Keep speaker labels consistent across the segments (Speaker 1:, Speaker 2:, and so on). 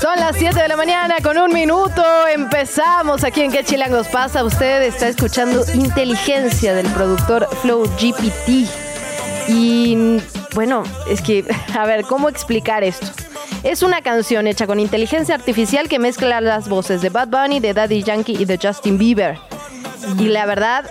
Speaker 1: Son las 7 de la mañana con un minuto. Empezamos aquí en ¿Qué chilangos pasa? Usted está escuchando Inteligencia del productor Flow GPT. Y bueno, es que, a ver, ¿cómo explicar esto? Es una canción hecha con inteligencia artificial que mezcla las voces de Bad Bunny, de Daddy Yankee y de Justin Bieber. Y la verdad,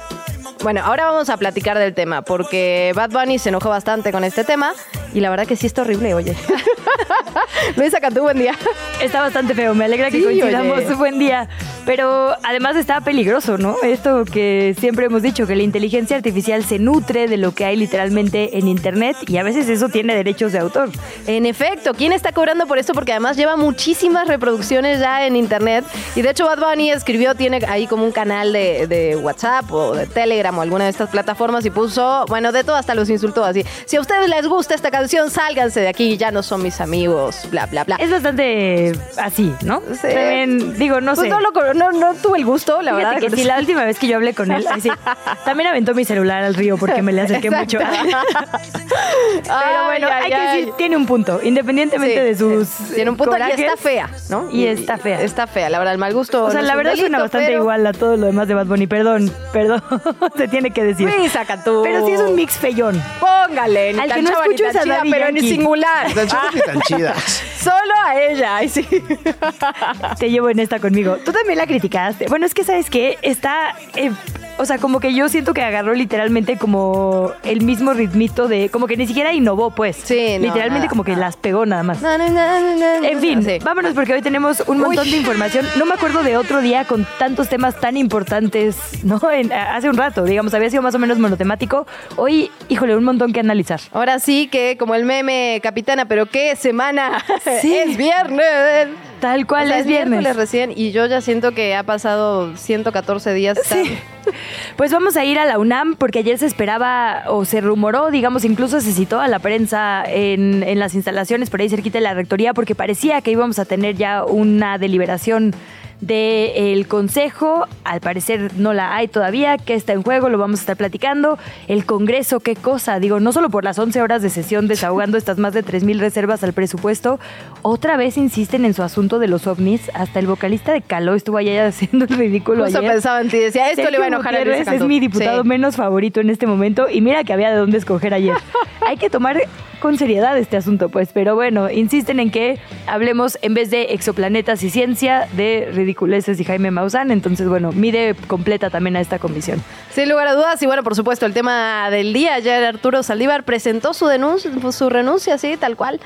Speaker 1: bueno, ahora vamos a platicar del tema, porque Bad Bunny se enojó bastante con este tema y la verdad que sí está horrible, oye. Luisa Cantú, buen día.
Speaker 2: Está bastante feo, me alegra que
Speaker 1: Sí,
Speaker 2: coincidamos.
Speaker 1: oye.
Speaker 2: Buen día. Pero además está peligroso, ¿no? Esto que siempre hemos dicho, que la inteligencia artificial se nutre de lo que hay literalmente en Internet y a veces eso tiene derechos de autor.
Speaker 1: En efecto, ¿quién está cobrando por esto? Porque además lleva muchísimas reproducciones ya en internet. Y de hecho, Bad Bunny escribió, tiene ahí como un canal de, de WhatsApp o de Telegram o alguna de estas plataformas y puso, bueno, de todo hasta los insultó así. Si a ustedes les gusta esta canción, sálganse de aquí, ya no son mis amigos, bla, bla, bla.
Speaker 2: Es bastante así, ¿no?
Speaker 1: Sí.
Speaker 2: También, digo, no
Speaker 1: Pues
Speaker 2: sé.
Speaker 1: no, lo co- no, no tuve el gusto, la
Speaker 2: Fíjate
Speaker 1: verdad.
Speaker 2: que sí, la última vez que yo hablé con él, sí, también aventó mi celular al río porque me le acerqué mucho. Pero bueno, hay que decir, tiene un punto, independientemente de sus
Speaker 1: Tiene un punto y
Speaker 2: corajes.
Speaker 1: está fea, ¿no?
Speaker 2: Y está fea.
Speaker 1: Está fea, la verdad, el mal gusto.
Speaker 2: O sea, la verdad suena bastante
Speaker 1: pero-
Speaker 2: igual a todo lo demás de Bad Bunny. Perdón, perdón, se tiene que decir.
Speaker 1: Sí, saca tú.
Speaker 2: Pero sí es un mix feyón.
Speaker 1: Póngale, ni
Speaker 2: Al
Speaker 1: tan
Speaker 2: que no escucho
Speaker 1: tan
Speaker 2: es a
Speaker 1: chida,
Speaker 2: Daddy
Speaker 1: pero ni
Speaker 2: Yankee.
Speaker 1: singular.
Speaker 3: Tan chidas ni tan chidas.
Speaker 1: Solo a ella, ay sí.
Speaker 2: Te llevo en esta conmigo. Tú también la criticaste. Bueno, es que sabes que está, eh, o sea, como que yo siento que agarró literalmente como el mismo ritmito de, como que ni siquiera innovó, pues.
Speaker 1: Sí, no,
Speaker 2: literalmente
Speaker 1: nada,
Speaker 2: como que las pegó nada más.
Speaker 1: No, no, no, no, no,
Speaker 2: En fin,
Speaker 1: sí.
Speaker 2: vámonos porque hoy tenemos un montón
Speaker 1: Uy.
Speaker 2: de información. No me acuerdo de otro día con tantos temas tan importantes, ¿no? En- hace un rato, digamos, había sido más o menos monotemático. Hoy, híjole, un montón que analizar.
Speaker 1: Ahora sí que como el meme capitana, pero qué semana.
Speaker 2: Sí.
Speaker 1: es viernes.
Speaker 2: Tal cual
Speaker 1: O sea,
Speaker 2: es viernes.
Speaker 1: miércoles recién y yo ya siento que ha pasado 114 días.
Speaker 2: Sí. Pues vamos a ir a la UNAM porque ayer se esperaba o se rumoró, digamos, incluso se citó a la prensa en, en las instalaciones por ahí cerquita de la rectoría porque parecía que íbamos a tener ya una deliberación del Consejo. Al parecer no la hay todavía. ¿Qué está en juego? Lo vamos a estar platicando. El Congreso, qué cosa. Digo, no solo por las 11 horas de sesión desahogando estas más de 3.000 reservas al presupuesto, otra vez insisten en su asunto de los ovnis. Hasta el vocalista de Caló estuvo allá haciendo el ridículo
Speaker 1: Justo
Speaker 2: ayer.
Speaker 1: pensaba en ti, decía, esto le va a enojar a Cantú.
Speaker 2: es mi diputado
Speaker 1: Sí.
Speaker 2: menos favorito en este momento y mira que había de dónde escoger ayer. Hay que tomar con seriedad este asunto, pues, pero bueno, insisten en que hablemos en vez de exoplanetas y ciencia de ridiculeces y Jaime Maussan, entonces bueno, mide completa también a esta comisión.
Speaker 1: Sin lugar a dudas, y bueno, por supuesto, el tema del día, ayer Arturo Saldívar presentó su denuncia, su renuncia, así, tal cual.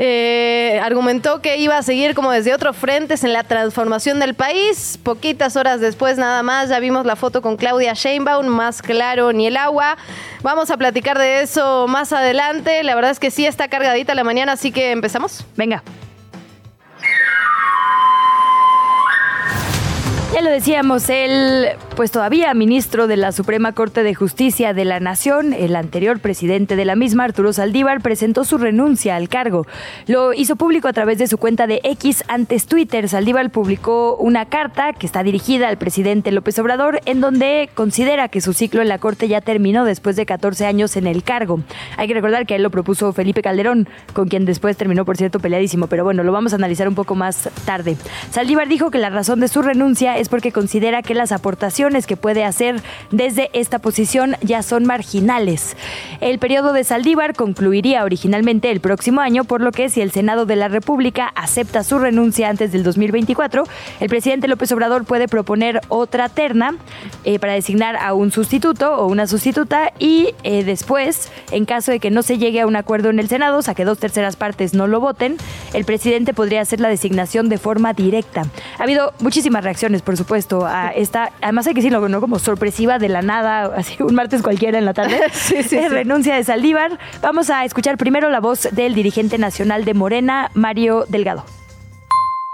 Speaker 1: Eh, argumentó que iba a seguir como desde otros frentes en la transformación del país. Poquitas horas después, nada más, ya vimos la foto con Claudia Sheinbaum, más claro ni el agua. Vamos a platicar de eso más adelante. La verdad es que sí está cargadita la mañana, así que empezamos.
Speaker 2: Venga. Ya lo decíamos, el pues todavía ministro de la Suprema Corte de Justicia de la Nación, el anterior presidente de la misma, Arturo Saldívar, presentó su renuncia al cargo. Lo hizo público a través de su cuenta de X antes Twitter. Saldívar publicó una carta que está dirigida al presidente López Obrador en donde considera que su ciclo en la Corte ya terminó después de 14 años en el cargo. Hay que recordar que él lo propuso Felipe Calderón, con quien después terminó, por cierto, peleadísimo, pero bueno, lo vamos a analizar un poco más tarde. Saldívar dijo que la razón de su renuncia es porque considera que las aportaciones que puede hacer desde esta posición ya son marginales. El periodo de Saldívar concluiría originalmente el próximo año, por lo que si el Senado de la República acepta su renuncia antes del 2024, el presidente López Obrador puede proponer otra terna eh, para designar a un sustituto o una sustituta y eh, después, en caso de que no se llegue a un acuerdo en el Senado, o sea que dos terceras partes no lo voten, el presidente podría hacer la designación de forma directa. Ha habido muchísimas reacciones, por supuesto, a esta, además hay que decirlo, ¿no? como sorpresiva de la nada, así un martes cualquiera en la tarde,
Speaker 1: Sí, sí,
Speaker 2: eh,
Speaker 1: sí.
Speaker 2: renuncia de Saldívar. Vamos a escuchar primero la voz del dirigente nacional de Morena, Mario Delgado.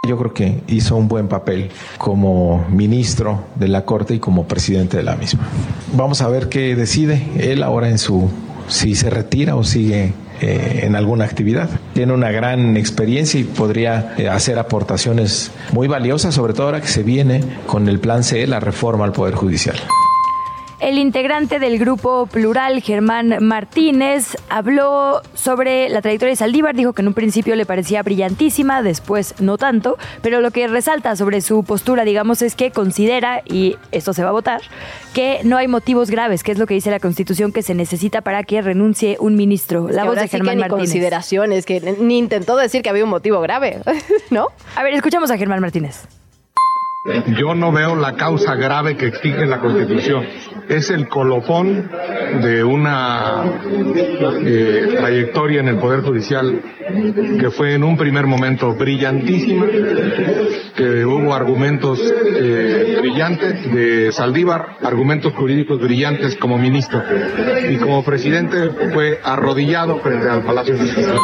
Speaker 3: Yo creo que hizo un buen papel como ministro de la Corte y como presidente de la misma. Vamos a ver qué decide él ahora en su, si se retira o sigue eh, en alguna actividad. Tiene una gran experiencia y podría eh, hacer aportaciones muy valiosas, sobre todo ahora que se viene con el plan C, la reforma al Poder Judicial.
Speaker 2: El integrante del grupo plural, Germán Martínez, habló sobre la trayectoria de Saldívar, dijo que en un principio le parecía brillantísima, después no tanto, pero lo que resalta sobre su postura, digamos, es que considera, y esto se va a votar, que no hay motivos graves, que es lo que dice la Constitución que se necesita para que renuncie un ministro. La
Speaker 1: Que
Speaker 2: voz de
Speaker 1: sí que
Speaker 2: Germán
Speaker 1: ni
Speaker 2: Martínez.
Speaker 1: consideraciones, que ni intentó decir que había un motivo grave, ¿no?
Speaker 2: A ver, escuchamos a Germán Martínez.
Speaker 4: Yo no veo la causa grave que exige la Constitución. Es el colofón de una eh, trayectoria en el Poder Judicial que fue en un primer momento brillantísima, que hubo argumentos eh, brillantes de Saldívar, argumentos jurídicos brillantes como ministro. Y como presidente fue arrodillado frente al Palacio de Justicia.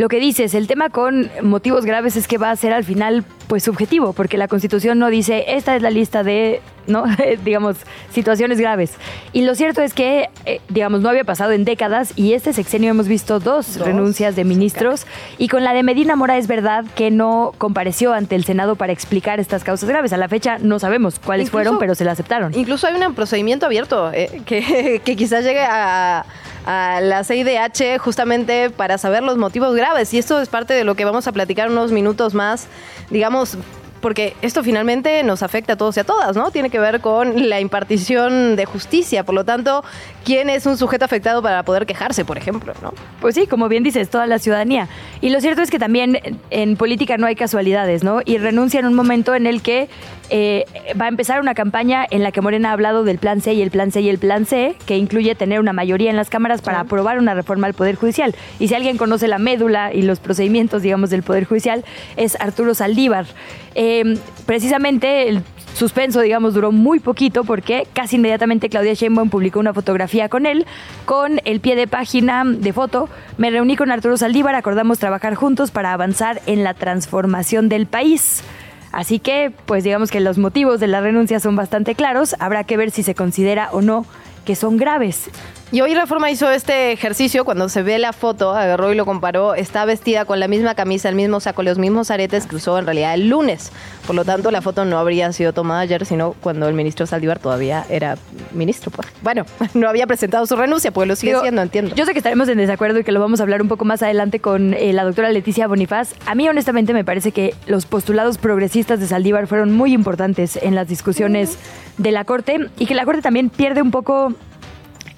Speaker 2: Lo que dices, el tema con motivos graves es que va a ser al final pues subjetivo, porque la Constitución no dice esta es la lista de, ¿no? digamos, situaciones graves. Y lo cierto es que, eh, digamos, no había pasado en décadas y este sexenio hemos visto dos,
Speaker 1: Dos.
Speaker 2: renuncias de ministros y con la de Medina Mora es verdad que no compareció ante el Senado para explicar estas causas graves. A la fecha no sabemos cuáles
Speaker 1: Incluso-
Speaker 2: fueron, pero se la aceptaron.
Speaker 1: Incluso hay un procedimiento abierto eh, que, que quizás llegue a, a la CIDH justamente para saber los motivos graves. Y esto es parte de lo que vamos a platicar unos minutos más, digamos. Porque esto finalmente nos afecta a todos y a todas, ¿no? Tiene que ver con la impartición de justicia. Por lo tanto, ¿quién es un sujeto afectado para poder quejarse, por ejemplo, ¿no?
Speaker 2: Pues sí, como bien dices, toda la ciudadanía. Y lo cierto es que también en política no hay casualidades, ¿no? Y renuncia en un momento en el que eh, va a empezar una campaña en la que Morena ha hablado del plan C y el plan C y el plan C, que incluye tener una mayoría en las cámaras para aprobar una reforma al Poder Judicial. Y si alguien conoce la médula y los procedimientos, digamos, del Poder Judicial, es Arturo Saldívar. Eh, precisamente el suspenso, digamos, duró muy poquito porque casi inmediatamente Claudia Sheinbaum publicó una fotografía con él, con el pie de página de foto. Me reuní con Arturo Saldívar, acordamos trabajar juntos para avanzar en la transformación del país. Así que, pues digamos que los motivos de la renuncia son bastante claros. Habrá que ver si se considera o no que son graves.
Speaker 1: Y hoy Reforma hizo este ejercicio, cuando se ve la foto, agarró y lo comparó, está vestida con la misma camisa, el mismo saco, los mismos aretes que usó en realidad el lunes. Por lo tanto, la foto no habría sido tomada ayer, sino cuando el ministro Saldívar todavía era ministro. pues. Bueno, no había presentado su renuncia, pues lo sigue
Speaker 2: Digo,
Speaker 1: siendo, entiendo.
Speaker 2: Yo sé que estaremos en desacuerdo y que lo vamos a hablar un poco más adelante con eh, la doctora Leticia Bonifaz. A mí, honestamente, me parece que los postulados progresistas de Saldívar fueron muy importantes en las discusiones de la Corte y que la Corte también pierde un poco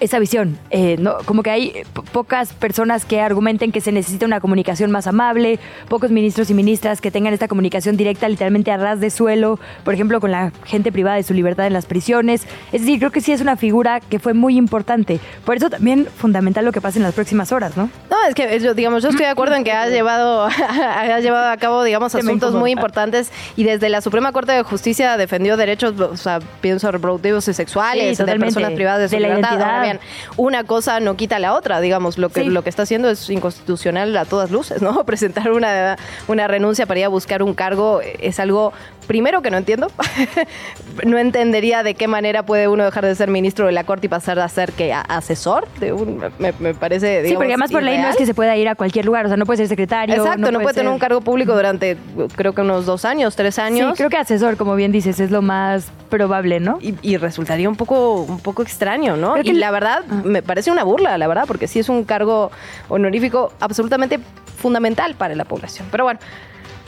Speaker 2: esa visión. Eh, ¿no? Como que hay po- pocas personas que argumenten que se necesita una comunicación más amable, pocos ministros y ministras que tengan esta comunicación directa literalmente a ras de suelo, por ejemplo, con la gente privada de su libertad en las prisiones. Es decir, creo que sí es una figura que fue muy importante. Por eso también fundamental lo que pasa en las próximas horas, ¿no?
Speaker 1: No, es que digamos, yo estoy de acuerdo en que ha llevado, ha llevado a cabo, digamos, asuntos muy importantes y desde la Suprema Corte de Justicia defendió derechos, o sea, pienso reproductivos y sexuales
Speaker 2: Sí,
Speaker 1: de personas privadas de su
Speaker 2: De la
Speaker 1: libertad.
Speaker 2: identidad.
Speaker 1: Una cosa no quita la otra, digamos, lo que
Speaker 2: Sí.
Speaker 1: lo que está haciendo es inconstitucional a todas luces, ¿no? Presentar una, una renuncia para ir a buscar un cargo es algo primero que no entiendo. no entendería de qué manera puede uno dejar de ser ministro de la Corte y pasar a ser que asesor de un me, me parece
Speaker 2: sí,
Speaker 1: digamos,
Speaker 2: porque además por ley no es que se pueda ir a cualquier lugar, o sea, no puede ser secretario.
Speaker 1: Exacto, no, puede tener
Speaker 2: ser-
Speaker 1: un cargo público durante creo que unos dos años, tres años.
Speaker 2: Sí, creo que asesor, como bien dices, es lo más probable, ¿no?
Speaker 1: y, y resultaría un poco, un poco extraño, ¿no?
Speaker 2: Creo que
Speaker 1: y
Speaker 2: el-
Speaker 1: la verdad, me parece una burla, la verdad, porque sí es un cargo honorífico absolutamente fundamental para la población. Pero bueno,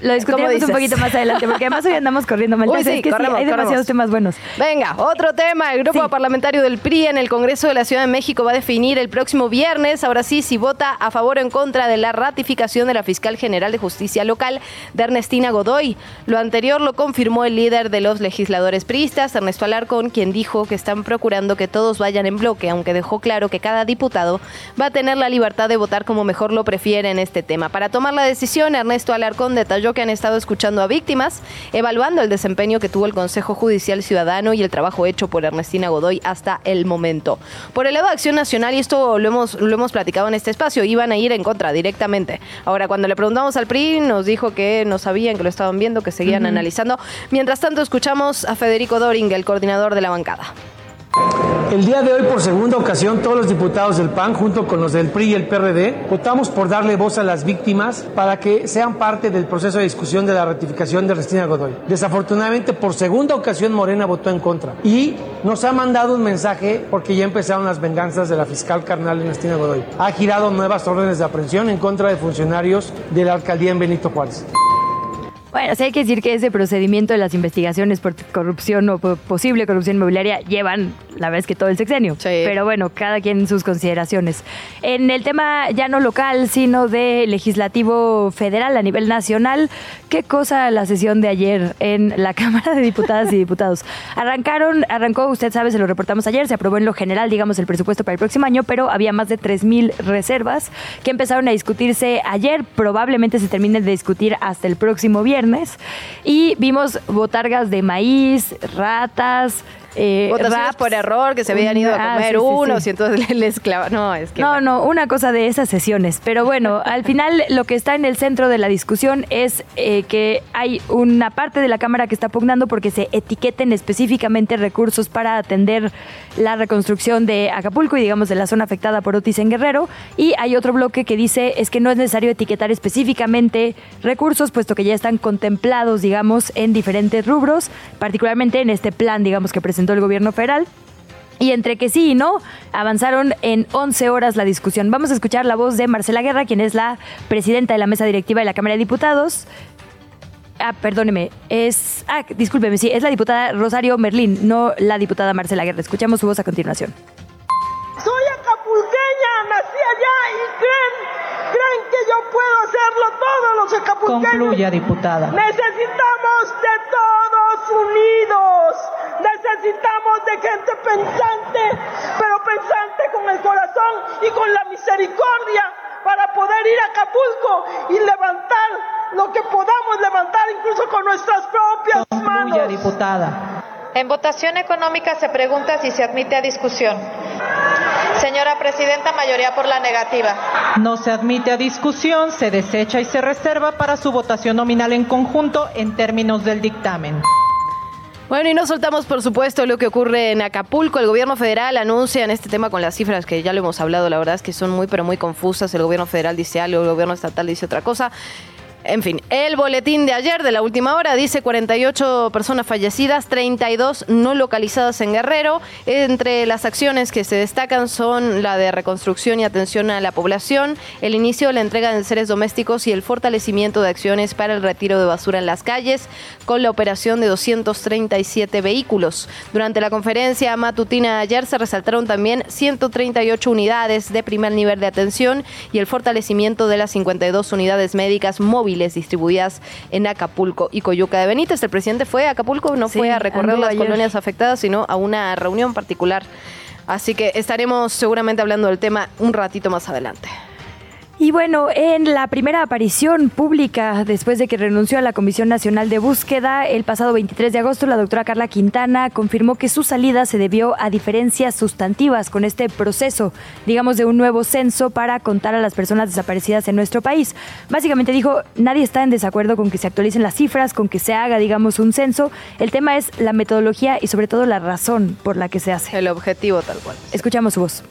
Speaker 2: Lo discutiremos un poquito más adelante, porque además hoy andamos corriendo mal.
Speaker 1: Uy, sí,
Speaker 2: es que
Speaker 1: corremos,
Speaker 2: hay demasiados
Speaker 1: corremos.
Speaker 2: temas buenos.
Speaker 1: Venga, otro tema. El grupo
Speaker 2: Sí.
Speaker 1: parlamentario del PRI en el Congreso de la Ciudad de México va a definir el próximo viernes, ahora sí, si vota a favor o en contra de la ratificación de la fiscal general de justicia local de Ernestina Godoy. Lo anterior lo confirmó el líder de los legisladores priistas, Ernesto Alarcón, quien dijo que están procurando que todos vayan en bloque, aunque dejó claro que cada diputado va a tener la libertad de votar como mejor lo prefiere en este tema. Para tomar la decisión, Ernesto Alarcón detalló que han estado escuchando a víctimas, evaluando el desempeño que tuvo el Consejo Judicial Ciudadano y el trabajo hecho por Ernestina Godoy hasta el momento. Por el lado de Acción Nacional, y esto lo hemos, lo hemos platicado en este espacio, iban a ir en contra directamente. Ahora, cuando le preguntamos al PRI, nos dijo que no sabían, que lo estaban viendo, que seguían analizando. Mientras tanto, escuchamos a Federico Doring, el coordinador de la bancada.
Speaker 5: El día de hoy, por segunda ocasión, todos los diputados del PAN, junto con los del PRI y el PRD, votamos por darle voz a las víctimas para que sean parte del proceso de discusión de la ratificación de Restina Godoy. Desafortunadamente, por segunda ocasión, Morena votó en contra. Y nos ha mandado un mensaje porque ya empezaron las venganzas de la fiscal carnal Ernestina Godoy. Ha girado nuevas órdenes de aprehensión en contra de funcionarios de la alcaldía en Benito Juárez.
Speaker 2: Bueno, sí hay que decir que ese procedimiento de las investigaciones por corrupción o po- posible corrupción inmobiliaria llevan, la verdad es que todo el sexenio.
Speaker 1: Sí.
Speaker 2: Pero bueno, cada quien sus consideraciones. En el tema ya no local, sino de legislativo federal a nivel nacional, qué cosa la sesión de ayer en la Cámara de Diputadas y Diputados. Arrancaron, arrancó, usted sabe, se lo reportamos ayer, se aprobó en lo general, digamos, el presupuesto para el próximo año, pero había más de 3.000 reservas que empezaron a discutirse ayer, probablemente se terminen de discutir hasta el próximo viernes. Y vimos botargas de maíz, ratas, eh, raps.
Speaker 1: por error, que se habían ido a
Speaker 2: Ah,
Speaker 1: comer
Speaker 2: sí, sí,
Speaker 1: unos
Speaker 2: sí.
Speaker 1: y entonces les clava. No, es que.
Speaker 2: No, no, una cosa de esas sesiones. Pero bueno, al final lo que está en el centro de la discusión es eh, que hay una parte de la Cámara que está pugnando porque se etiqueten específicamente recursos para atender la reconstrucción de Acapulco y digamos de la zona afectada por Otis en Guerrero. Y hay otro bloque que dice es que no es necesario etiquetar específicamente recursos, puesto que ya están contemplados, digamos, en diferentes rubros, particularmente en este plan, digamos, que presentó el gobierno federal. Y entre que sí y no, avanzaron en 11 horas la discusión. Vamos a escuchar la voz de Marcela Guerra, quien es la presidenta de la mesa directiva de la Cámara de Diputados. Ah, perdóneme, es... Ah, discúlpeme, sí, es la diputada Rosario Merlín, no la diputada Marcela Guerra. Escuchamos su voz a continuación.
Speaker 6: Soy acapulqueña, nací allá y creen, creen que yo puedo hacerlo todos los acapulqueños.
Speaker 7: Concluya, diputada.
Speaker 6: Necesitamos de todos unidos. Necesitamos de gente pensante, pero pensante con el corazón y con la misericordia para poder ir a Acapulco y levantar lo que podamos levantar incluso con nuestras propias manos.
Speaker 7: diputada.
Speaker 8: En votación económica se pregunta si se admite a discusión. Señora Presidenta, mayoría por la negativa.
Speaker 7: No se admite a discusión, se desecha y se reserva para su votación nominal en conjunto en términos del dictamen.
Speaker 1: Bueno, y no soltamos, por supuesto, lo que ocurre en Acapulco. El gobierno federal anuncia en este tema con las cifras que ya lo hemos hablado, la verdad es que son muy, pero muy confusas. El gobierno federal dice algo, el gobierno estatal dice otra cosa. En fin, el boletín de ayer, de la última hora, dice 48 personas fallecidas, 32 no localizadas en Guerrero. Entre las acciones que se destacan son la de reconstrucción y atención a la población, el inicio de la entrega de seres domésticos y el fortalecimiento de acciones para el retiro de basura en las calles, con la operación de 237 vehículos. Durante la conferencia matutina ayer se resaltaron también 138 unidades de primer nivel de atención y el fortalecimiento de las 52 unidades médicas móviles distribuidas en Acapulco y Coyuca de Benítez. El presidente fue a Acapulco, no
Speaker 2: Sí,
Speaker 1: fue a recorrer las
Speaker 2: ayer.
Speaker 1: colonias afectadas, sino a una reunión particular. Así que estaremos seguramente hablando del tema un ratito más adelante.
Speaker 2: Y bueno, en la primera aparición pública después de que renunció a la Comisión Nacional de Búsqueda el pasado 23 de agosto, la doctora Carla Quintana confirmó que su salida se debió a diferencias sustantivas con este proceso, digamos, de un nuevo censo para contar a las personas desaparecidas en nuestro país. Básicamente dijo, nadie está en desacuerdo con que se actualicen las cifras, con que se haga, digamos, un censo. El tema es la metodología y sobre todo la razón por la que se hace.
Speaker 1: El objetivo tal cual.
Speaker 2: Escuchamos su voz.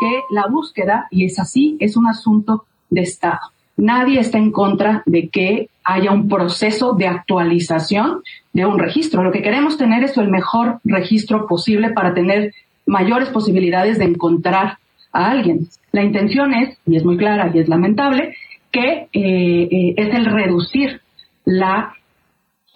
Speaker 9: Que la búsqueda, y es así, es un asunto de Estado. Nadie está en contra de que haya un proceso de actualización de un registro. Lo que queremos tener es el mejor registro posible para tener mayores posibilidades de encontrar a alguien. La intención es, y es muy clara y es lamentable, que es el reducir la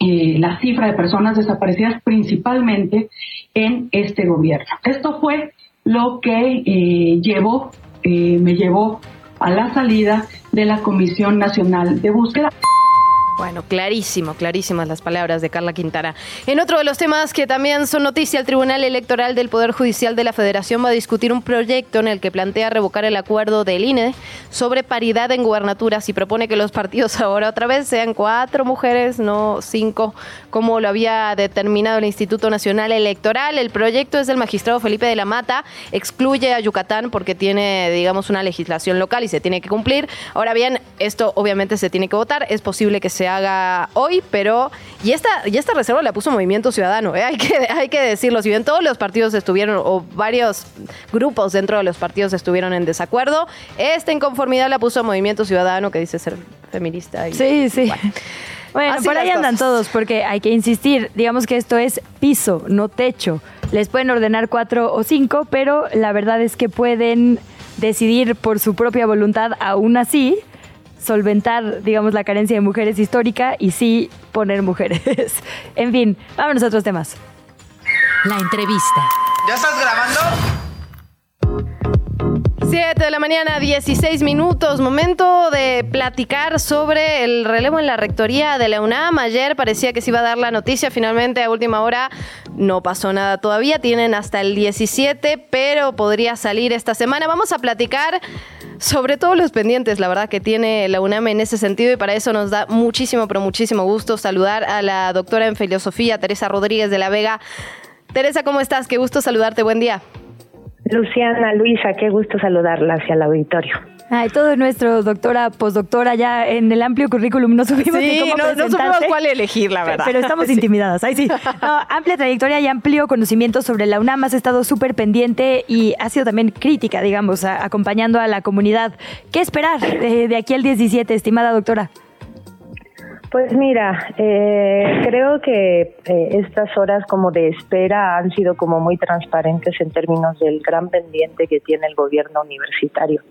Speaker 9: la cifra de personas desaparecidas principalmente en este gobierno. Esto fue lo que llevó, me llevó a la salida de la Comisión Nacional de Búsqueda.
Speaker 1: Bueno, clarísimo, clarísimas las palabras de Carla Quintana. En otro de los temas que también son noticia, el Tribunal Electoral del Poder Judicial de la Federación va a discutir un proyecto en el que plantea revocar el acuerdo del INE sobre paridad en gubernaturas y propone que los partidos ahora otra vez sean cuatro mujeres, no cinco, como lo había determinado el Instituto Nacional Electoral. El proyecto es del magistrado Felipe de la Mata, excluye a Yucatán porque tiene, digamos, una legislación local y se tiene que cumplir. Ahora bien, esto obviamente se tiene que votar, es posible que sea haga hoy, pero y esta, y esta reserva la puso Movimiento Ciudadano, ¿eh? hay, que, hay que decirlo, si bien todos los partidos estuvieron, o varios grupos dentro de los partidos estuvieron en desacuerdo, esta inconformidad la puso Movimiento Ciudadano, que dice ser feminista. Y,
Speaker 2: sí, sí. Bueno, por ahí andan todos, porque hay que insistir, digamos que esto es piso, no techo. Les pueden ordenar cuatro o cinco, pero la verdad es que pueden decidir por su propia voluntad aún así solventar, digamos, la carencia de mujeres histórica y sí poner mujeres. en fin, vámonos a otros temas.
Speaker 10: La entrevista.
Speaker 11: ¿Ya estás grabando?
Speaker 1: 7 de la mañana, 16 minutos. Momento de platicar sobre el relevo en la rectoría de la UNAM. Ayer parecía que se iba a dar la noticia, finalmente a última hora no pasó nada todavía. Tienen hasta el 17, pero podría salir esta semana. Vamos a platicar sobre todos los pendientes, la verdad, que tiene la UNAM en ese sentido y para eso nos da muchísimo, pero muchísimo gusto saludar a la doctora en filosofía, Teresa Rodríguez de la Vega. Teresa, ¿cómo estás? Qué gusto saludarte, buen día.
Speaker 12: Luciana, Luisa, qué gusto saludarla hacia el auditorio.
Speaker 2: Ay, todo nuestro doctora, postdoctora, ya en el amplio currículum no supimos
Speaker 1: sí,
Speaker 2: cómo
Speaker 1: no, no supimos cuál elegir, la verdad.
Speaker 2: Pero estamos intimidadas, ahí sí. amplia trayectoria y amplio conocimiento sobre la UNAM, has estado súper pendiente y ha sido también crítica, digamos, acompañando a la comunidad. ¿Qué esperar de, de aquí al 17, estimada doctora?
Speaker 12: Pues mira, eh, creo que eh, estas horas como de espera han sido como muy transparentes en términos del gran pendiente que tiene el gobierno universitario.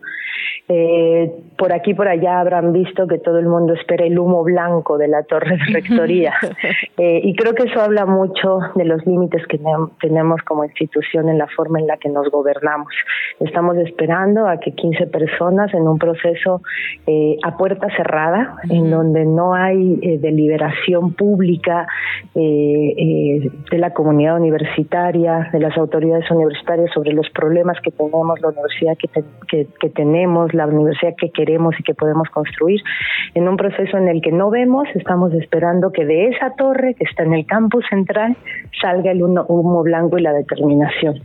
Speaker 12: Eh, por aquí por allá habrán visto que todo el mundo espera el humo blanco de la torre de rectoría. Eh, y creo que eso habla mucho de los límites que tenemos como institución en la forma en la que nos gobernamos. Estamos esperando a que 15 personas en un proceso eh, a puerta cerrada, en donde no hay eh, deliberación pública de la comunidad universitaria, de las autoridades universitarias sobre los problemas que tenemos, la universidad que, que, que tenemos, la universidad que queremos y que podemos construir, en un proceso en el que no vemos, estamos esperando que de esa torre que está en el campus central salga el humo blanco y la determinación.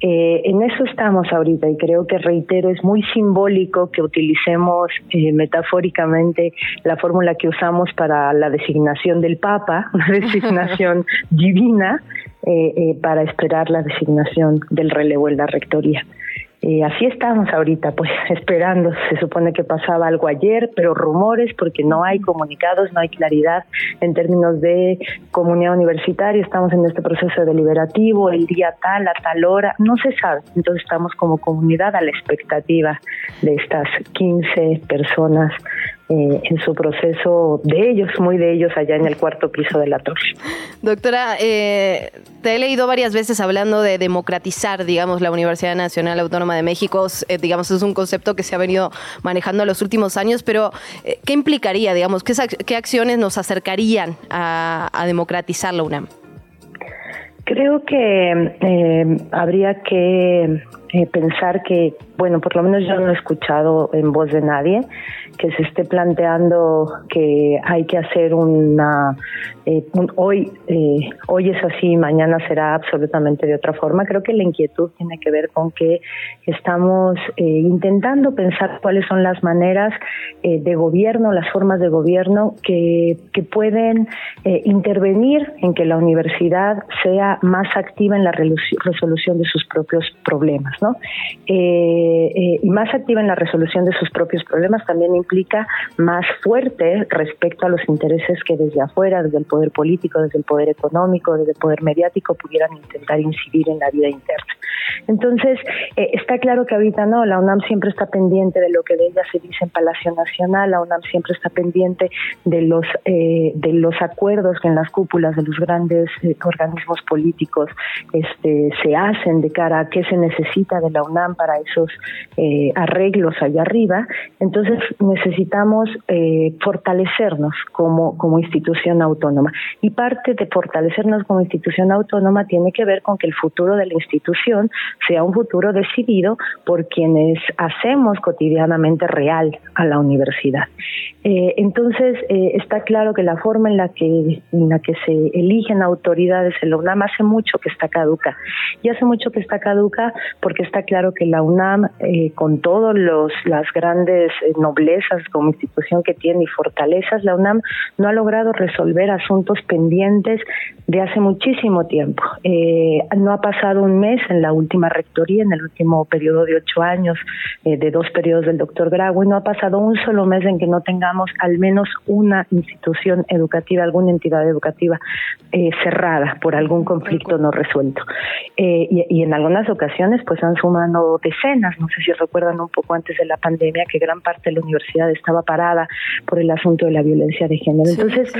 Speaker 12: Eh, en eso estamos ahorita y creo que, reitero, es muy simbólico que utilicemos eh, metafóricamente la fórmula que usamos para la designación del Papa, una designación divina, eh, para esperar la designación del relevo en la rectoría. Eh, así estamos ahorita, pues esperando. Se supone que pasaba algo ayer, pero rumores porque no hay comunicados, no hay claridad en términos de comunidad universitaria. Estamos en este proceso deliberativo, el día tal, a tal hora, no se sabe. Entonces estamos como comunidad a la expectativa de estas 15 personas eh, en su proceso de ellos, muy de ellos allá en el cuarto piso de la torre.
Speaker 1: Doctora, eh, te he leído varias veces hablando de democratizar, digamos, la Universidad Nacional Autónoma de México, eh, digamos, es un concepto que se ha venido manejando en los últimos años, pero ¿qué implicaría, digamos, qué, qué acciones nos acercarían a, a democratizar la UNAM?
Speaker 12: Creo que habría que pensar que, bueno, por lo menos yo no he escuchado en voz de nadie que se esté planteando que hay que hacer una eh, hoy eh, hoy es así mañana será absolutamente de otra forma. Creo que la inquietud tiene que ver con que estamos eh, intentando pensar cuáles son las maneras de gobierno las formas de gobierno que, que pueden intervenir en que la universidad sea más activa en la resolución de sus propios problemas no y más activa en la resolución de sus propios problemas también pública más fuerte respecto a los intereses que desde afuera, desde el poder político, desde el poder económico, desde el poder mediático, pudieran intentar incidir en la vida interna. Entonces, eh, está claro que ahorita no, la UNAM siempre está pendiente de lo que de ella se dice en Palacio Nacional, la UNAM siempre está pendiente de los, eh, de los acuerdos que en las cúpulas de los grandes eh, organismos políticos este, se hacen de cara a qué se necesita de la UNAM para esos arreglos allá arriba. Entonces, necesitamos fortalecernos como, como institución autónoma. Y parte de fortalecernos como institución autónoma tiene que ver con que el futuro de la institución sea un futuro decidido por quienes hacemos cotidianamente real a la universidad. Eh, entonces, eh, está claro que la forma en la que, en la que se eligen autoridades en la UNAM hace mucho que está caduca. Y hace mucho que está caduca porque está claro que la UNAM, eh, con todas las grandes noblezas como institución que tiene y fortalezas, la UNAM no ha logrado resolver asuntos pendientes de hace muchísimo tiempo. no ha pasado un mes en la última rectoría, en el último periodo de ocho años, de dos periodos del doctor Grau, y no ha pasado un solo mes en que no tengamos al menos una institución educativa, alguna entidad educativa eh, cerrada por algún conflicto no resuelto. Eh, y, en algunas ocasiones pues han sumado decenas, no sé si recuerdan un poco antes de la pandemia que gran parte de la universidad estaba parada por el asunto de la violencia de género. Entonces,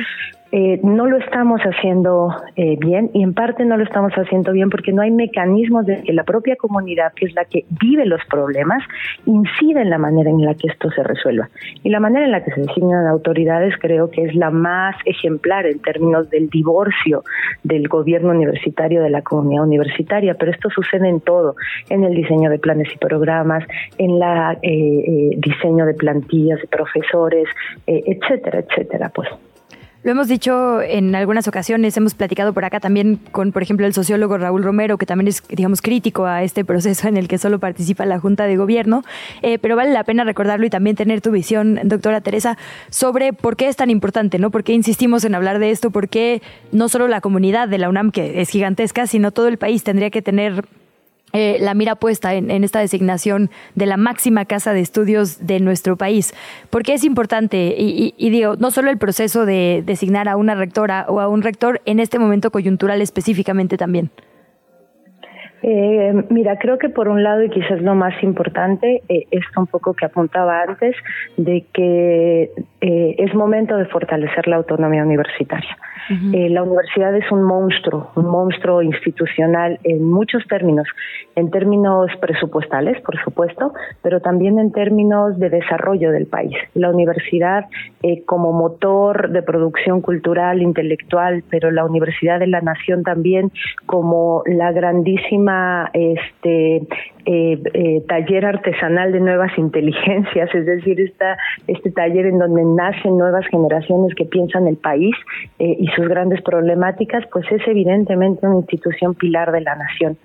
Speaker 12: eh, no lo estamos haciendo eh, bien y en parte no lo estamos haciendo bien porque no hay mecanismos de que la propia comunidad, que es la que vive los problemas, incida en la manera en la que esto se resuelva. Y la manera en la que se designan autoridades creo que es la más ejemplar en términos del divorcio del gobierno universitario de la comunidad universitaria, pero esto sucede en todo, en el diseño de planes y programas, en la eh, diseño de plantillas de profesores, etcétera, etcétera, pues.
Speaker 2: Lo hemos dicho en algunas ocasiones, hemos platicado por acá también con, por ejemplo, el sociólogo Raúl Romero, que también es, digamos, crítico a este proceso en el que solo participa la Junta de Gobierno, eh, pero vale la pena recordarlo y también tener tu visión, doctora Teresa, sobre por qué es tan importante, ¿no? ¿Por qué insistimos en hablar de esto? ¿Por qué no solo la comunidad de la UNAM, que es gigantesca, sino todo el país tendría que tener eh, la mira puesta en, esta designación de la máxima casa de estudios de nuestro país. Porque es importante, y, digo, no solo el proceso de designar a una rectora o a un rector en este momento coyuntural específicamente también.
Speaker 12: Eh, mira, creo que por un lado, y quizás lo más importante, eh, esto un poco que apuntaba antes, de que eh, es momento de fortalecer la autonomía universitaria. Eh, la universidad es un monstruo, un monstruo institucional en muchos términos, en términos presupuestales, por supuesto, pero también en términos de desarrollo del país. La universidad eh, como motor de producción cultural, intelectual, pero la universidad de la nación también como la grandísima este, eh, eh, taller artesanal de nuevas inteligencias, es decir, esta, este taller en donde nacen nuevas generaciones que piensan el país eh, y sus grandes problemáticas, pues es evidentemente una institución pilar de la nación.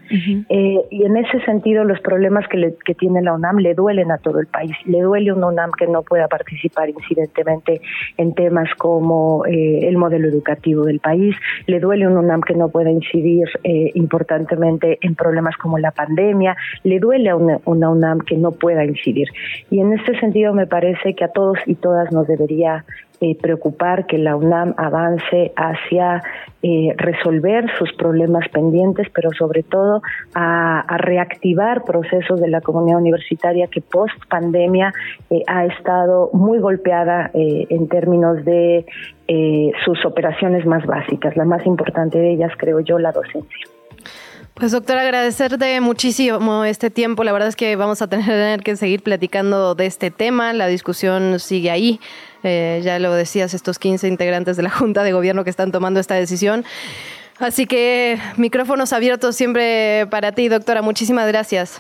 Speaker 12: Y en ese sentido, los problemas que, que tiene la UNAM le duelen a todo el país. Le duele a una UNAM que no pueda participar incidentemente en temas como el modelo educativo del país, le duele a una UNAM que no pueda incidir importantemente en problemas como la pandemia, le duele a una, UNAM que no pueda incidir. Y en este sentido me parece que a todos y todas nos debería eh, preocupar que la UNAM avance hacia eh, resolver sus problemas pendientes, pero sobre todo a, reactivar procesos de la comunidad universitaria que post pandemia eh, ha estado muy golpeada en términos de sus operaciones más básicas. La más importante de ellas, creo yo, la docencia.
Speaker 1: Pues doctor, agradecerte muchísimo este tiempo. La verdad es que vamos a tener que seguir platicando de este tema. La discusión sigue ahí. Eh, ya lo decías, estos 15 integrantes de la Junta de Gobierno que están tomando esta decisión. Así que micrófonos abiertos siempre para ti, doctora. Muchísimas gracias.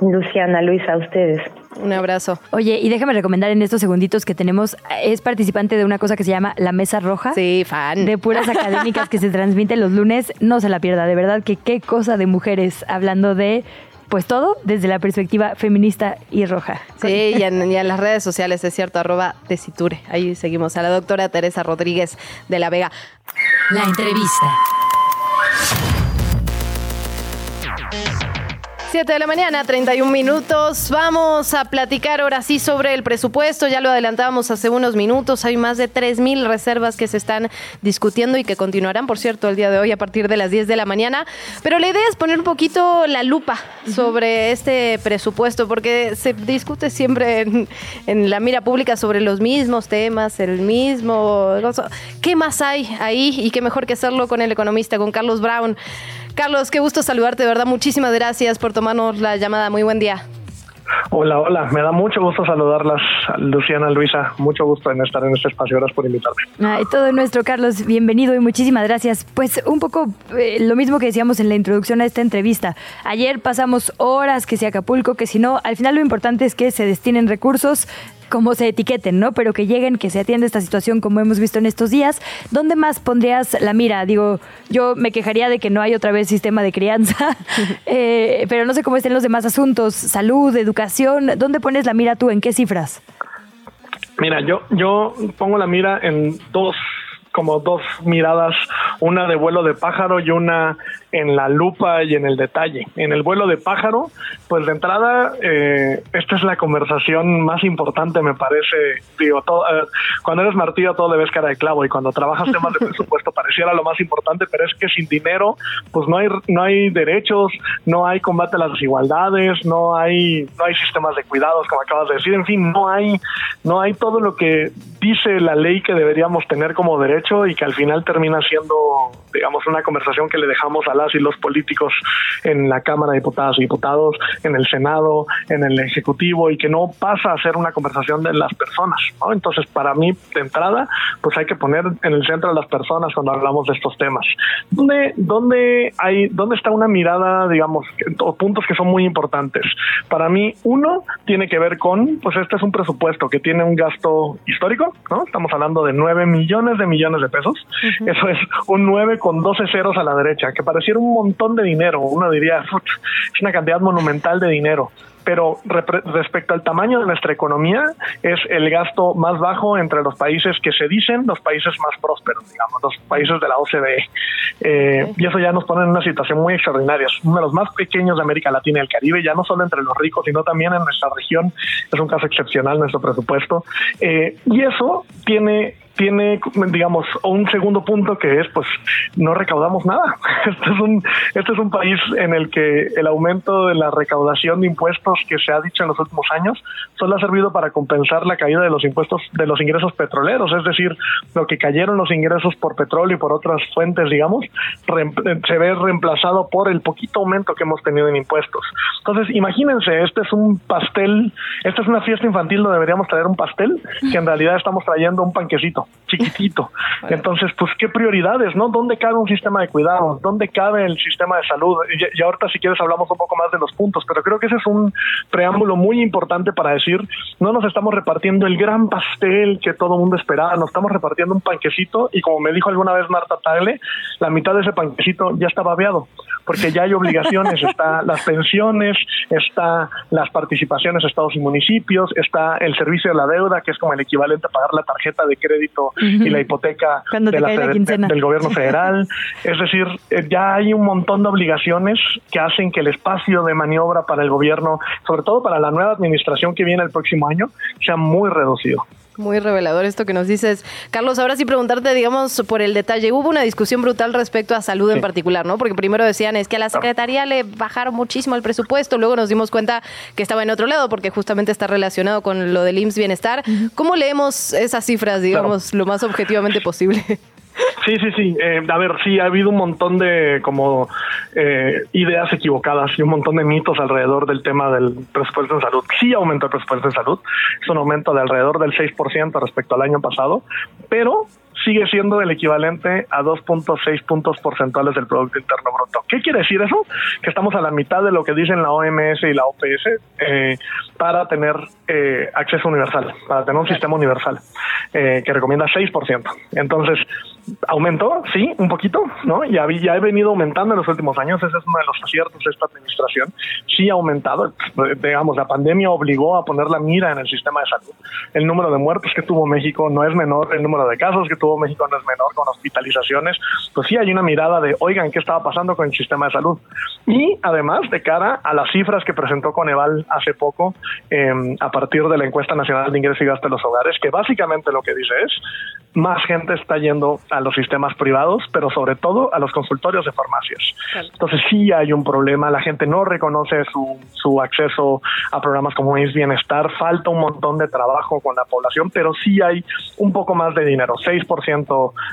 Speaker 12: Luciana, Luisa, a ustedes.
Speaker 1: Un abrazo.
Speaker 2: Oye, y déjame recomendar en estos segunditos que tenemos, es participante de una cosa que se llama La Mesa Roja.
Speaker 1: Sí, fan.
Speaker 2: De puras académicas que se transmite los lunes. No se la pierda, de verdad que qué cosa de mujeres hablando de pues todo desde la perspectiva feminista y roja.
Speaker 1: Sí, y en, las redes sociales, es cierto, arroba tesiture. Ahí seguimos a la doctora Teresa Rodríguez de la Vega.
Speaker 10: La entrevista.
Speaker 1: 7 de la mañana, 31 minutos. Vamos a platicar ahora sí sobre el presupuesto. Ya lo adelantábamos hace unos minutos. Hay más de 3.000 reservas que se están discutiendo y que continuarán, por cierto, el día de hoy a partir de las 10 de la mañana. Pero la idea es poner un poquito la lupa sobre este presupuesto, porque se discute siempre en, en la mira pública sobre los mismos temas, el mismo... ¿Qué más hay ahí? Y qué mejor que hacerlo con el economista, con Carlos Brown. Carlos, qué gusto saludarte, de verdad. Muchísimas gracias por tomarnos la llamada. Muy buen día.
Speaker 13: Hola, hola. Me da mucho gusto saludarlas, Luciana, Luisa. Mucho gusto en estar en este espacio. Gracias por invitarme.
Speaker 2: Ay, todo nuestro, Carlos. Bienvenido y muchísimas gracias. Pues un poco eh, lo mismo que decíamos en la introducción a esta entrevista. Ayer pasamos horas que si Acapulco, que si no, al final lo importante es que se destinen recursos como se etiqueten, ¿no? Pero que lleguen, que se atienda esta situación como hemos visto en estos días. ¿Dónde más pondrías la mira? Digo, yo me quejaría de que no hay otra vez sistema de crianza, eh, pero no sé cómo estén los demás asuntos, salud, educación. ¿Dónde pones la mira tú? ¿En qué cifras?
Speaker 13: Mira, yo, yo pongo la mira en dos como dos miradas, una de vuelo de pájaro y una en la lupa y en el detalle. En el vuelo de pájaro, pues de entrada, eh, esta es la conversación más importante, me parece. Digo, todo, eh, cuando eres martillo todo le ves cara de clavo y cuando trabajas temas de presupuesto pareciera lo más importante, pero es que sin dinero, pues no hay, no hay derechos, no hay combate a las desigualdades, no hay, no hay sistemas de cuidados, como acabas de decir, en fin, no hay, no hay todo lo que dice la ley que deberíamos tener como derecho y que al final termina siendo, digamos, una conversación que le dejamos a la y los políticos en la Cámara de Diputadas y Diputados, en el Senado, en el Ejecutivo y que no pasa a ser una conversación de las personas. Entonces, para mí, de entrada, pues hay que poner en el centro a las personas cuando hablamos de estos temas. ¿Dónde, dónde, hay, dónde está una mirada, digamos, o puntos que son muy importantes? Para mí, uno tiene que ver con, pues este es un presupuesto que tiene un gasto histórico, ¿no? Estamos hablando de 9 millones de millones de pesos. Eso es un 9 con 12 ceros a la derecha, que pareciera un montón de dinero. Uno diría, es una cantidad monumental de dinero pero respecto al tamaño de nuestra economía, es el gasto más bajo entre los países que se dicen los países más prósperos, digamos, los países de la OCDE. Eh, y eso ya nos pone en una situación muy extraordinaria. Es uno de los más pequeños de América Latina y el Caribe, ya no solo entre los ricos, sino también en nuestra región. Es un caso excepcional nuestro presupuesto. Eh, y eso tiene tiene, digamos, un segundo punto que es, pues, no recaudamos nada. Este es un, este es un país en el que el aumento de la recaudación de impuestos que se ha dicho en los últimos años solo ha servido para compensar la caída de los impuestos de los ingresos petroleros, es decir, lo que cayeron los ingresos por petróleo y por otras fuentes, digamos, se ve reemplazado por el poquito aumento que hemos tenido en impuestos. Entonces, imagínense, este es un pastel, esta es una fiesta infantil donde deberíamos traer un pastel, que en realidad estamos trayendo un panquecito chiquitito. Entonces, pues, ¿qué prioridades, no? ¿Dónde cabe un sistema de cuidados? ¿Dónde cabe el sistema de salud? Y, ahorita, si quieres, hablamos un poco más de los puntos, pero creo que ese es un preámbulo muy importante para decir, no nos estamos repartiendo el gran pastel que todo mundo esperaba, nos estamos repartiendo un panquecito y como me dijo alguna vez Marta Tagle, la mitad de ese panquecito ya está babeado, porque ya hay obligaciones, está las pensiones, está las participaciones estados y municipios, está el servicio de la deuda, que es como el equivalente a pagar la tarjeta de crédito y la hipoteca del gobierno federal. es decir, eh, ya hay un montón de obligaciones que hacen que el espacio de maniobra para el gobierno, sobre todo para la nueva administración que viene el próximo año, sea muy reducido.
Speaker 1: Muy revelador esto que nos dices. Carlos, ahora sí preguntarte, digamos, por el detalle. Hubo una discusión brutal respecto a salud en particular, ¿no? Porque primero decían es que a la Secretaría le bajaron muchísimo el presupuesto, luego nos dimos cuenta que estaba en otro lado porque justamente está relacionado con lo del IMSS Bienestar. ¿Cómo leemos esas cifras, digamos, lo más objetivamente posible?
Speaker 13: Sí, sí, sí. Eh, a ver, sí, ha habido un montón de como eh, ideas equivocadas y un montón de mitos alrededor del tema del presupuesto en salud. Sí aumentó el presupuesto en salud, es un aumento de alrededor del 6% respecto al año pasado, pero sigue siendo el equivalente a 2.6 puntos porcentuales del Producto Interno Bruto. ¿Qué quiere decir eso? Que estamos a la mitad de lo que dicen la OMS y la OPS eh, para tener eh, acceso universal, para tener un sistema universal eh, que recomienda 6%. Entonces, aumentó, sí, un poquito, ¿no? Y ya ha venido aumentando en los últimos años, ese es uno de los aciertos de esta administración. Sí ha aumentado, digamos, la pandemia obligó a poner la mira en el sistema de salud. El número de muertos que tuvo México no es menor, el número de casos que tuvo tuvo México no es menor con hospitalizaciones, pues sí hay una mirada de, oigan, ¿qué estaba pasando con el sistema de salud? Y además, de cara a las cifras que presentó Coneval hace poco, em, a partir de la encuesta nacional de ingreso y gasto de los hogares, que básicamente lo que dice es, más gente está yendo a los sistemas privados, pero sobre todo a los consultorios de farmacias. Entonces sí hay un problema, la gente no reconoce su, su acceso a programas como es bienestar, falta un montón de trabajo con la población, pero sí hay un poco más de dinero, 6%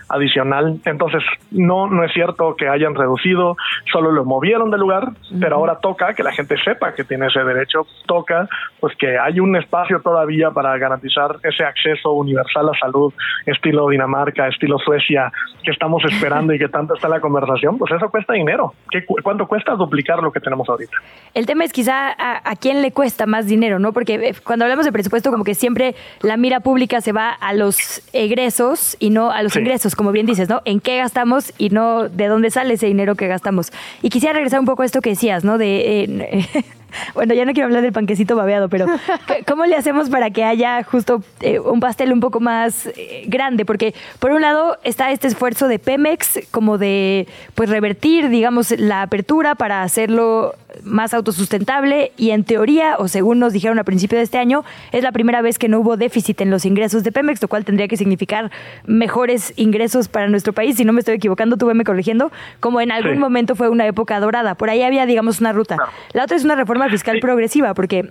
Speaker 13: adicional. Entonces no, no es cierto que hayan reducido, solo lo movieron de lugar, pero ahora toca que la gente sepa que tiene ese derecho, toca pues que hay un espacio todavía para garantizar ese acceso universal a salud, estilo Dinamarca, estilo Suecia, que estamos esperando y que tanto está la conversación, pues eso cuesta dinero. ¿Qué, ¿Cuánto cuesta duplicar lo que tenemos ahorita?
Speaker 2: El tema es quizá a, quién le cuesta más dinero, ¿no? Porque eh, cuando hablamos de presupuesto, como que siempre la mira pública se va a los egresos y no a los ingresos, como bien dices, ¿no? En qué gastamos y no de dónde sale ese dinero que gastamos. Y quisiera regresar un poco a esto que decías, ¿no? De eh, Bueno, ya no quiero hablar del panquecito babeado, pero ¿cómo le hacemos para que haya justo eh, un pastel un poco más eh, grande? Porque por un lado está este esfuerzo de Pemex como de pues revertir, digamos, la apertura para hacerlo más autosustentable y en teoría, o según nos dijeron a principio de este año, es la primera vez que no hubo déficit en los ingresos de Pemex, lo cual tendría que significar mejores ingresos para nuestro país. Si no me estoy equivocando, tú me corrigiendo, como en algún momento fue una época dorada. Por ahí había, digamos, una ruta. La otra es una reforma fiscal progresiva, porque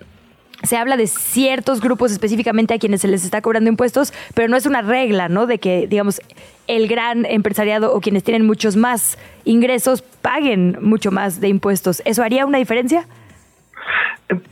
Speaker 2: se habla de ciertos grupos específicamente a quienes se les está cobrando impuestos, pero no es una regla, ¿no? De que, digamos, el gran empresariado o quienes tienen muchos más ingresos paguen mucho más de impuestos. ¿Eso haría una diferencia?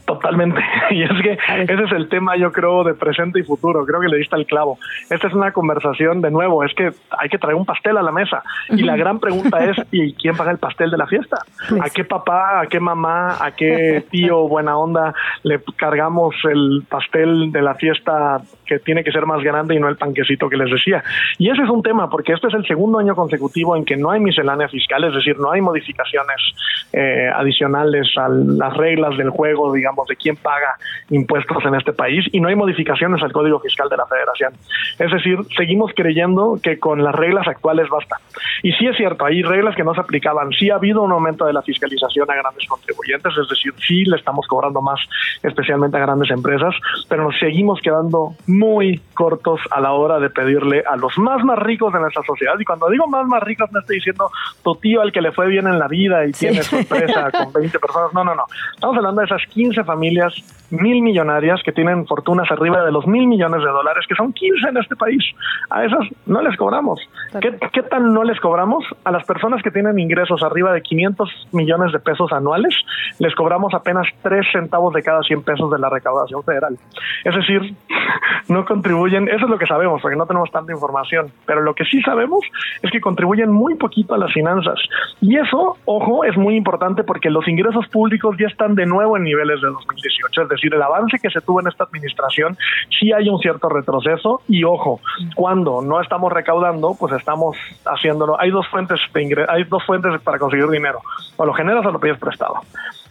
Speaker 13: Totalmente. Y es que ese es el tema, yo creo, de presente y futuro. Creo que le diste el clavo. Esta es una conversación, de nuevo, es que hay que traer un pastel a la mesa. Y la gran pregunta es, ¿y quién paga el pastel de la fiesta? Pues ¿A qué papá, a qué mamá, a qué tío buena onda le cargamos el pastel de la fiesta que tiene que ser más grande y no el panquecito que les decía? Y ese es un tema, porque este es el segundo año consecutivo en que no hay miscelánea fiscal, es decir, no hay modificaciones eh, adicionales a las reglas del juego, digamos, de quién paga impuestos en este país y no hay modificaciones al Código Fiscal de la Federación. Es decir, seguimos creyendo que con las reglas actuales basta. Y sí es cierto, hay reglas que no se aplicaban. Sí ha habido un aumento de la fiscalización a grandes contribuyentes, es decir, sí le estamos cobrando más, especialmente a grandes empresas, pero nos seguimos quedando muy cortos a la hora de pedirle a los más más ricos de nuestra sociedad. Y cuando digo más más ricos, no estoy diciendo tu tío al que le fue bien en la vida y tiene su empresa con 20 personas. No, no, no. Estamos hablando de esas 15 familias mil millonarias que tienen fortunas arriba de los mil millones de dólares, que son 15 en este país. A esas no les cobramos. ¿Qué, ¿Qué tan no les cobramos? A las personas que tienen ingresos arriba de 500 millones de pesos anuales, les cobramos apenas 3 centavos de cada 100 pesos de la recaudación federal. Es decir, no contribuyen, eso es lo que sabemos, porque no tenemos tanta información, pero lo que sí sabemos es que contribuyen muy poquito a las finanzas. Y eso, ojo, es muy importante porque los ingresos públicos ya están de nuevo en niveles de 2018, es decir, el avance que se tuvo en esta administración, sí hay un cierto retroceso y ojo, cuando no estamos recaudando, pues estamos haciéndolo. Hay dos fuentes de hay dos fuentes para conseguir dinero, o lo generas o lo pides prestado.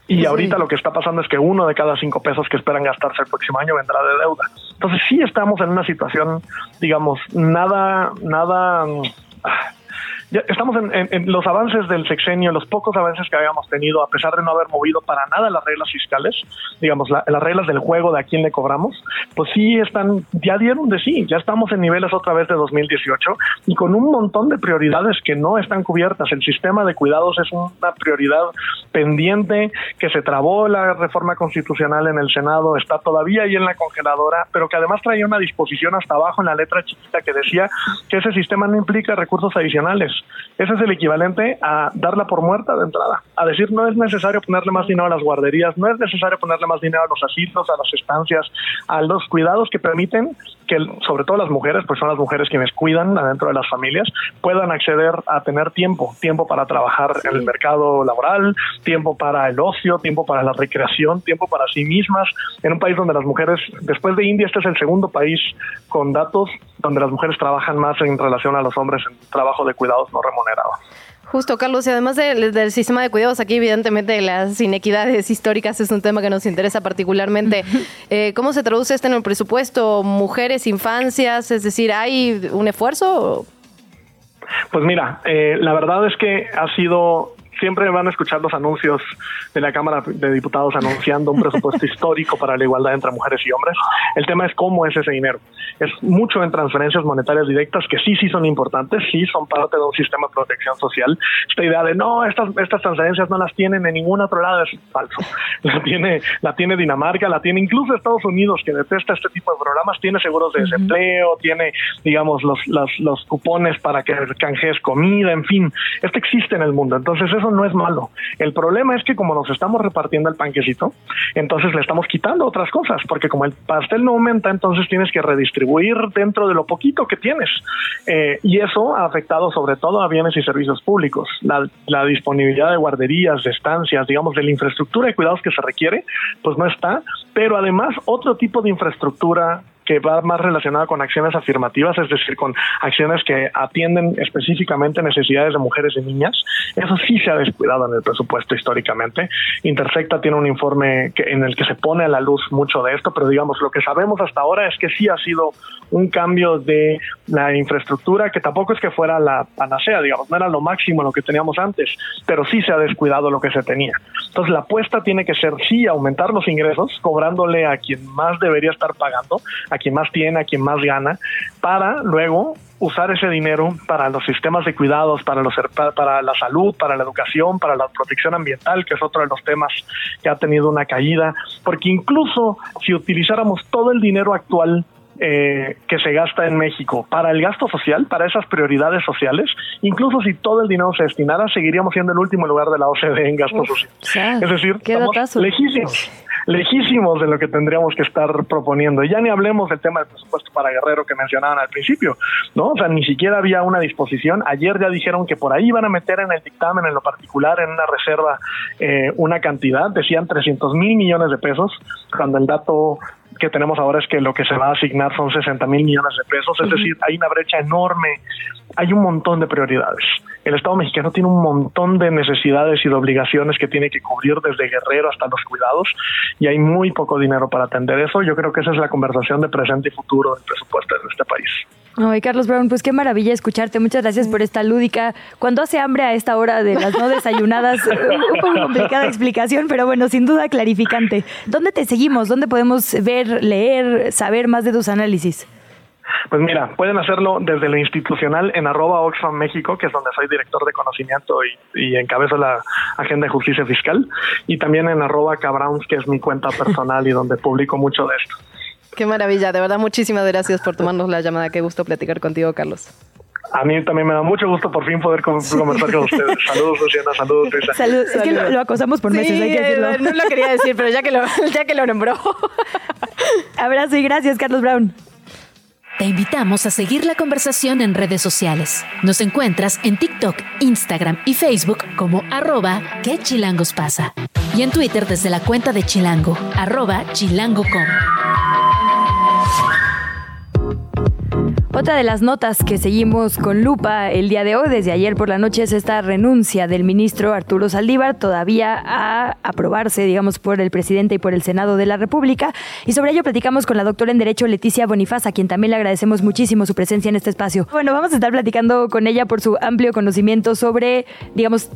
Speaker 13: Y ahorita lo que está pasando es que uno de cada cinco pesos que esperan gastarse el próximo año vendrá de deuda. Entonces sí estamos en una situación, digamos, nada, nada estamos en, los avances del sexenio, los pocos avances que habíamos tenido, a pesar de no haber movido para nada las reglas fiscales, digamos, las reglas del juego de a quién le cobramos, pues sí están, ya dieron de sí, ya estamos en niveles otra vez de 2018 y con un montón de prioridades que no están cubiertas. El sistema de cuidados es una prioridad pendiente que se trabó la reforma constitucional en el Senado, está todavía ahí en la congeladora, pero que además traía una disposición hasta abajo en la letra chiquita que decía que ese sistema no implica recursos adicionales. Ese es el equivalente a darla por muerta de entrada, a decir no es necesario ponerle más dinero a las guarderías, no es necesario ponerle más dinero a los asilos, a las estancias, a los cuidados que permiten que sobre todo las mujeres, pues son las mujeres quienes cuidan adentro de las familias, puedan acceder a tener tiempo, tiempo para trabajar en el mercado laboral, tiempo para el ocio, tiempo para la recreación, tiempo para sí mismas, en un país donde las mujeres, después de India, este es el segundo país con datos donde las mujeres trabajan más en relación a los hombres en trabajo de cuidados no remunerados.
Speaker 1: Justo, Carlos, y además del, del sistema de cuidados, aquí evidentemente las inequidades históricas es un tema que nos interesa particularmente. Eh, ¿Cómo se traduce esto en el presupuesto? ¿Mujeres, infancias? Es decir, ¿hay un esfuerzo?
Speaker 13: Pues mira, eh, la verdad es que ha sido siempre van a escuchar los anuncios de la Cámara de Diputados anunciando un presupuesto histórico para la igualdad entre mujeres y hombres. El tema es cómo es ese dinero. Es mucho en transferencias monetarias directas que sí, sí son importantes, sí son parte de un sistema de protección social. Esta idea de no, estas, estas transferencias no las tienen en ningún otro lado es falso. La tiene, la tiene Dinamarca, la tiene incluso Estados Unidos que detesta este tipo de programas, tiene seguros de desempleo, tiene, digamos, los, los, los cupones para que canjees comida, en fin, esto existe en el mundo. Entonces eso no es malo. El problema es que como nos estamos repartiendo el panquecito, entonces le estamos quitando otras cosas, porque como el pastel no aumenta, entonces tienes que redistribuir dentro de lo poquito que tienes. Eh, y eso ha afectado sobre todo a bienes y servicios públicos. La, la disponibilidad de guarderías, de estancias, digamos, de la infraestructura de cuidados que se requiere, pues no está, pero además otro tipo de infraestructura que va más relacionada con acciones afirmativas, es decir, con acciones que atienden específicamente necesidades de mujeres y niñas. Eso sí se ha descuidado en el presupuesto históricamente. Intersecta tiene un informe que, en el que se pone a la luz mucho de esto, pero digamos, lo que sabemos hasta ahora es que sí ha sido un cambio de la infraestructura, que tampoco es que fuera la panacea, digamos, no era lo máximo lo que teníamos antes, pero sí se ha descuidado lo que se tenía. Entonces, la apuesta tiene que ser sí aumentar los ingresos, cobrándole a quien más debería estar pagando, a quien más tiene, a quien más gana, para luego usar ese dinero para los sistemas de cuidados, para, los, para la salud, para la educación, para la protección ambiental, que es otro de los temas que ha tenido una caída, porque incluso si utilizáramos todo el dinero actual eh, que se gasta en México para el gasto social, para esas prioridades sociales, incluso si todo el dinero se destinara, seguiríamos siendo el último lugar de la OCDE en gasto social. es decir, estamos lejísimos lejísimos de lo que tendríamos que estar proponiendo. Y ya ni hablemos del tema del presupuesto para Guerrero que mencionaban al principio, ¿no? O sea, ni siquiera había una disposición. Ayer ya dijeron que por ahí iban a meter en el dictamen, en lo particular, en una reserva, eh, una cantidad, decían 300 mil millones de pesos, cuando el dato que tenemos ahora es que lo que se va a asignar son 60 mil millones de pesos, es decir, hay una brecha enorme, hay un montón de prioridades. El Estado mexicano tiene un montón de necesidades y de obligaciones que tiene que cubrir desde Guerrero hasta los cuidados y hay muy poco dinero para atender eso. Yo creo que esa es la conversación de presente y futuro del presupuesto de este país.
Speaker 2: Ay, Carlos Brown, pues qué maravilla escucharte. Muchas gracias por esta lúdica. Cuando hace hambre a esta hora de las no desayunadas, un poco complicada explicación, pero bueno, sin duda clarificante. ¿Dónde te seguimos? ¿Dónde podemos ver, leer, saber más de tus análisis?
Speaker 13: Pues mira, pueden hacerlo desde lo institucional en arroba Oxfam México, que es donde soy director de conocimiento y, y encabezo la agenda de justicia fiscal, y también en arroba Cabrowns, que es mi cuenta personal y donde publico mucho de esto.
Speaker 1: Qué maravilla, de verdad muchísimas gracias por tomarnos la llamada, qué gusto platicar contigo, Carlos.
Speaker 13: A mí también me da mucho gusto por fin poder conversar con ustedes. Saludos, Luciana. Saludos, Luisa.
Speaker 2: Salud. Es que lo, lo, acosamos por meses, hay que decirlo.
Speaker 1: No lo quería decir, pero ya que lo, ya que lo nombró.
Speaker 2: Abrazo y gracias, Carlos Brown.
Speaker 10: Te invitamos a seguir la conversación en redes sociales. Nos encuentras en TikTok, Instagram y Facebook como arroba que chilangos pasa. Y en Twitter desde la cuenta de Chilango, arroba chilango.com.
Speaker 2: Otra de las notas que seguimos con lupa el día de hoy, desde ayer por la noche, es esta renuncia del ministro Arturo Saldívar, todavía a aprobarse, digamos, por el presidente y por el Senado de la República. Y sobre ello platicamos con la doctora en Derecho Leticia Bonifaz, a quien también le agradecemos muchísimo su presencia en este espacio. Bueno, vamos a estar platicando con ella por su amplio conocimiento sobre, digamos,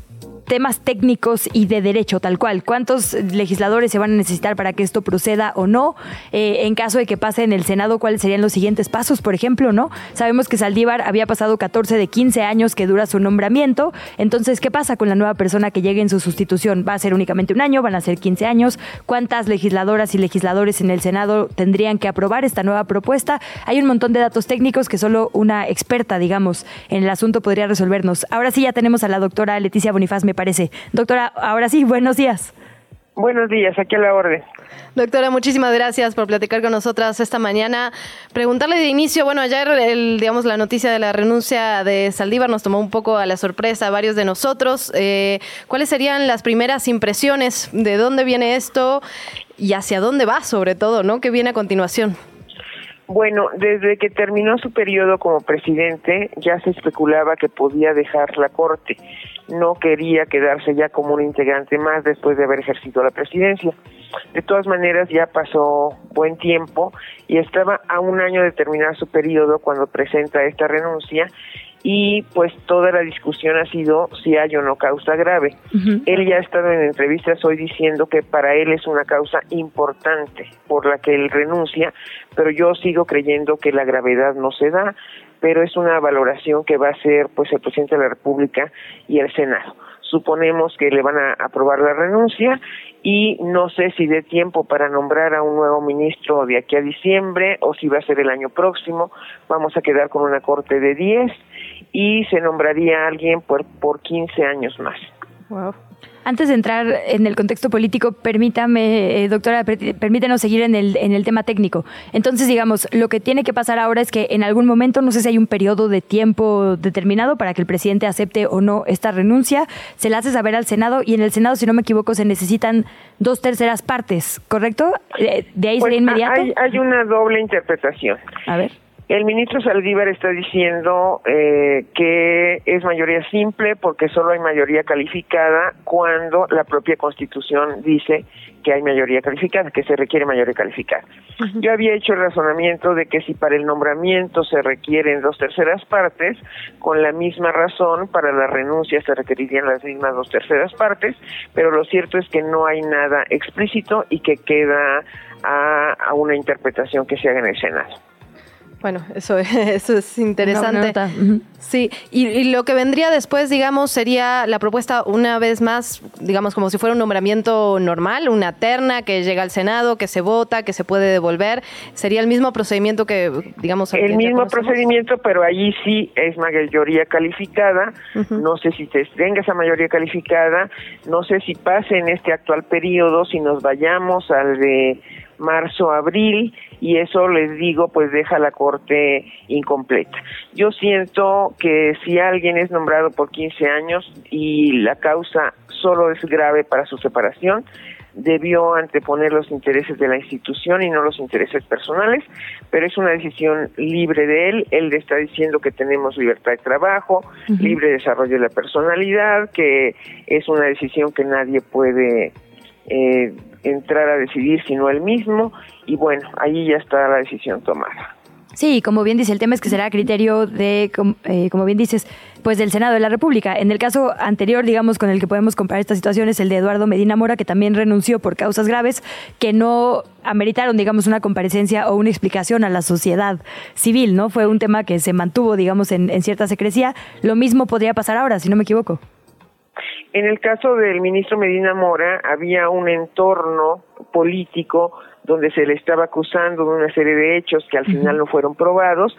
Speaker 2: temas técnicos y de derecho, tal cual. ¿Cuántos legisladores se van a necesitar para que esto proceda o no? Eh, en caso de que pase en el Senado, ¿cuáles serían los siguientes pasos, por ejemplo? ¿no? Sabemos que Saldívar había pasado 14 de 15 años que dura su nombramiento. Entonces, ¿qué pasa con la nueva persona que llegue en su sustitución? ¿Va a ser únicamente un año? ¿Van a ser 15 años? ¿Cuántas legisladoras y legisladores en el Senado tendrían que aprobar esta nueva propuesta? Hay un montón de datos técnicos que solo una experta, digamos, en el asunto podría resolvernos. Ahora sí ya tenemos a la doctora Leticia Bonifaz, parece. Doctora, ahora sí, buenos días.
Speaker 14: Buenos días, aquí a la orden.
Speaker 1: Doctora, muchísimas gracias por platicar con nosotras esta mañana. Preguntarle de inicio, bueno, ayer el, digamos la noticia de la renuncia de Saldívar nos tomó un poco a la sorpresa a varios de nosotros. Eh, ¿Cuáles serían las primeras impresiones de dónde viene esto y hacia dónde va, sobre todo, no? ¿Qué viene a continuación?
Speaker 14: Bueno, desde que terminó su periodo como presidente ya se especulaba que podía dejar la Corte. No quería quedarse ya como un integrante más después de haber ejercido la presidencia. De todas maneras, ya pasó buen tiempo y estaba a un año de terminar su periodo cuando presenta esta renuncia y pues toda la discusión ha sido si hay o no causa grave. Él ya ha estado en entrevistas hoy diciendo que para él es una causa importante por la que él renuncia, pero yo sigo creyendo que la gravedad no se da, pero es una valoración que va a hacer pues el presidente de la República y el Senado. Suponemos que le van a aprobar la renuncia y no sé si dé tiempo para nombrar a un nuevo ministro de aquí a diciembre o si va a ser el año próximo. Vamos a quedar con una corte de 10 y se nombraría a alguien por, por 15 años más.
Speaker 2: Antes de entrar en el contexto político, permítame, eh, doctora, permítanos seguir en el, en el tema técnico. Entonces, digamos, lo que tiene que pasar ahora es que en algún momento, no sé si hay un periodo de tiempo determinado para que el presidente acepte o no esta renuncia, se la hace saber al Senado y en el Senado, si no me equivoco, se necesitan dos terceras partes, ¿correcto? Eh, ¿De ahí sería
Speaker 14: Pues,
Speaker 2: inmediato?
Speaker 14: Hay, hay una doble interpretación.
Speaker 2: A ver.
Speaker 14: El ministro Saldívar está diciendo eh, que es mayoría simple porque solo hay mayoría calificada cuando la propia Constitución dice que hay mayoría calificada, que se requiere mayoría calificada. Yo había hecho el razonamiento de que si para el nombramiento se requieren dos terceras partes, con la misma razón para la renuncia se requerirían las mismas dos terceras partes, pero lo cierto es que no hay nada explícito y que queda a, a una interpretación que se haga en el Senado.
Speaker 1: Bueno, eso, eso es interesante. Sí, y, y lo que vendría después, digamos, sería la propuesta una vez más, digamos, como si fuera un nombramiento normal, una terna que llega al Senado, que se vota, que se puede devolver. Sería el mismo procedimiento que, digamos,
Speaker 14: El mismo procedimiento, pero allí sí es mayoría calificada. No sé si se tenga esa mayoría calificada, no sé si pase en este actual periodo, si nos vayamos al de marzo, abril, y eso les digo, pues deja la corte incompleta. Yo siento que si alguien es nombrado por 15 años y la causa solo es grave para su separación, debió anteponer los intereses de la institución y no los intereses personales, pero es una decisión libre de él. Él está diciendo que tenemos libertad de trabajo, libre desarrollo de la personalidad, que es una decisión que nadie puede eh, entrar a decidir sino él mismo, y bueno, ahí ya está la decisión tomada.
Speaker 2: Sí, como bien dice, el tema es que será criterio de, eh, como bien dices, pues del Senado de la República. En el caso anterior, digamos, con el que podemos comparar esta situación es el de Eduardo Medina Mora, que también renunció por causas graves que no ameritaron, digamos, una comparecencia o una explicación a la sociedad civil, ¿no? Fue un tema que se mantuvo, digamos, en, en cierta secrecía. Lo mismo podría pasar ahora, si no me equivoco.
Speaker 14: En el caso del ministro Medina Mora, había un entorno político donde se le estaba acusando de una serie de hechos que al final no fueron probados,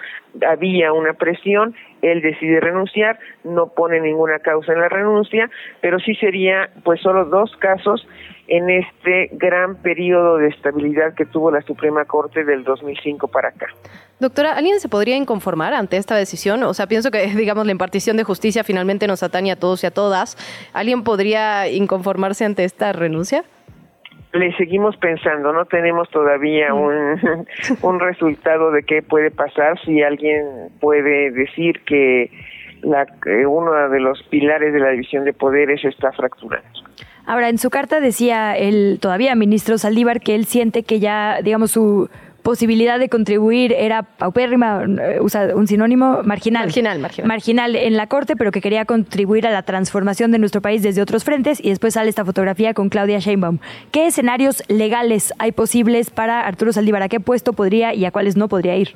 Speaker 14: había una presión, él decide renunciar, no pone ninguna causa en la renuncia, pero sí sería pues solo dos casos en este gran periodo de estabilidad que tuvo la Suprema Corte del 2005 para acá.
Speaker 1: Doctora, ¿alguien se podría inconformar ante esta decisión? O sea, pienso que, digamos, la impartición de justicia finalmente nos atañe a todos y a todas. ¿Alguien podría inconformarse ante esta renuncia?
Speaker 14: le seguimos pensando, no tenemos todavía un, un resultado de qué puede pasar si alguien puede decir que la, que uno de los pilares de la división de poderes está fracturado.
Speaker 2: Ahora, en su carta decía el todavía ministro Saldívar que él siente que ya, digamos, su posibilidad de contribuir era paupérrima, eh, usa un sinónimo, marginal.
Speaker 1: Marginal, marginal.
Speaker 2: Marginal en la Corte, pero que quería contribuir a la transformación de nuestro país desde otros frentes y después sale esta fotografía con Claudia Sheinbaum. ¿Qué escenarios legales hay posibles para Arturo Saldívar? ¿A qué puesto podría y a cuáles no podría ir?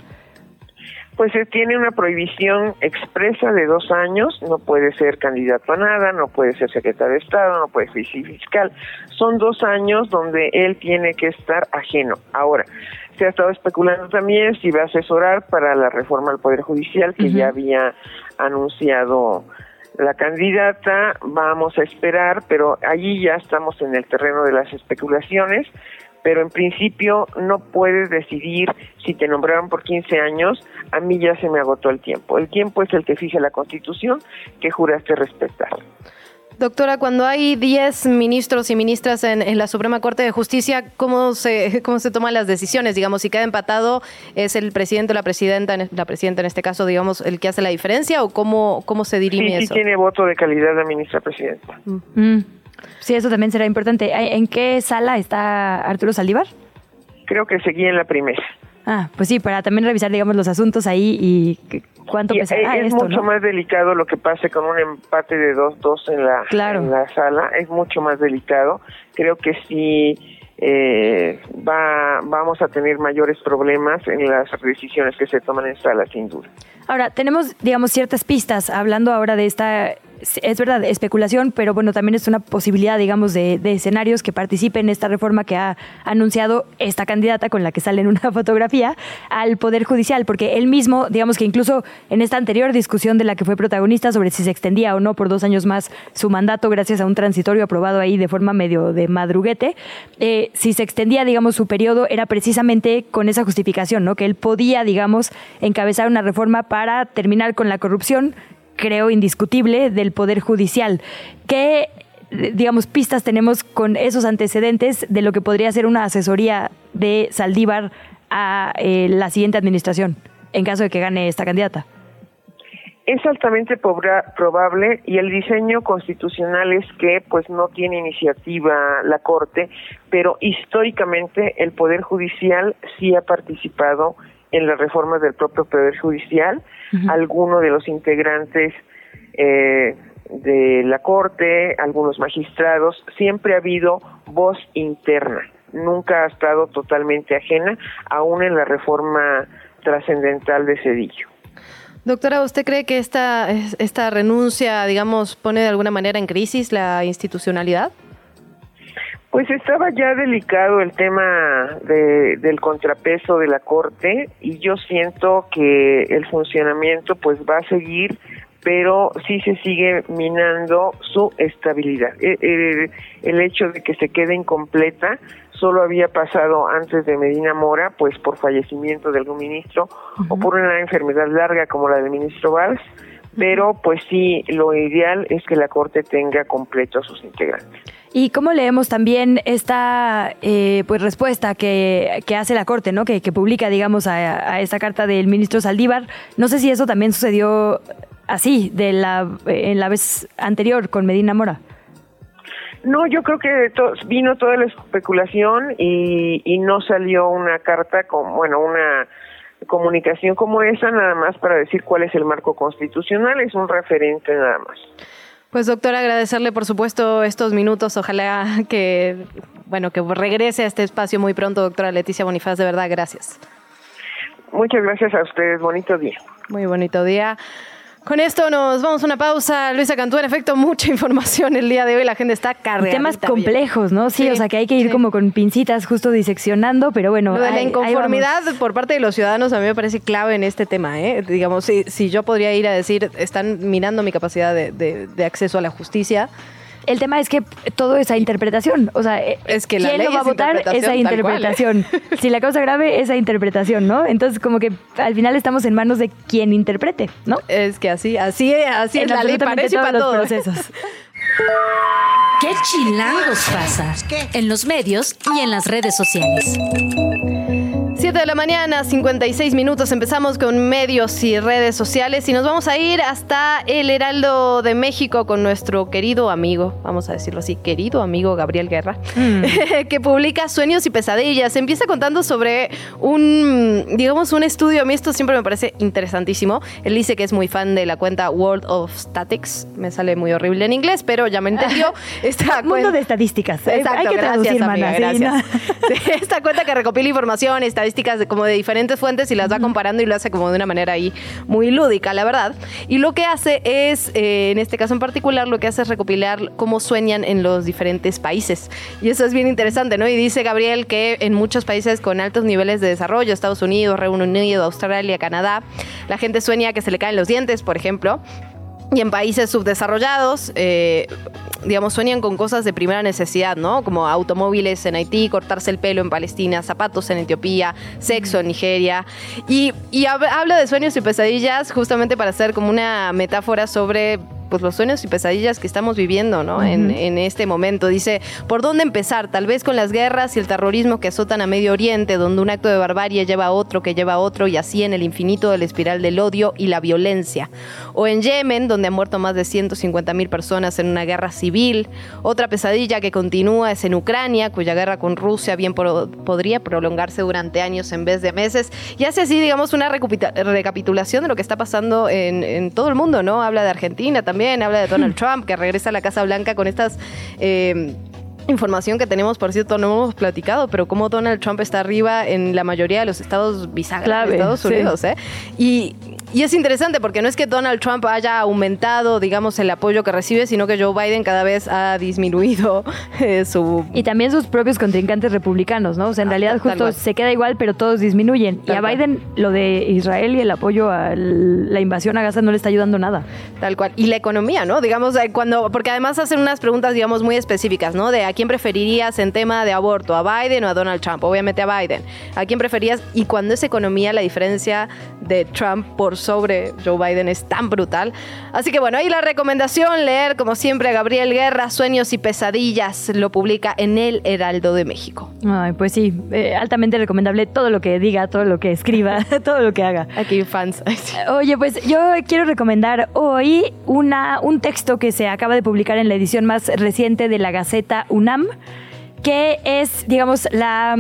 Speaker 14: Pues eh, tiene una prohibición expresa de dos años, no puede ser candidato a nada, no puede ser secretario de Estado, no puede ser fiscal. Son dos años donde él tiene que estar ajeno. Ahora, se ha estado especulando también si va a asesorar para la reforma al Poder Judicial que ya había anunciado la candidata, vamos a esperar, pero allí ya estamos en el terreno de las especulaciones, pero en principio no puedes decidir si te nombraron por 15 años, a mí ya se me agotó el tiempo. El tiempo es el que fija la Constitución que juraste respetar.
Speaker 1: Doctora, cuando hay 10 ministros y ministras en, en, la Suprema Corte de Justicia, ¿cómo se, ¿cómo se toman las decisiones? Digamos, si queda empatado, ¿es el presidente o la presidenta, la presidenta en este caso, digamos, el que hace la diferencia o cómo, cómo se dirime
Speaker 14: sí,
Speaker 1: eso?
Speaker 14: Sí, tiene voto de calidad la ministra presidenta.
Speaker 2: Mm. Sí, eso también será importante. ¿En qué sala está Arturo Saldívar?
Speaker 14: Creo que seguía en la primera.
Speaker 2: Ah, pues sí, para también revisar, digamos, los asuntos ahí y cuánto
Speaker 14: y
Speaker 2: pesará
Speaker 14: es
Speaker 2: esto,
Speaker 14: mucho
Speaker 2: ¿no?
Speaker 14: más delicado lo que pase con un empate de 2-2 en, la,
Speaker 2: Claro.
Speaker 14: en la sala, es mucho más delicado. Creo que sí eh, va, vamos a tener mayores problemas en las decisiones que se toman en sala, sin duda.
Speaker 2: Ahora, tenemos, digamos, ciertas pistas, hablando ahora de esta, es verdad, especulación, pero bueno, también es una posibilidad, digamos, de, de escenarios que participen en esta reforma que ha anunciado esta candidata con la que sale en una fotografía al Poder Judicial, porque él mismo, digamos que incluso en esta anterior discusión de la que fue protagonista sobre si se extendía o no por dos años más su mandato gracias a un transitorio aprobado ahí de forma medio de madruguete, eh, si se extendía, digamos, su periodo era precisamente con esa justificación, ¿no? Que él podía, digamos, encabezar una reforma para terminar con la corrupción, creo, indiscutible del Poder Judicial. ¿Qué, digamos, pistas tenemos con esos antecedentes de lo que podría ser una asesoría de Saldívar a eh, la siguiente administración, en caso de que gane esta candidata?
Speaker 14: Es altamente probable y el diseño constitucional es que pues no tiene iniciativa la Corte, pero históricamente el Poder Judicial sí ha participado en las reformas del propio Poder Judicial. Algunos de los integrantes eh, de la Corte, algunos magistrados, siempre ha habido voz interna, nunca ha estado totalmente ajena, aún en la reforma trascendental de Cedillo.
Speaker 1: Doctora, ¿usted cree que esta, esta renuncia, digamos, pone de alguna manera en crisis la institucionalidad?
Speaker 14: Pues estaba ya delicado el tema de, del contrapeso de la Corte y yo siento que el funcionamiento pues va a seguir, pero sí se sigue minando su estabilidad. Eh, eh, el hecho de que se quede incompleta solo había pasado antes de Medina Mora, pues por fallecimiento de algún ministro o por una enfermedad larga como la del ministro Valls, pero pues sí, lo ideal es que la Corte tenga completo a sus integrantes.
Speaker 2: ¿Y cómo leemos también esta eh, pues respuesta que, que, hace la Corte, ¿no? que, que publica, digamos, a, a, esta carta del ministro Saldívar? No sé si eso también sucedió así de la, en la vez anterior con Medina Mora.
Speaker 14: No, yo creo que to vino toda la especulación y, y no salió una carta con, bueno, una comunicación como esa nada más para decir cuál es el marco constitucional, es un referente nada más.
Speaker 1: Pues doctora, agradecerle por supuesto estos minutos, ojalá que bueno, que regrese a este espacio muy pronto, doctora Leticia Bonifaz, de verdad, gracias.
Speaker 14: Muchas gracias a ustedes, bonito día.
Speaker 1: Muy bonito día. Con esto nos vamos a una pausa. Luisa Cantú, en efecto, mucha información el día de hoy. La gente está cargada.
Speaker 2: Temas complejos, ¿no? Sí,
Speaker 1: Sí,
Speaker 2: o sea que hay que ir
Speaker 1: sí.
Speaker 2: como con pincitas justo diseccionando, pero bueno.
Speaker 1: Lo de la inconformidad por parte de los ciudadanos a mí me parece clave en este tema. ¿eh? Digamos, si, si yo podría ir a decir, están minando mi capacidad de, de- de acceso a la justicia.
Speaker 2: El tema es que todo esa interpretación, o sea, eh,
Speaker 1: Es que la
Speaker 2: ¿quién
Speaker 1: ley
Speaker 2: lo va a
Speaker 1: es
Speaker 2: votar? Esa
Speaker 1: cual, ¿eh?
Speaker 2: interpretación. Si la causa grave, esa interpretación, ¿no? Entonces, como que al final estamos en manos de quien interprete, ¿no?
Speaker 1: Es que así, así, así
Speaker 2: En
Speaker 1: es la ley, para
Speaker 2: todos
Speaker 1: para
Speaker 2: los
Speaker 1: todo.
Speaker 2: procesos.
Speaker 10: ¿Qué chilangos pasa? En los medios y en las redes sociales.
Speaker 1: 7 de la mañana, 56 minutos. Empezamos con medios y redes sociales y nos vamos a ir hasta el Heraldo de México con nuestro querido amigo, vamos a decirlo así, querido amigo Gabriel Guerra, que publica Sueños y Pesadillas. Empieza contando sobre un, digamos, un estudio. A mí esto siempre me parece interesantísimo. Él dice que es muy fan de la cuenta World of Statics. Me sale muy horrible en inglés, pero ya me entendió. Esta
Speaker 2: Mundo
Speaker 1: cuen-
Speaker 2: de estadísticas.
Speaker 1: Exacto,
Speaker 2: Hay que
Speaker 1: gracias,
Speaker 2: traducir,
Speaker 1: amiga,
Speaker 2: mana. sí,
Speaker 1: gracias. Esta cuenta que recopila información, estadísticas de, como de diferentes fuentes y las va comparando y lo hace como de una manera ahí muy lúdica, la verdad. Y lo que hace es, eh, en este caso en particular, lo que hace es recopilar cómo sueñan en los diferentes países. Y eso es bien interesante, ¿no? Y dice Gabriel que en muchos países con altos niveles de desarrollo, Estados Unidos, Reino Unido, Australia, Canadá, la gente sueña que se le caen los dientes, por ejemplo. Y en países subdesarrollados, eh, digamos, sueñan con cosas de primera necesidad, ¿no? Como automóviles en Haití, cortarse el pelo en Palestina, zapatos en Etiopía, sexo en Nigeria. Y, y hab- habla de sueños y pesadillas justamente para hacer como una metáfora sobre pues los sueños y pesadillas que estamos viviendo, ¿no? en, en este momento. Dice, ¿por dónde empezar? Tal vez con las guerras y el terrorismo que azotan a Medio Oriente, donde un acto de barbarie lleva a otro que lleva a otro y así en el infinito de la espiral del odio y la violencia. O en Yemen, donde han muerto más de 150 mil personas en una guerra civil. Otra pesadilla que continúa es en Ucrania, cuya guerra con Rusia bien por- podría prolongarse durante años en vez de meses. Y hace así, digamos, una recapitulación de lo que está pasando en, en todo el mundo, ¿no? Habla de Argentina también, habla de Donald Trump, que regresa a la Casa Blanca con estas... eh, Información que tenemos, por cierto, no hemos platicado, pero cómo Donald Trump está arriba en la mayoría de los estados bisagras
Speaker 2: Clave,
Speaker 1: de Estados
Speaker 2: sí.
Speaker 1: Unidos, ¿eh? Y, y es interesante porque no es que Donald Trump haya aumentado, digamos, el apoyo que recibe, sino que Joe Biden cada vez ha disminuido eh, su...
Speaker 2: Y también sus propios contrincantes republicanos, ¿no? O sea, en realidad
Speaker 1: tal
Speaker 2: justo se queda igual, pero todos disminuyen. y a
Speaker 1: cual.
Speaker 2: Biden lo de Israel y el apoyo a la invasión a Gaza no le está ayudando nada.
Speaker 1: Tal cual. Y la economía, ¿no? Digamos, eh, cuando, porque además hacen unas preguntas, digamos, muy específicas, ¿no? De a quién preferirías en tema de aborto, a Biden o a Donald Trump. Obviamente a Biden. ¿A quién preferías? Y cuando es economía, la diferencia de Trump por sobre Joe Biden es tan brutal. Así que bueno, ahí la recomendación, leer como siempre a Gabriel Guerra, Sueños y Pesadillas, lo publica en El Heraldo de México.
Speaker 2: Ay, pues sí, eh, altamente recomendable todo lo que diga, todo lo que escriba, todo lo que haga.
Speaker 1: Aquí fans.
Speaker 2: Oye, pues yo quiero recomendar hoy una, un texto que se acaba de publicar en la edición más reciente de la Gaceta UNAM, que es, digamos, la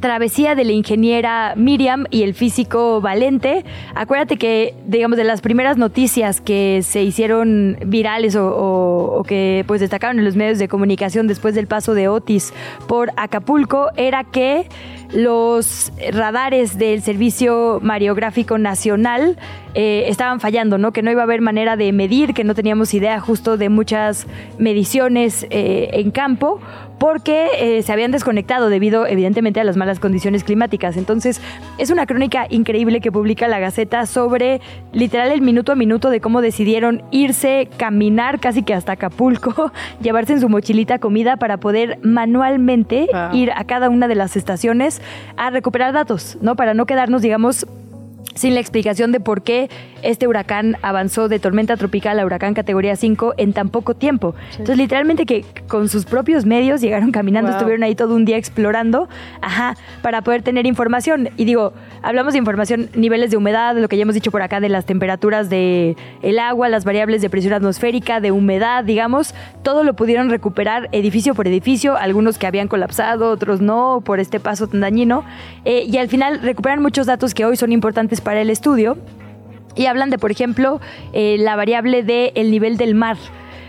Speaker 2: travesía de la ingeniera Miriam y el físico Valente. Acuérdate que, digamos, de las primeras noticias que se hicieron virales o, que pues destacaron en los medios de comunicación después del paso de Otis por Acapulco era que los radares del Servicio Mariográfico Nacional eh, estaban fallando, ¿no? Que no iba a haber manera de medir, que no teníamos idea justo de muchas mediciones eh, en campo, porque eh, se habían desconectado debido, evidentemente, a las malas condiciones climáticas. Entonces, es una crónica increíble que publica la Gaceta sobre literal el minuto a minuto de cómo decidieron irse, caminar casi que hasta Acapulco, llevarse en su mochilita comida para poder manualmente
Speaker 1: Wow.
Speaker 2: ir a cada una de las estaciones a recuperar datos, ¿no? Para no quedarnos, digamos, sin la explicación de por qué este huracán avanzó de tormenta tropical a huracán categoría 5 en tan poco tiempo. Entonces, literalmente que con sus propios medios llegaron caminando,
Speaker 1: Wow.
Speaker 2: estuvieron ahí todo un día explorando, ajá, para poder tener información. Y digo, hablamos de información, niveles de humedad, lo que ya hemos dicho por acá de las temperaturas de el agua, las variables de presión atmosférica, de humedad, digamos, todo lo pudieron recuperar edificio por edificio, algunos que habían colapsado, otros no, por este paso tan dañino. Eh, y al final recuperan muchos datos que hoy son importantes para el estudio. Y hablan de, por ejemplo, eh, la variable del nivel del mar.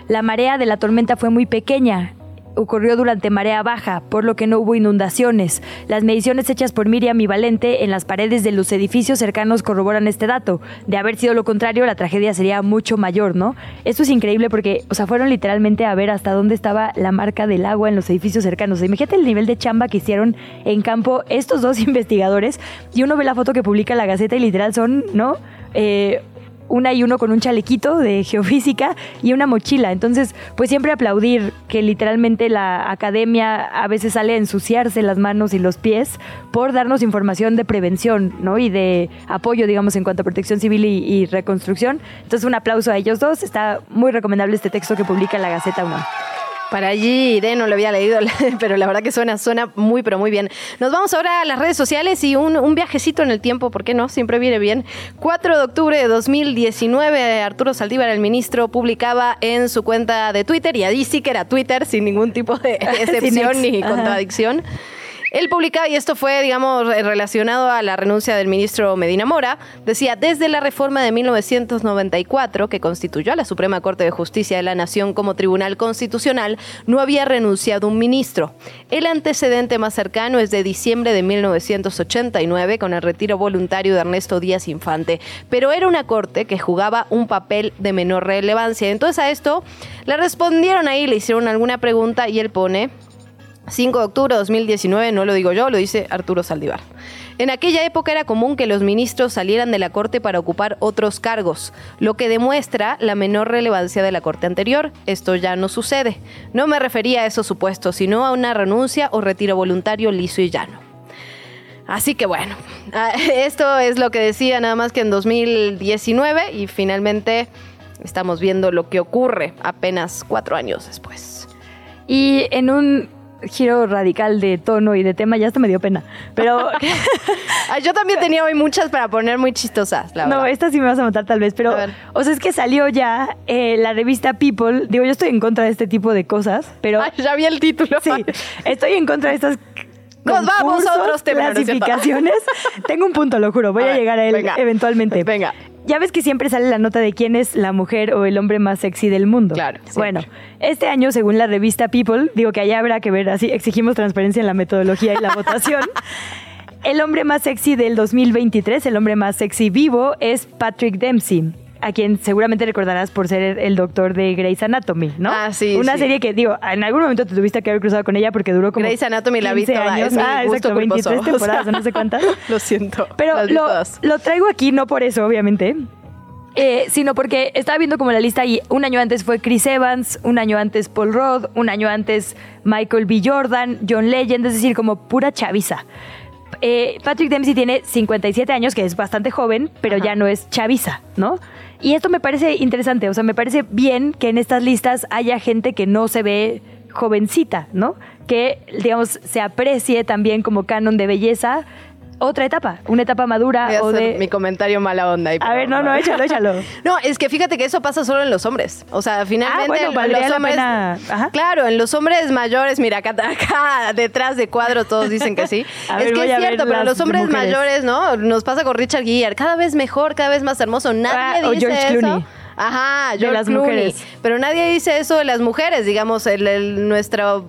Speaker 2: La marea de la tormenta fue muy pequeña. Ocurrió durante marea baja, por lo que no hubo inundaciones. Las mediciones hechas por Miriam y Valente en las paredes de los edificios cercanos corroboran este dato. De haber sido lo contrario, la tragedia sería mucho mayor, ¿no? Esto es increíble porque, o sea, fueron literalmente a ver hasta dónde estaba la marca del agua en los edificios cercanos. Imagínate el nivel de chamba que hicieron en campo estos dos investigadores. Y uno ve la foto que publica la Gaceta y literal son, ¿no? Eh, una y uno con un chalequito de geofísica y una mochila. Entonces, pues siempre aplaudir que literalmente la academia a veces sale a ensuciarse las manos y los pies por darnos información de prevención, ¿no? Y de apoyo, digamos, en cuanto a protección civil y, y reconstrucción. Entonces, un aplauso a ellos dos. Está muy recomendable este texto que publica la Gaceta 1.
Speaker 1: Para allí, de no lo había leído, pero la verdad que suena, suena muy, pero muy bien. Nos vamos ahora a las redes sociales y un, un viajecito en el tiempo, ¿por qué no? Siempre viene bien. 4 de octubre de 2019, Arturo Saldívar, el ministro, publicaba en su cuenta de Twitter, y ahí sí que era Twitter, sin ningún tipo de excepción
Speaker 2: ex.
Speaker 1: ni
Speaker 2: Ajá.
Speaker 1: Él publicaba, y esto fue, digamos, relacionado a la renuncia del ministro Medina Mora, decía, desde la reforma de 1994, que constituyó a la Suprema Corte de Justicia de la Nación como Tribunal Constitucional, no había renunciado un ministro. El antecedente más cercano es de diciembre de 1989, con el retiro voluntario de Ernesto Díaz Infante, pero era una corte que jugaba un papel de menor relevancia. Entonces a esto le respondieron ahí, le hicieron alguna pregunta y él pone... 5 de octubre de 2019, no lo digo yo, lo dice Arturo Saldívar. En aquella época era común que los ministros salieran de la Corte para ocupar otros cargos, lo que demuestra la menor relevancia de la Corte anterior. Esto ya no sucede. No me refería a esos supuestos, sino a una renuncia o retiro voluntario liso y llano. Así que bueno, ah, esto es lo que decía nada más que en 2019 y finalmente estamos viendo lo que ocurre apenas cuatro años después.
Speaker 2: Y en un giro radical de tono y de tema, ya hasta me dio pena. Pero.
Speaker 1: Ay, yo también tenía hoy muchas para poner muy chistosas, la
Speaker 2: no,
Speaker 1: verdad.
Speaker 2: esta sí me vas a matar tal vez, pero. O sea, es que salió ya eh, la revista People. Digo, yo estoy en contra de este tipo de cosas, pero.
Speaker 1: Ay, ya vi el título.
Speaker 2: Sí, estoy en contra de estas.
Speaker 1: Nos vamos a otros temas, ¿no?
Speaker 2: Clasificaciones. Tengo un punto, lo juro. Voy a,
Speaker 1: A ver,
Speaker 2: llegar a él
Speaker 1: venga.
Speaker 2: eventualmente.
Speaker 1: Venga.
Speaker 2: Ya ves que siempre sale la nota de quién es la mujer o el hombre más sexy del mundo.
Speaker 1: Claro,
Speaker 2: Bueno, este año, según la revista People, digo que allá habrá que ver, así exigimos transparencia en la metodología y la votación. El hombre más sexy del 2023, el hombre más sexy vivo, es Patrick Dempsey. A quien seguramente recordarás por ser el doctor de Grey's Anatomy, ¿no?
Speaker 1: Ah, sí,
Speaker 2: Una
Speaker 1: sí.
Speaker 2: serie que, digo, en algún momento te tuviste que haber cruzado con ella porque duró como.
Speaker 1: Grey's Anatomy la vi
Speaker 2: 15
Speaker 1: toda,
Speaker 2: años.
Speaker 1: es
Speaker 2: ah, exacto,
Speaker 1: culposo.
Speaker 2: 23 temporadas,
Speaker 1: O sea,
Speaker 2: no sé cuántas.
Speaker 1: Lo siento.
Speaker 2: Pero lo traigo aquí no por eso, obviamente, eh, sino porque estaba viendo como la lista y un año antes fue Chris Evans, un año antes Paul Rudd, un año antes Michael B. Jordan, John Legend, es decir, como pura chaviza. Eh, Patrick Dempsey tiene 57 años, que es bastante joven, pero ya no es chaviza, ¿no? Y esto me parece interesante, o sea, me parece bien que en estas listas haya gente que no se ve jovencita, ¿no? Que, digamos, se aprecie también como canon de belleza otra etapa, una etapa madura
Speaker 1: Voy a
Speaker 2: o
Speaker 1: hacer
Speaker 2: de...
Speaker 1: mi comentario mala onda. ahí,
Speaker 2: A ver, no, no, échalo, échalo.
Speaker 1: No, es que fíjate que eso pasa solo en los hombres. O sea, finalmente
Speaker 2: Ah, bueno,
Speaker 1: en
Speaker 2: valdría
Speaker 1: los
Speaker 2: la
Speaker 1: hombres.
Speaker 2: pena. Ajá.
Speaker 1: Claro, en los hombres mayores, mira, acá, acá detrás de cuadro todos dicen que sí. Es
Speaker 2: ver,
Speaker 1: que es cierto, pero los hombres
Speaker 2: mujeres.
Speaker 1: mayores, ¿no? Nos pasa con Richard Gere, cada vez mejor, cada vez más hermoso. Nadie
Speaker 2: Ah, o
Speaker 1: dice
Speaker 2: George
Speaker 1: eso.
Speaker 2: Clooney.
Speaker 1: Ajá,
Speaker 2: De
Speaker 1: George
Speaker 2: las
Speaker 1: Clooney.
Speaker 2: mujeres.
Speaker 1: Pero nadie dice eso de las mujeres, digamos, el, el- nuestro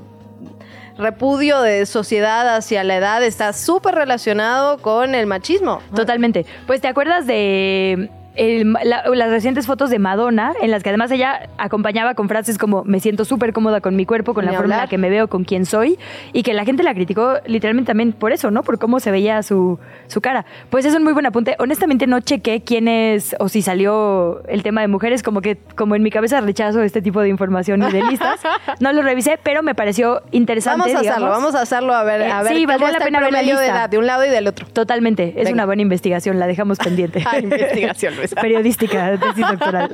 Speaker 1: repudio de sociedad hacia la edad está súper relacionado con el machismo.
Speaker 2: Totalmente. Pues te acuerdas de el- la- las recientes fotos de Madonna, en las que además ella acompañaba con frases como me siento súper cómoda con mi cuerpo, con la forma en la que me veo, con quién soy, y que la gente la criticó literalmente también por eso, ¿no? Por cómo se veía su, su cara. Pues es un muy buen apunte. Honestamente no chequé quién es o si salió el tema de mujeres, como que como en mi cabeza rechazo este tipo de información y de listas. No lo revisé, pero me pareció interesante.
Speaker 1: Vamos a hacerlo, vamos a hacerlo a ver,
Speaker 2: Eh,
Speaker 1: a ver
Speaker 2: sí,
Speaker 1: cómo
Speaker 2: valdría la pena ver la
Speaker 1: de
Speaker 2: lista.
Speaker 1: edad de un lado y del otro.
Speaker 2: Totalmente, es
Speaker 1: Venga.
Speaker 2: una buena investigación, la dejamos pendiente.
Speaker 1: Ah, investigación,
Speaker 2: Periodística, tesis doctoral.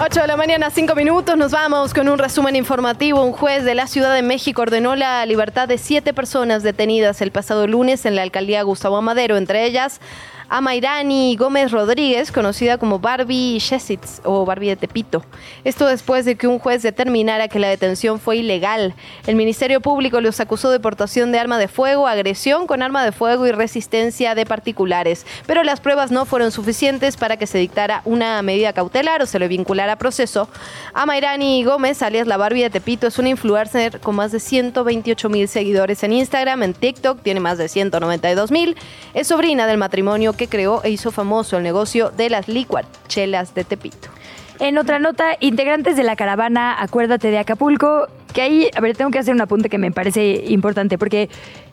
Speaker 1: 8 de la mañana, 5 minutos, nos vamos con un resumen informativo. Un juez de la Ciudad de México ordenó la libertad de siete personas detenidas el pasado lunes en la alcaldía Gustavo Amadero, entre ellas a Mayrani Gómez Rodríguez, conocida como Barbie Shesitz o Barbie de Tepito. Esto después de que un juez determinara que la detención fue ilegal. El Ministerio Público los acusó de portación de arma de fuego, agresión con arma de fuego y resistencia de particulares, pero las pruebas no fueron suficientes para que se dictara una medida cautelar o se le vinculara a proceso. A Mayrani Gómez, alias la Barbie de Tepito, es una influencer con más de 128 mil seguidores en Instagram, en TikTok tiene más de 192 mil. Es sobrina del matrimonio que creó e hizo famoso el negocio de las licuachelas de Tepito.
Speaker 2: En otra nota, integrantes de la caravana Acuérdate de Acapulco, que ahí, a ver, tengo que hacer un apunte que me parece importante, porque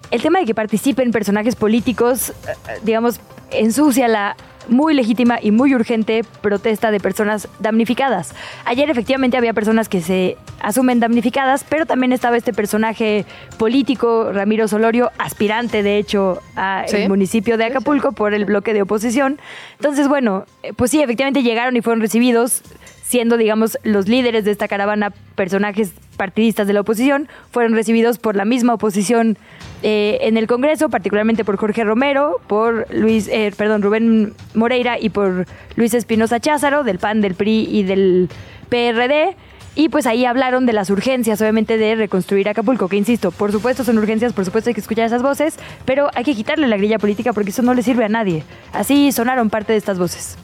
Speaker 2: el tema de que participen personajes políticos, eh, digamos, ensucia la muy legítima y muy urgente protesta de personas damnificadas. Ayer efectivamente había personas que se asumen damnificadas, pero también estaba este personaje político, Ramiro Solorio, aspirante de hecho al
Speaker 1: Sí.
Speaker 2: municipio de Acapulco por el bloque de oposición. Entonces, bueno, eh, pues sí, efectivamente llegaron y fueron recibidos siendo, digamos, los líderes de esta caravana, personajes partidistas de la oposición, fueron recibidos por la misma oposición eh, en el Congreso, particularmente por Jorge Romero, por Luis, eh, perdón, Rubén Moreira y por Luis Espinosa Cházaro, del PAN, del PRI y del PRD. Y pues ahí hablaron de las urgencias, obviamente, de reconstruir Acapulco, que insisto, por supuesto son urgencias, por supuesto hay que escuchar esas voces, pero hay que quitarle la grilla política porque eso no le sirve a nadie. Así sonaron parte de estas voces.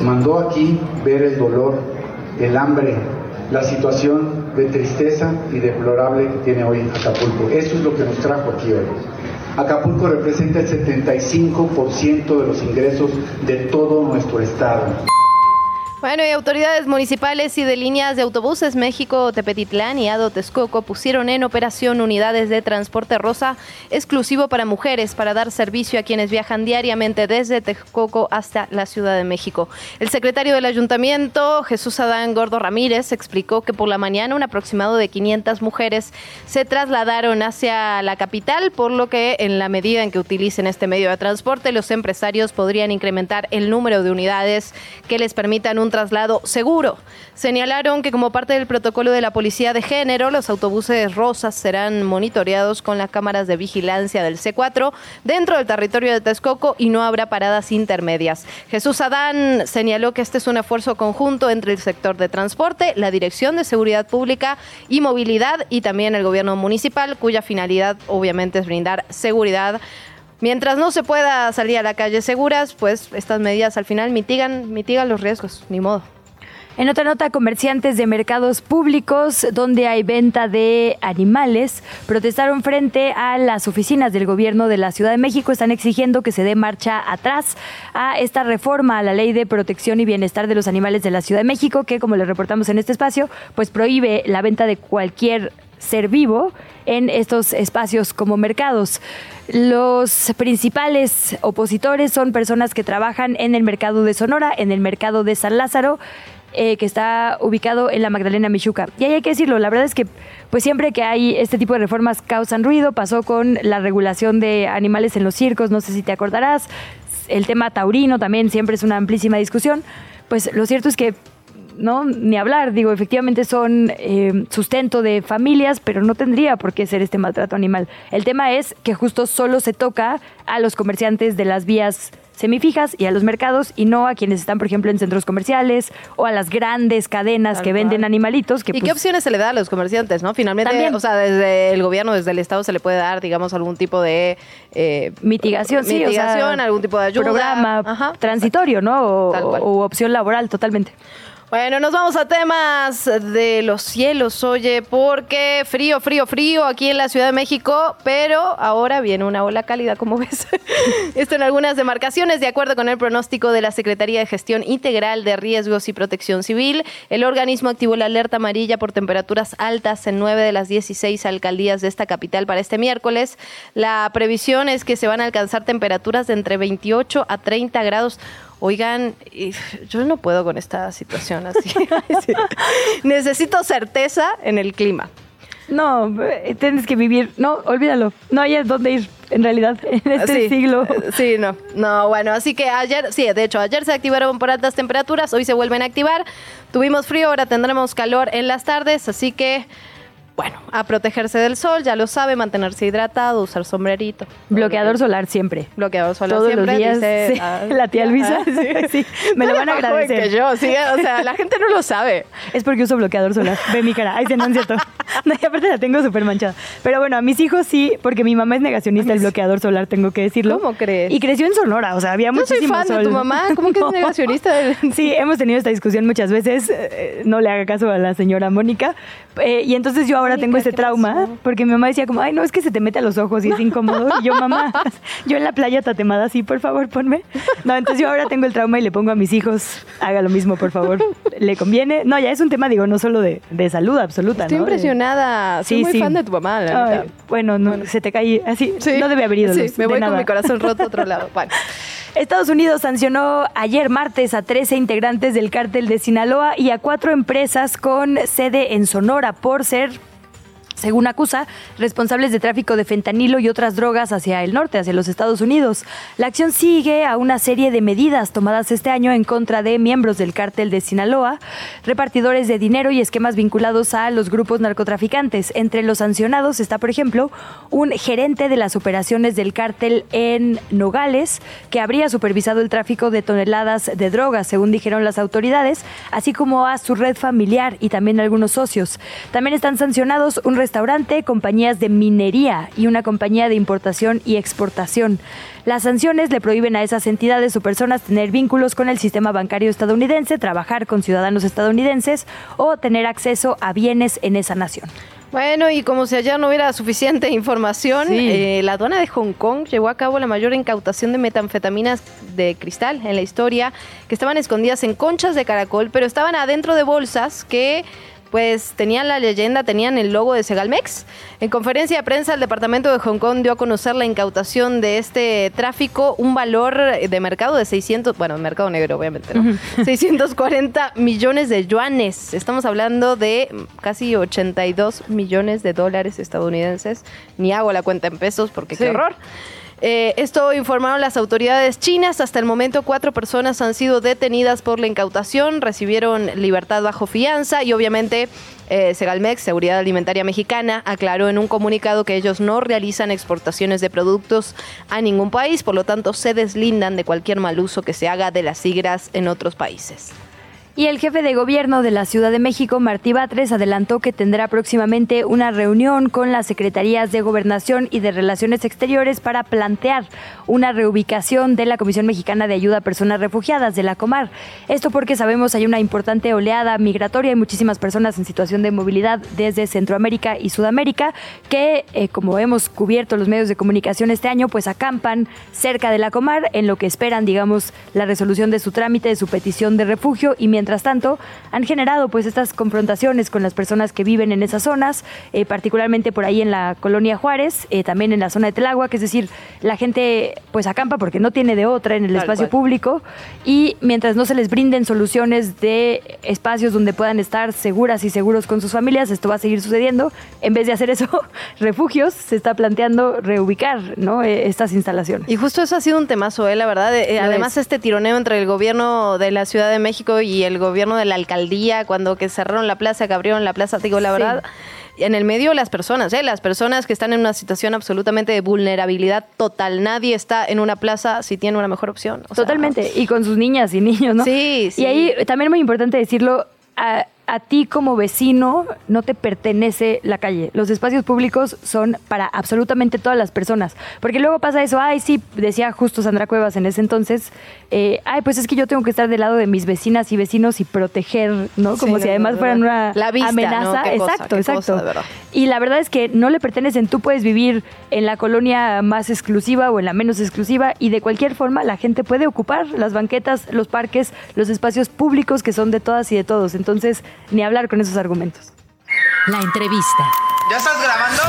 Speaker 15: Mandó aquí ver el dolor, el hambre, la situación de tristeza y deplorable que tiene hoy Acapulco. Eso es lo que nos trajo aquí hoy. Acapulco representa el 75% de los ingresos de todo nuestro estado.
Speaker 1: Bueno, y autoridades municipales y de líneas de autobuses México, Tepetitlán y Ado Texcoco pusieron en operación unidades de transporte rosa exclusivo para mujeres para dar servicio a quienes viajan diariamente desde Texcoco hasta la Ciudad de México. El secretario del ayuntamiento, Jesús Adán Gordo Ramírez, explicó que por la mañana un aproximado de 500 mujeres se trasladaron hacia la capital, por lo que en la medida en que utilicen este medio de transporte, los empresarios podrían incrementar el número de unidades que les permitan un traslado seguro. Señalaron que como parte del protocolo de la Policía de Género, los autobuses rosas serán monitoreados con las cámaras de vigilancia del C4 dentro del territorio de Texcoco y no habrá paradas intermedias. Jesús Adán señaló que este es un esfuerzo conjunto entre el sector de transporte, la Dirección de Seguridad Pública y Movilidad y también el gobierno municipal, cuya finalidad obviamente es brindar seguridad Mientras no se pueda salir a la calle seguras, pues estas medidas al final mitigan, mitigan los riesgos, ni modo.
Speaker 2: En otra nota, comerciantes de mercados públicos donde hay venta de animales protestaron frente a las oficinas del gobierno de la Ciudad de México. Están exigiendo que se dé marcha atrás a esta reforma a la ley de protección y bienestar de los animales de la Ciudad de México, que como les reportamos en este espacio, pues prohíbe la venta de cualquier ser vivo en estos espacios como mercados. Los principales opositores son personas que trabajan en el mercado de Sonora, en el mercado de San Lázaro, eh, que está ubicado en la Magdalena Michuca. Y hay que decirlo, la verdad es que pues siempre que hay este tipo de reformas causan ruido, pasó con la regulación de animales en los circos, no sé si te acordarás, el tema taurino también siempre es una amplísima discusión, pues lo cierto es que no, ni hablar, digo, efectivamente son eh, sustento de familias, pero no tendría por qué ser este maltrato animal. El tema es que justo solo se toca a los comerciantes de las vías semifijas y a los mercados y no a quienes están, por ejemplo, en centros comerciales o a las grandes cadenas que venden animalitos. Que,
Speaker 1: ¿Y qué
Speaker 2: pues,
Speaker 1: opciones se le da a los comerciantes, no? Finalmente, o sea, desde el gobierno, desde el Estado se le puede dar, digamos, algún tipo de...
Speaker 2: Eh, mitigación, sí.
Speaker 1: Mitigación, algún tipo de ayuda.
Speaker 2: Programa transitorio, ¿no? O, o opción laboral, totalmente.
Speaker 1: Bueno, nos vamos a temas de los cielos, oye, porque frío, frío, frío aquí en la Ciudad de México, pero ahora viene una ola cálida, como ves. Esto en algunas demarcaciones, de acuerdo con el pronóstico de la Secretaría de Gestión Integral de Riesgos y Protección Civil, el organismo activó la alerta amarilla por temperaturas altas en nueve de las 16 alcaldías de esta capital para este miércoles. La previsión es que se van a alcanzar temperaturas de entre 28 a 30 grados. Oigan, yo no puedo con esta situación así. Necesito certeza en el clima.
Speaker 2: No, eh, tienes que vivir. No, olvídalo. No hay dónde ir, en realidad, en este siglo.
Speaker 1: Sí, no. No, bueno, así que ayer, sí, de hecho, ayer se activaron por altas temperaturas, hoy se vuelven a activar. Tuvimos frío, ahora tendremos calor en las tardes, así que bueno, a protegerse del sol, ya lo sabe, mantenerse hidratado, usar sombrerito.
Speaker 2: Bloqueador solar siempre.
Speaker 1: Bloqueador solar
Speaker 2: Todos
Speaker 1: siempre.
Speaker 2: Los días,
Speaker 1: dice,
Speaker 2: ah, la tía Luisa, sí, me lo van a agradecer.
Speaker 1: Que yo, sí, o sea, la gente no lo sabe.
Speaker 2: Es porque uso bloqueador solar. Ve mi cara. Ay, sí, no es cierto. No, y aparte la tengo súper manchada. Pero bueno, a mis hijos sí, porque mi mamá es negacionista del bloqueador solar, tengo que decirlo.
Speaker 1: ¿Cómo crees?
Speaker 2: Y creció en Sonora, o sea, había
Speaker 1: yo
Speaker 2: muchísimo
Speaker 1: soy fan
Speaker 2: sol.
Speaker 1: de tu mamá, ¿cómo que es negacionista? Del...
Speaker 2: Sí, hemos tenido esta discusión muchas veces. eh, No le haga caso a la señora Mónica. Eh, y entonces yo ahora tengo ese trauma porque mi mamá decía como, ay, no, es que se te mete a los ojos y es incómodo. Y yo, mamá, yo en la playa tatemada así, por favor, ponme. No, entonces yo ahora tengo el trauma y le pongo a mis hijos, haga lo mismo, por favor. ¿Le conviene? No, ya es un tema, digo, no solo de, de salud absoluta,
Speaker 1: Estoy impresionada. Soy
Speaker 2: Sí,
Speaker 1: muy
Speaker 2: sí.
Speaker 1: fan de tu mamá, la
Speaker 2: Ay, bueno, no, se te cae así.
Speaker 1: Sí.
Speaker 2: No debe haber ido.
Speaker 1: Sí, me voy con mi corazón roto a otro lado. Bueno.
Speaker 2: Estados Unidos sancionó ayer martes a 13 integrantes del cártel de Sinaloa y a cuatro empresas con sede en Sonora por ser según acusa, responsables de tráfico de fentanilo y otras drogas hacia el norte, hacia los Estados Unidos. La acción sigue a una serie de medidas tomadas este año en contra de miembros del cártel de Sinaloa, repartidores de dinero y esquemas vinculados a los grupos narcotraficantes. Entre los sancionados está, por ejemplo, un gerente de las operaciones del cártel en Nogales, que habría supervisado el tráfico de toneladas de drogas, según dijeron las autoridades, así como a su red familiar y también algunos socios. También están sancionados un restaurante, compañías de minería y una compañía de importación y exportación. Las sanciones le prohíben a esas entidades o personas tener vínculos con el sistema bancario estadounidense, trabajar con ciudadanos estadounidenses o tener acceso a bienes en esa nación.
Speaker 1: Bueno, y como si ayer no hubiera suficiente información, eh, la aduana de Hong Kong llevó a cabo la mayor incautación de metanfetaminas de cristal en la historia, que estaban escondidas en conchas de caracol, pero estaban adentro de bolsas que pues tenían la leyenda, tenían el logo de Segalmex. En conferencia de prensa, el Departamento de Hong Kong dio a conocer la incautación de este tráfico, un valor de mercado de 600, bueno, mercado negro, obviamente, ¿no? 640 millones de yuanes. Estamos hablando de casi 82 millones de dólares estadounidenses. Ni hago la cuenta en pesos porque qué horror. Eh, esto informaron las autoridades chinas. Hasta el momento, cuatro personas han sido detenidas por la incautación, recibieron libertad bajo fianza y obviamente eh, Segalmex, Seguridad Alimentaria Mexicana, aclaró en un comunicado que ellos no realizan exportaciones de productos a ningún país, por lo tanto se deslindan de cualquier mal uso que se haga de las siglas en otros países.
Speaker 2: Y el jefe de gobierno de la Ciudad de México, Martí Batres, adelantó que tendrá próximamente una reunión con las secretarías de Gobernación y de Relaciones Exteriores para plantear una reubicación de la Comisión Mexicana de Ayuda a Personas Refugiadas de la Comar. Esto porque sabemos hay una importante oleada migratoria y muchísimas personas en situación de movilidad desde Centroamérica y Sudamérica que, eh, como hemos cubierto los medios de comunicación este año, pues acampan cerca de la Comar en lo que esperan, digamos, la resolución de su trámite, de su petición de refugio y mientras mientras tanto, han generado pues estas confrontaciones con las personas que viven en esas zonas, eh, particularmente por ahí en la colonia Juárez, eh, también en la zona de Telagua, que es decir, la gente pues acampa porque no tiene de otra en el espacio público y mientras no se les brinden soluciones de espacios donde puedan estar seguras y seguros con sus familias, esto va a seguir sucediendo. En vez de hacer eso, refugios, se está planteando reubicar ¿no? Eh, estas instalaciones.
Speaker 1: Y justo eso ha sido un temazo, ¿eh? la verdad. además, este tironeo entre el gobierno de la Ciudad de México y el el gobierno de la alcaldía, cuando que cerraron la plaza, que abrieron la plaza, digo la verdad. En el medio las personas, ¿eh? las personas que están en una situación absolutamente de vulnerabilidad total. Nadie está en una plaza si tiene una mejor opción.
Speaker 2: Totalmente. Y con sus niñas y niños, ¿no?
Speaker 1: Sí, sí.
Speaker 2: Y ahí también es muy importante decirlo, a, a ti como vecino no te pertenece la calle. Los espacios públicos son para absolutamente todas las personas. Porque luego pasa eso, ay, sí, decía justo Sandra Cuevas en ese entonces, eh, ay, pues es que yo tengo que estar del lado de mis vecinas y vecinos y proteger, ¿no? Como si además fueran una amenaza. exacto, exacto. y la verdad es que no le pertenecen. Tú puedes vivir en la colonia más exclusiva o en la menos exclusiva y de cualquier forma la gente puede ocupar las banquetas, los parques, los espacios públicos que son de todas y de todos. Entonces, ni hablar con esos argumentos.
Speaker 10: La entrevista.
Speaker 16: ¿Ya estás grabando?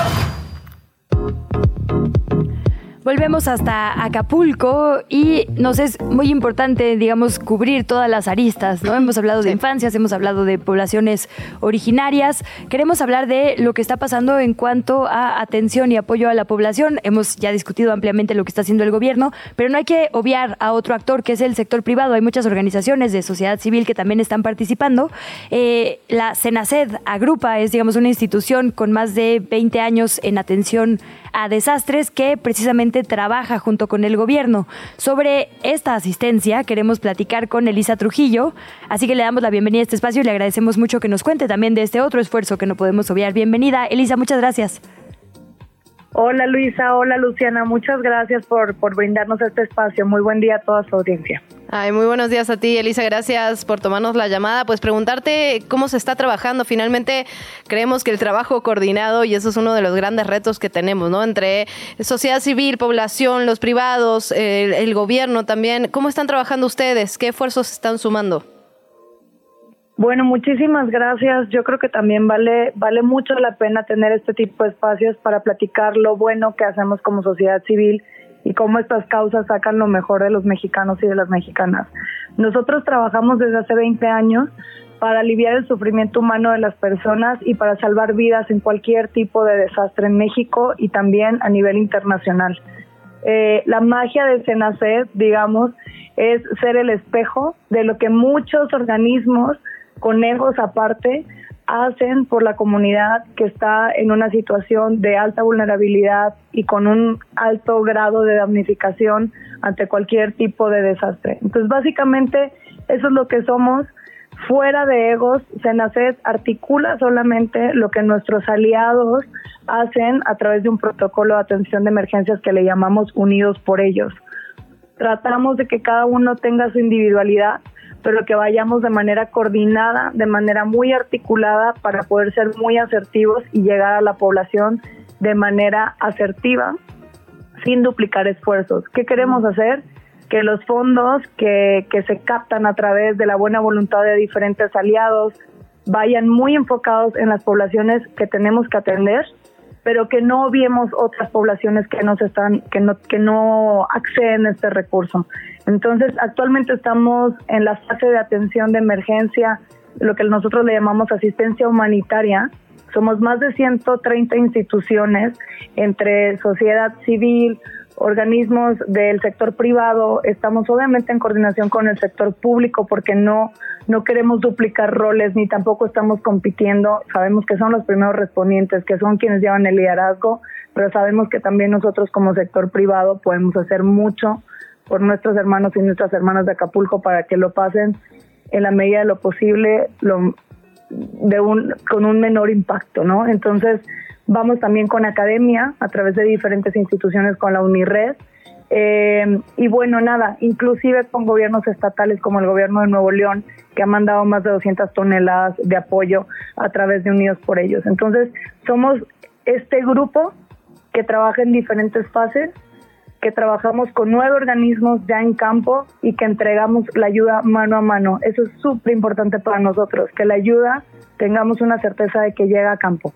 Speaker 2: Volvemos hasta Acapulco y nos es muy importante, digamos, cubrir todas las aristas, ¿no? Hemos hablado de infancias, hemos hablado de poblaciones originarias, queremos hablar de lo que está pasando en cuanto a atención y apoyo a la población. Hemos ya discutido ampliamente lo que está haciendo el gobierno, pero no hay que obviar a otro actor que es el sector privado. Hay muchas organizaciones de sociedad civil que también están participando. Eh, la CENACED agrupa, es, digamos, una institución con más de 20 años en atención a desastres que precisamente trabaja junto con el gobierno. Sobre esta asistencia queremos platicar con Elisa Trujillo, así que le damos la bienvenida a este espacio y le agradecemos mucho que nos cuente también de este otro esfuerzo que no podemos obviar. Bienvenida, Elisa, muchas gracias.
Speaker 17: Hola Luisa, hola Luciana, muchas gracias por, por brindarnos este espacio. Muy buen día a toda su audiencia.
Speaker 1: Ay, muy buenos días a ti, Elisa. Gracias por tomarnos la llamada. Pues preguntarte cómo se está trabajando. Finalmente, creemos que el trabajo coordinado, y eso es uno de los grandes retos que tenemos, ¿no? Entre sociedad civil, población, los privados, el, el gobierno también. ¿Cómo están trabajando ustedes? ¿Qué esfuerzos están sumando?
Speaker 17: Bueno, muchísimas gracias. Yo creo que también vale vale mucho la pena tener este tipo de espacios para platicar lo bueno que hacemos como sociedad civil y cómo estas causas sacan lo mejor de los mexicanos y de las mexicanas. Nosotros trabajamos desde hace 20 años para aliviar el sufrimiento humano de las personas y para salvar vidas en cualquier tipo de desastre en México y también a nivel internacional. Eh, la magia de Senacet, digamos, es ser el espejo de lo que muchos organismos con egos aparte, hacen por la comunidad que está en una situación de alta vulnerabilidad y con un alto grado de damnificación ante cualquier tipo de desastre. Entonces, básicamente, eso es lo que somos. Fuera de egos, Senacet articula solamente lo que nuestros aliados hacen a través de un protocolo de atención de emergencias que le llamamos Unidos por ellos. Tratamos de que cada uno tenga su individualidad, pero que vayamos de manera coordinada, de manera muy articulada para poder ser muy asertivos y llegar a la población de manera asertiva, sin duplicar esfuerzos. ¿Qué queremos hacer? Que los fondos que, que se captan a través de la buena voluntad de diferentes aliados vayan muy enfocados en las poblaciones que tenemos que atender pero que no viemos otras poblaciones que nos están que no que no acceden a este recurso. Entonces, actualmente estamos en la fase de atención de emergencia, lo que nosotros le llamamos asistencia humanitaria. Somos más de 130 instituciones entre sociedad civil, organismos del sector privado, estamos obviamente en coordinación con el sector público porque no, no queremos duplicar roles ni tampoco estamos compitiendo. Sabemos que son los primeros respondientes, que son quienes llevan el liderazgo, pero sabemos que también nosotros como sector privado podemos hacer mucho por nuestros hermanos y nuestras hermanas de Acapulco para que lo pasen en la medida de lo posible lo, de un, con un menor impacto, ¿no? Entonces, Vamos también con academia a través de diferentes instituciones con la UNIRED. Eh, y bueno, nada, inclusive con gobiernos estatales como el gobierno de Nuevo León, que ha mandado más de 200 toneladas de apoyo a través de Unidos por Ellos. Entonces, somos este grupo que trabaja en diferentes fases, que trabajamos con nueve organismos ya en campo y que entregamos la ayuda mano a mano. Eso es súper importante para nosotros, que la ayuda tengamos una certeza de que llega a campo.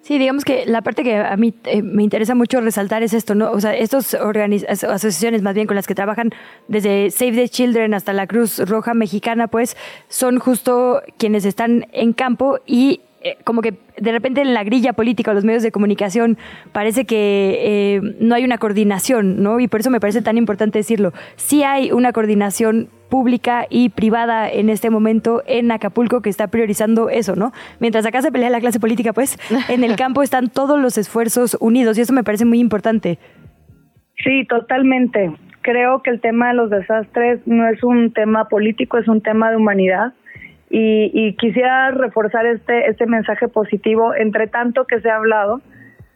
Speaker 2: Sí, digamos que la parte que a mí eh, me interesa mucho resaltar es esto, ¿no? O sea, estas asociaciones más bien con las que trabajan desde Save the Children hasta la Cruz Roja Mexicana, pues son justo quienes están en campo y eh, como que de repente en la grilla política o los medios de comunicación parece que eh, no hay una coordinación, ¿no? Y por eso me parece tan importante decirlo. Sí hay una coordinación pública y privada en este momento en Acapulco que está priorizando eso, ¿no? Mientras acá se pelea la clase política, pues en el campo están todos los esfuerzos unidos y eso me parece muy importante.
Speaker 17: Sí, totalmente. Creo que el tema de los desastres no es un tema político, es un tema de humanidad y, quisiera reforzar este, este mensaje positivo. Entre tanto que se ha hablado,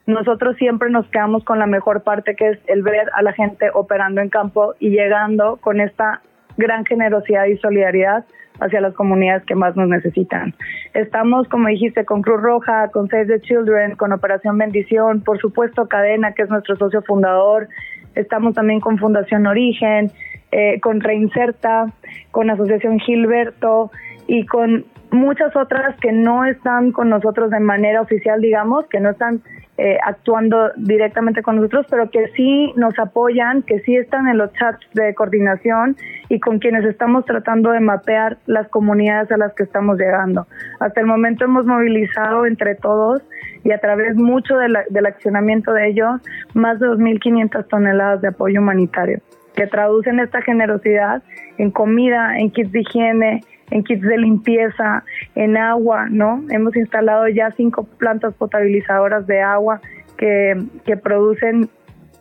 Speaker 17: nosotros siempre nos quedamos con la mejor parte, que es el ver a la gente operando en campo y llegando con esta gran generosidad y solidaridad hacia las comunidades que más nos necesitan. Estamos, como dijiste, con Cruz Roja, con Save the Children, con Operación Bendición, por supuesto Cadena, que es nuestro socio fundador. Estamos también con Fundación Origen, eh, con Reinserta, con Asociación Gilberto y con muchas otras que no están con nosotros de manera oficial, digamos, que no están eh, actuando directamente con nosotros, pero que sí nos apoyan, que sí están en los chats de coordinación y con quienes estamos tratando de mapear las comunidades a las que estamos llegando. Hasta el momento hemos movilizado entre todos y a través mucho del accionamiento de ellos más de 2.500 toneladas de apoyo humanitario, que traducen esta generosidad en comida, en kits de higiene, en kits de limpieza, en agua, ¿no? Hemos instalado ya cinco plantas potabilizadoras de agua que, que producen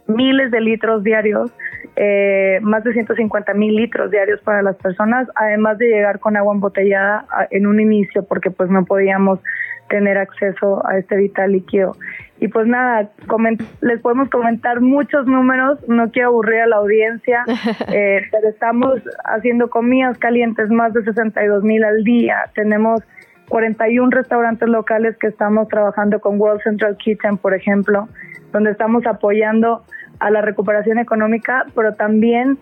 Speaker 17: miles de litros diarios, eh, más de 150 mil litros diarios para las personas, además de llegar con agua embotellada en un inicio porque pues no podíamos tener acceso a este vital líquido. Y pues nada, les podemos comentar muchos números, no quiero aburrir a la audiencia, eh, pero estamos haciendo comidas calientes más de 62 mil al día. Tenemos 41 restaurantes locales que estamos trabajando con World Central Kitchen, por ejemplo, donde estamos apoyando a la recuperación económica, pero también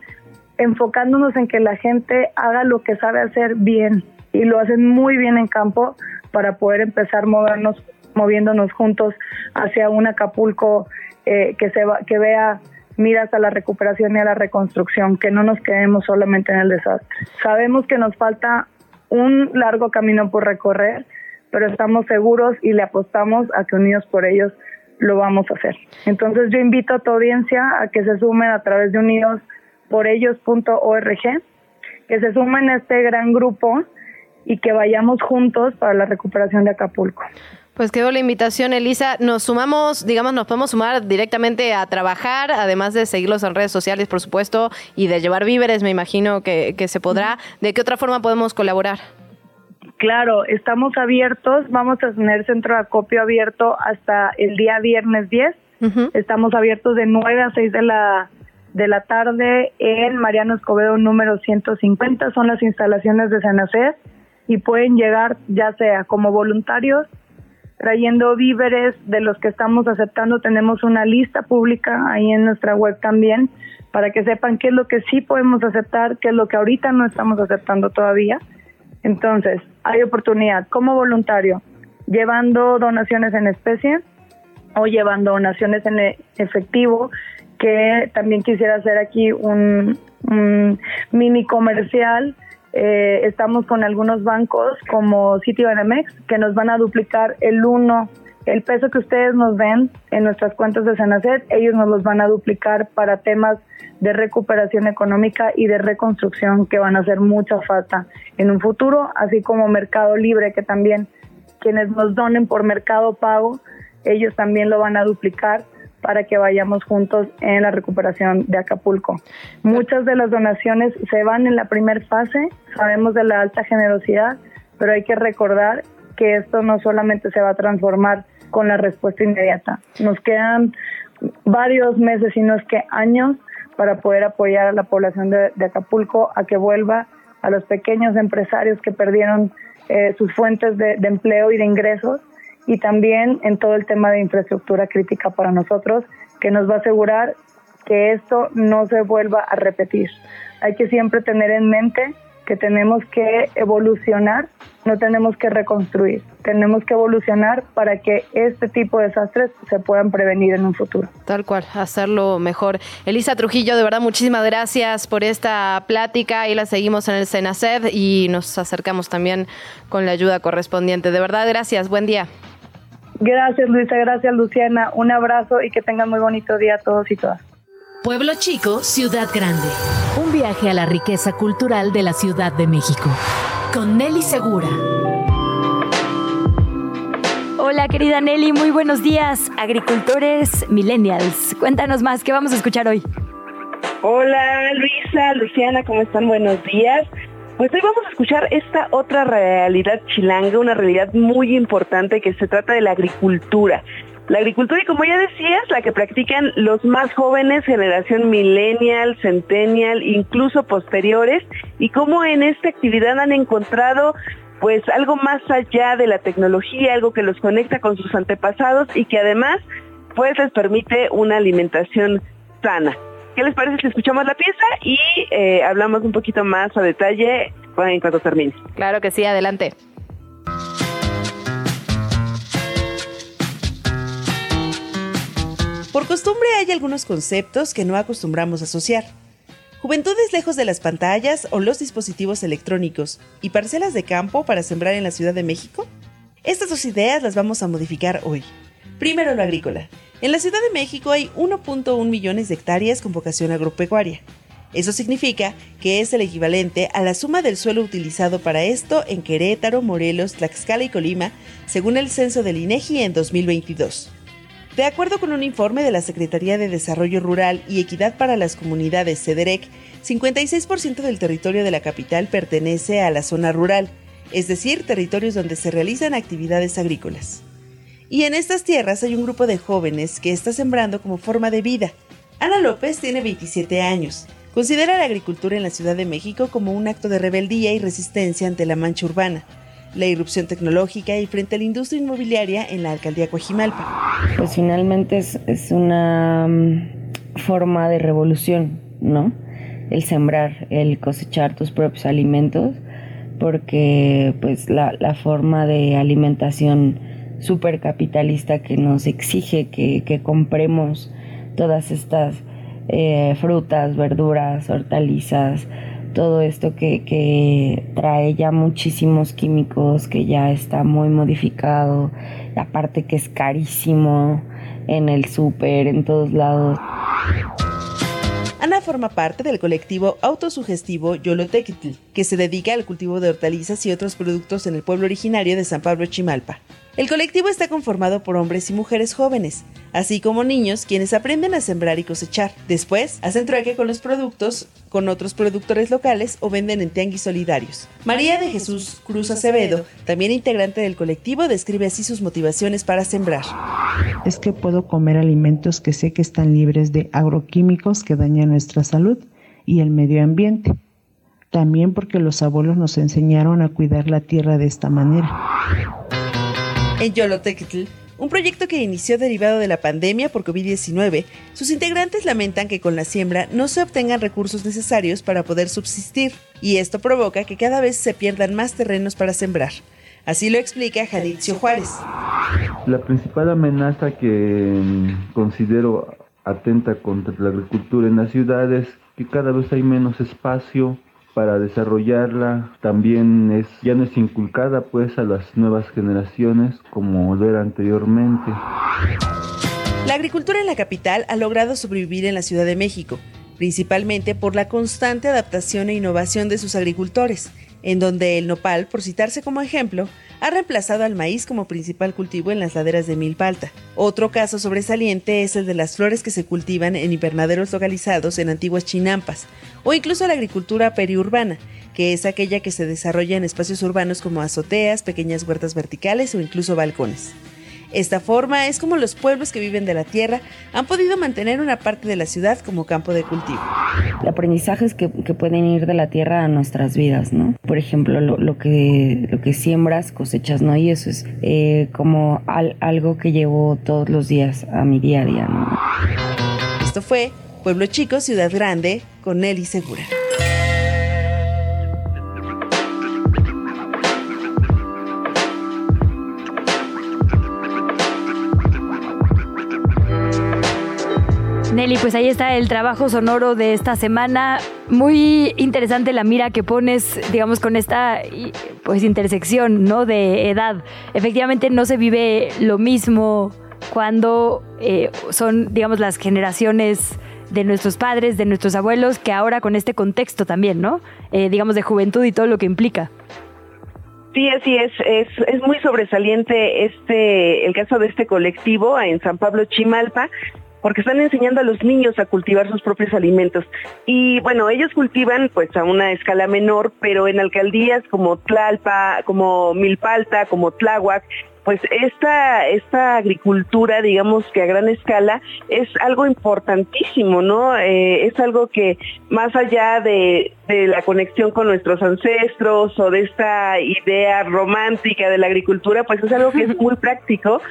Speaker 17: enfocándonos en que la gente haga lo que sabe hacer bien y lo hacen muy bien en campo para poder empezar movernos, moviéndonos juntos hacia un Acapulco eh, que, se va, que vea miras a la recuperación y a la reconstrucción, que no nos quedemos solamente en el desastre. Sabemos que nos falta un largo camino por recorrer, pero estamos seguros y le apostamos a que unidos por ellos lo vamos a hacer. Entonces yo invito a tu audiencia a que se sumen a través de unidosporellos.org, que se sumen a este gran grupo y que vayamos juntos para la recuperación de Acapulco.
Speaker 1: Pues quedó la invitación, Elisa. Nos sumamos, digamos, nos podemos sumar directamente a trabajar, además de seguirlos en redes sociales, por supuesto, y de llevar víveres, me imagino que, se podrá. ¿De qué otra forma podemos colaborar?
Speaker 17: Claro, estamos abiertos, vamos a tener centro de acopio abierto hasta el día viernes 10. Estamos abiertos de 9 a 6 de la de la tarde en Mariano Escobedo número 150. Son las instalaciones de Senacet y pueden llegar ya sea como voluntarios trayendo víveres de los que estamos aceptando. Tenemos una lista pública ahí en nuestra web también para que sepan qué es lo que sí podemos aceptar, qué es lo que ahorita no estamos aceptando todavía. Entonces, hay oportunidad como voluntario, llevando donaciones en especie o llevando donaciones en efectivo, que también quisiera hacer aquí un, un mini comercial eh, estamos con algunos bancos como Citibanamex que nos van a duplicar el uno, el peso que ustedes nos ven en nuestras cuentas de Senacet, ellos nos los van a duplicar para temas de recuperación económica y de reconstrucción que van a hacer mucha falta en un futuro, así como Mercado Libre que también quienes nos donen por Mercado Pago, ellos también lo van a duplicar para que vayamos juntos en la recuperación de Acapulco. Muchas de las donaciones se van en la primera fase, sabemos de la alta generosidad, pero hay que recordar que esto no solamente se va a transformar con la respuesta inmediata. Nos quedan varios meses, si no es que años, para poder apoyar a la población de, Acapulco a que vuelva, a los pequeños empresarios que perdieron eh, sus fuentes de empleo y de ingresos y también en todo el tema de infraestructura crítica para nosotros, que nos va a asegurar que esto no se vuelva a repetir. Hay que siempre tener en mente que tenemos que evolucionar, no tenemos que reconstruir, tenemos que evolucionar para que este tipo de desastres se puedan prevenir en un futuro.
Speaker 1: Tal cual, hacerlo mejor. Elisa Trujillo, de verdad, muchísimas gracias por esta plática y la seguimos en el Senaced y nos acercamos también con la ayuda correspondiente. De verdad, gracias, buen día.
Speaker 17: Gracias Luisa, gracias Luciana, un abrazo y que tengan muy bonito día a todos y todas.
Speaker 10: Pueblo Chico, Ciudad Grande. Un viaje a la riqueza cultural de la Ciudad de México. Con Nelly Segura.
Speaker 2: Hola querida Nelly, muy buenos días. Agricultores millennials. Cuéntanos más, ¿qué vamos a escuchar hoy?
Speaker 18: Hola Luisa, Luciana, ¿cómo están? Buenos días. Pues hoy vamos a escuchar esta otra realidad chilanga, una realidad muy importante que se trata de la agricultura. La agricultura, y como ya decías, la que practican los más jóvenes, generación millennial, centennial, incluso posteriores, y cómo en esta actividad han encontrado pues algo más allá de la tecnología, algo que los conecta con sus antepasados y que además pues les permite una alimentación sana. ¿Qué les parece si escuchamos la pieza y eh, hablamos un poquito más a detalle en cuanto termine?
Speaker 1: Claro que sí, adelante.
Speaker 19: Por costumbre hay algunos conceptos que no acostumbramos a asociar. Juventudes lejos de las pantallas o los dispositivos electrónicos y parcelas de campo para sembrar en la Ciudad de México. Estas dos ideas las vamos a modificar hoy. Primero lo agrícola. En la Ciudad de México hay 1.1 millones de hectáreas con vocación agropecuaria. Eso significa que es el equivalente a la suma del suelo utilizado para esto en Querétaro, Morelos, Tlaxcala y Colima, según el censo del INEGI en 2022. De acuerdo con un informe de la Secretaría de Desarrollo Rural y Equidad para las Comunidades, CEDEREC, 56% del territorio de la capital pertenece a la zona rural, es decir, territorios donde se realizan actividades agrícolas. Y en estas tierras hay un grupo de jóvenes que está sembrando como forma de vida. Ana López tiene 27 años. Considera la agricultura en la Ciudad de México como un acto de rebeldía y resistencia ante la mancha urbana, la irrupción tecnológica y frente a la industria inmobiliaria en la alcaldía Coajimalpa.
Speaker 20: Pues finalmente es, una mm, forma de revolución, ¿no? El sembrar, el cosechar tus propios alimentos, porque pues la, la forma de alimentación capitalista que nos exige que, compremos todas estas eh, frutas, verduras, hortalizas, todo esto que, que, trae ya muchísimos químicos, que ya está muy modificado, aparte que es carísimo en el súper, en todos lados.
Speaker 19: Ana forma parte del colectivo autosugestivo Yolotequitl, que se dedica al cultivo de hortalizas y otros productos en el pueblo originario de San Pablo Chimalpa. El colectivo está conformado por hombres y mujeres jóvenes, así como niños quienes aprenden a sembrar y cosechar. Después, hacen trueque con los productos con otros productores locales o venden en tianguis solidarios. María de Jesús Cruz Acevedo, también integrante del colectivo, describe así sus motivaciones para sembrar.
Speaker 21: Es que puedo comer alimentos que sé que están libres de agroquímicos que dañan nuestra salud y el medio ambiente. También porque los abuelos nos enseñaron a cuidar la tierra de esta manera.
Speaker 19: En Yolotequitl, un proyecto que inició derivado de la pandemia por COVID-19, sus integrantes lamentan que con la siembra no se obtengan recursos necesarios para poder subsistir, y esto provoca que cada vez se pierdan más terrenos para sembrar. Así lo explica Janitzio Juárez.
Speaker 22: La principal amenaza que mm, considero atenta contra la agricultura en las ciudades es que cada vez hay menos espacio para desarrollarla también es ya no es inculcada pues a las nuevas generaciones como lo era anteriormente.
Speaker 19: La agricultura en la capital ha logrado sobrevivir en la Ciudad de México, principalmente por la constante adaptación e innovación de sus agricultores, en donde el nopal, por citarse como ejemplo, ha reemplazado al maíz como principal cultivo en las laderas de Milpalta. Otro caso sobresaliente es el de las flores que se cultivan en invernaderos localizados en antiguas chinampas, o incluso la agricultura periurbana, que es aquella que se desarrolla en espacios urbanos como azoteas, pequeñas huertas verticales o incluso balcones. Esta forma es como los pueblos que viven de la tierra han podido mantener una parte de la ciudad como campo de cultivo.
Speaker 20: Aprendizajes que, que pueden ir de la tierra a nuestras vidas, ¿no? Por ejemplo, lo, lo que, lo que siembras, cosechas, ¿no? Y eso es eh, como al- algo que llevo todos los días a mi día a día, ¿no?
Speaker 19: Esto fue Pueblo Chico, Ciudad Grande, con Nelly Segura.
Speaker 2: Nelly, pues ahí está el trabajo sonoro de esta semana. Muy interesante la mira que pones, digamos, con esta pues intersección, ¿no? De edad. Efectivamente no se vive lo mismo cuando eh, son, digamos, las generaciones de nuestros padres, de nuestros abuelos, que ahora con este contexto también, ¿no? Eh, digamos, de juventud y todo lo que implica.
Speaker 18: Sí, así es, es, es muy sobresaliente este, el caso de este colectivo en San Pablo Chimalpa, porque están enseñando a los niños a cultivar sus propios alimentos. Y bueno, ellos cultivan pues a una escala menor, pero en alcaldías como Tlalpa, como Milpalta, como Tláhuac, pues esta, esta agricultura, digamos que a gran escala, es algo importantísimo, ¿no? Eh, es algo que más allá de, de la conexión con nuestros ancestros o de esta idea romántica de la agricultura, pues es algo que es muy práctico